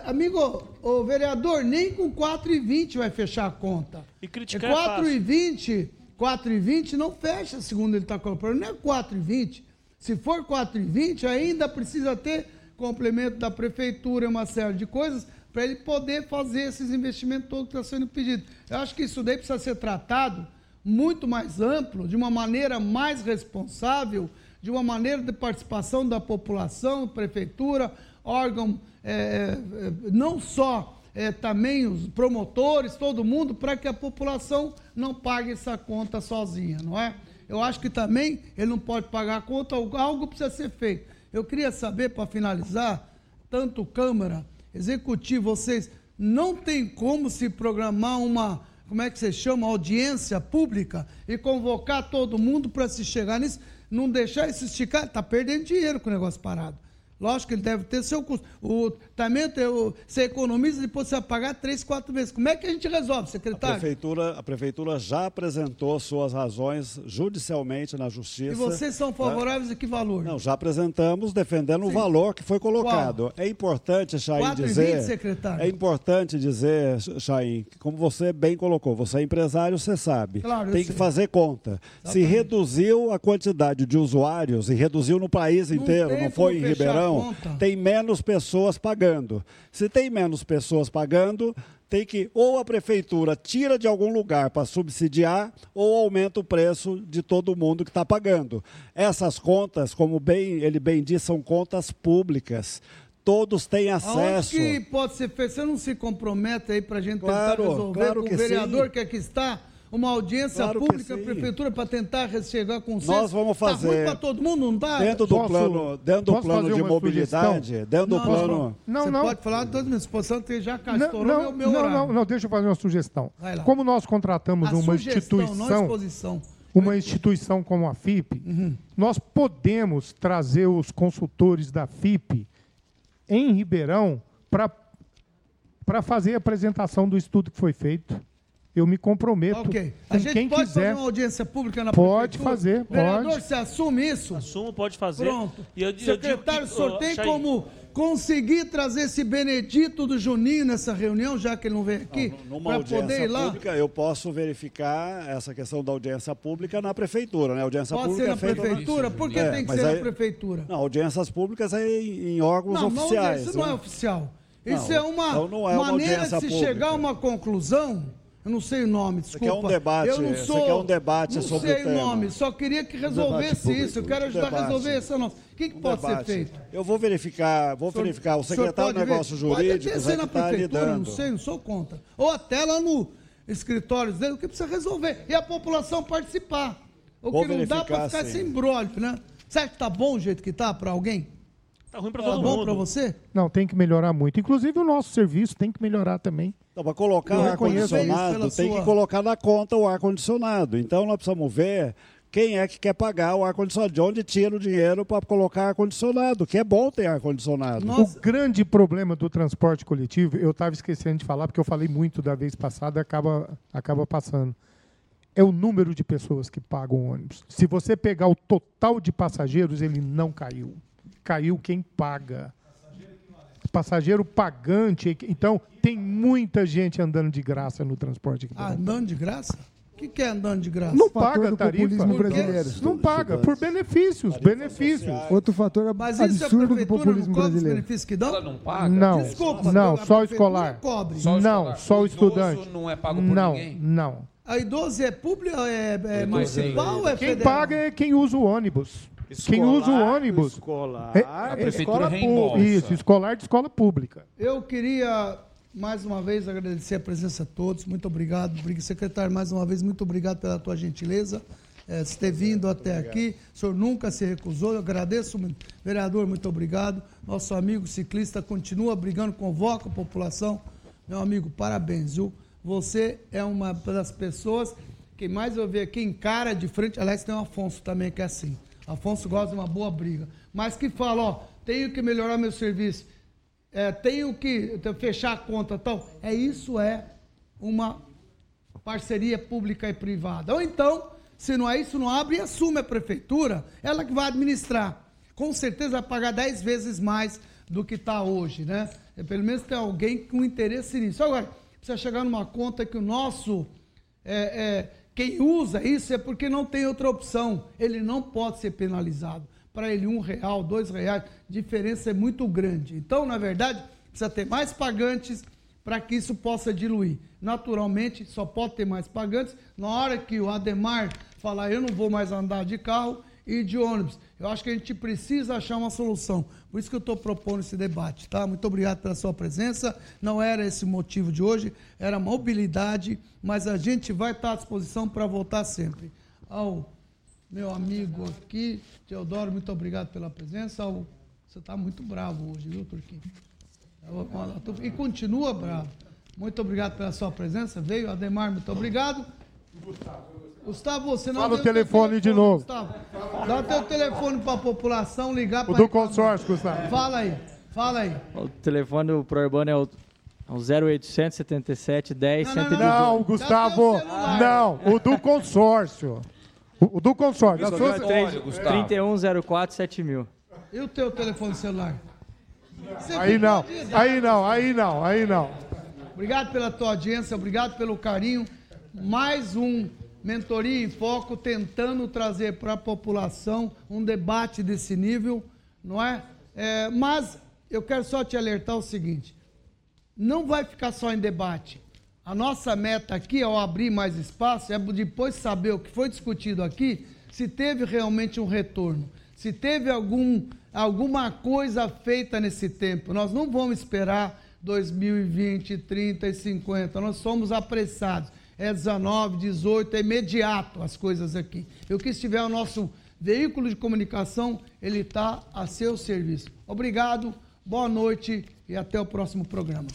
amigo, o vereador, nem com 4,20 vai fechar a conta. E É criticar é fácil. 4,20, 4,20 não fecha, segundo ele está colocando. Não é 4,20. Se for 4,20, ainda precisa ter complemento da prefeitura, uma série de coisas, para ele poder fazer esses investimentos todos que estão sendo pedidos. Eu acho que isso daí precisa ser tratado muito mais amplo, de uma maneira mais responsável, de uma maneira de participação da população, prefeitura, órgão, é, é, não só é, também os promotores, todo mundo, para que a população não pague essa conta sozinha, não é? Eu acho que também ele não pode pagar a conta, algo precisa ser feito. Eu queria saber, para finalizar, tanto Câmara, Executivo, vocês não tem como se programar uma, como é que você chama, audiência pública e convocar todo mundo para se chegar nisso, não deixar isso esticar, está perdendo dinheiro com o negócio parado. Lógico que ele deve ter seu custo. O, também tem o- você economiza e depois você vai pagar três, quatro vezes. Como é que a gente resolve, A secretário? prefeitura, a prefeitura já apresentou suas razões judicialmente na justiça. E vocês são né? favoráveis a que valor? Não, já apresentamos defendendo o Sim. valor que foi colocado. É importante, Chain, 4,20, dizer. secretário? É importante dizer, Chain, que como você bem colocou, você é empresário, você sabe. Claro, Tem que sei. fazer conta. Se reduziu a quantidade de usuários e reduziu no país Não inteiro, tem não foi em a Ribeirão, conta. tem menos pessoas pagando. Se tem menos pessoas pagando, tem que ou a prefeitura tira de algum lugar para subsidiar ou aumenta o preço de todo mundo que está pagando. Essas contas, como bem ele bem disse, são contas públicas. Todos têm Aonde acesso. que pode ser feito? Você não se compromete aí para a gente Claro, tentar resolver claro com o vereador sim. que aqui está? Uma audiência Claro pública, sim. prefeitura, para tentar chegar com Nós vamos Tá ruim fazer. para todo mundo, não tá? Dentro do plano, dentro do posso plano fazer de mobilidade, sugestão? dentro do Não, plano. Não, Você não. pode falar todas as minhas já cá Não, estourou não, meu, meu não, horário. não, não, deixa eu fazer uma sugestão. Vai lá. Como nós contratamos A uma sugestão, não a instituição, exposição. uma instituição como a FIP, Uhum. nós podemos trazer os consultores da FIP em Ribeirão para fazer a apresentação do estudo que foi feito. Eu me comprometo Ok. com A gente quem pode quiser. fazer uma audiência pública na Pode prefeitura? fazer, Vereador, pode. você assume isso? Assumo, pode fazer. Pronto. E eu- eu digo Secretário, que, o senhor tem como conseguir trazer esse Benedito do Juninho nessa reunião, já que ele não veio aqui? Numa Para audiência poder ir lá? pública, eu posso verificar essa questão da audiência pública na prefeitura, né? A audiência Pode pública ser na é prefeitura? Por que É, tem que ser aí- na prefeitura? Não, audiências públicas é em, em órgãos Não, não, oficiais. isso não né? é oficial. Não, Isso é uma então não é uma maneira de se pública. chegar a uma conclusão. Eu não sei o nome, desculpa. quer um debate, Eu não sou. quer um debate não sobre sei o tema. nome, só queria que resolvesse público, isso. Eu quero um ajudar a debate. resolver essa nossa. O que, que Um pode debate. ser feito? Eu vou verificar, vou verificar. O secretário de pode ver? Negócios Pode ser é na está prefeitura, lidando. não sei, não sou contra. Ou até lá no escritório dele, o que precisa resolver. E a população participar. O Vou que não dá para ficar esse embrólio, né? Você acha que tá bom o jeito que tá para alguém? Tá ruim para Tá todo bom mundo. para você? Não, tem que melhorar muito. Inclusive o nosso serviço tem que melhorar também. Então, para colocar o ar-condicionado, tem sua- que colocar na conta o ar-condicionado. Então, nós precisamos ver quem é que quer pagar o ar-condicionado, de onde tira o dinheiro para colocar ar-condicionado, que é bom ter ar-condicionado. O grande problema do transporte coletivo, eu estava esquecendo de falar, porque eu falei muito da vez passada, acaba, acaba passando. É o número de pessoas que pagam o ônibus. Se você pegar o total de passageiros, ele não caiu. Caiu quem paga. Passageiro pagante. Então, tem muita gente andando de graça no transporte. aqui. Ah, andando de graça? O que, que é andando de graça? Não paga a tarifa. populismo brasileiro. Não paga, por benefícios. benefícios. Outro fator Mas isso a absurdo do prefeitura populismo não cobra os brasileiro. benefícios que dão? Ela não paga? Não, Desculpa, não, só escolar. cobre. Só o não, escolar. só o estudante. não é pago por não, ninguém? Não. A idoso é pública, é, é municipal ou é Quem federal? paga é quem usa o ônibus. Quem Escolar, usa o ônibus. escolar, é, a é escola pública. Isso, escolar de escola pública. Eu queria, mais uma vez, agradecer a presença de todos. Muito obrigado. Obrigado, Secretário, mais uma vez, muito obrigado pela tua gentileza. É, de ter vindo até aqui. O senhor nunca se recusou. Eu agradeço, muito. vereador, muito obrigado. Nosso amigo ciclista continua brigando, convoca a população. Meu amigo, parabéns, viu? Você é uma das pessoas que mais eu vejo aqui encara de frente. Aliás, tem o Afonso também que é assim. Afonso gosta de uma boa briga. Mas que fala, ó, tenho que melhorar meu serviço. É, tenho que fechar a conta tal. É isso é uma parceria pública e privada. Ou então, se não é isso, não abre e assume a prefeitura, ela que vai administrar. Com certeza vai pagar 10 vezes mais do que está hoje, né? É, Pelo menos tem alguém com interesse nisso. Agora, precisa chegar numa conta que o nosso. é, é, quem usa isso é porque não tem outra opção. Ele não pode ser penalizado. Para ele, um real, dois reais, diferença é muito grande. Então, na verdade, precisa ter mais pagantes para que isso possa diluir. Naturalmente, só pode ter mais pagantes na hora que o Ademar falar eu não vou mais andar de carro e de ônibus. Eu acho que a gente precisa achar uma solução. Por isso que eu estou propondo esse debate, tá? Muito obrigado pela sua presença. Não era esse o motivo de hoje, era mobilidade, mas a gente vai estar à disposição para voltar sempre. Ao meu amigo aqui, Teodoro, muito obrigado pela presença. Ao- Você está muito bravo hoje, viu, Turquinho? E continua bravo. Muito obrigado pela sua presença. Veio, Ademar, muito obrigado. Gustavo, você não Fala o teu telefone de novo. Gustavo. Dá o teu telefone para a população ligar O para do consórcio, Gustavo. Fala aí, fala aí. O telefone do Prourbano é o, é o 0800 77 10 118. Não, Gustavo, não, o do consórcio. O, o do consórcio. da sua- 3104 7000. E o teu telefone celular? Você Aí não, aí não, aí não, aí não. Obrigado pela tua audiência, obrigado pelo carinho. Mais um Mentoria em Foco tentando trazer para a população um debate desse nível, não é? É, Mas eu quero só te alertar o seguinte: não vai ficar só em debate. A nossa meta aqui, ao abrir mais espaço, é depois saber o que foi discutido aqui, se teve realmente um retorno, se teve algum, alguma coisa feita nesse tempo. Nós não vamos esperar 2020, 30 e 50, nós somos apressados. É 19, 18, é imediato as coisas aqui. Eu que estiver o nosso veículo de comunicação, ele está a seu serviço. Obrigado, boa noite e até o próximo programa.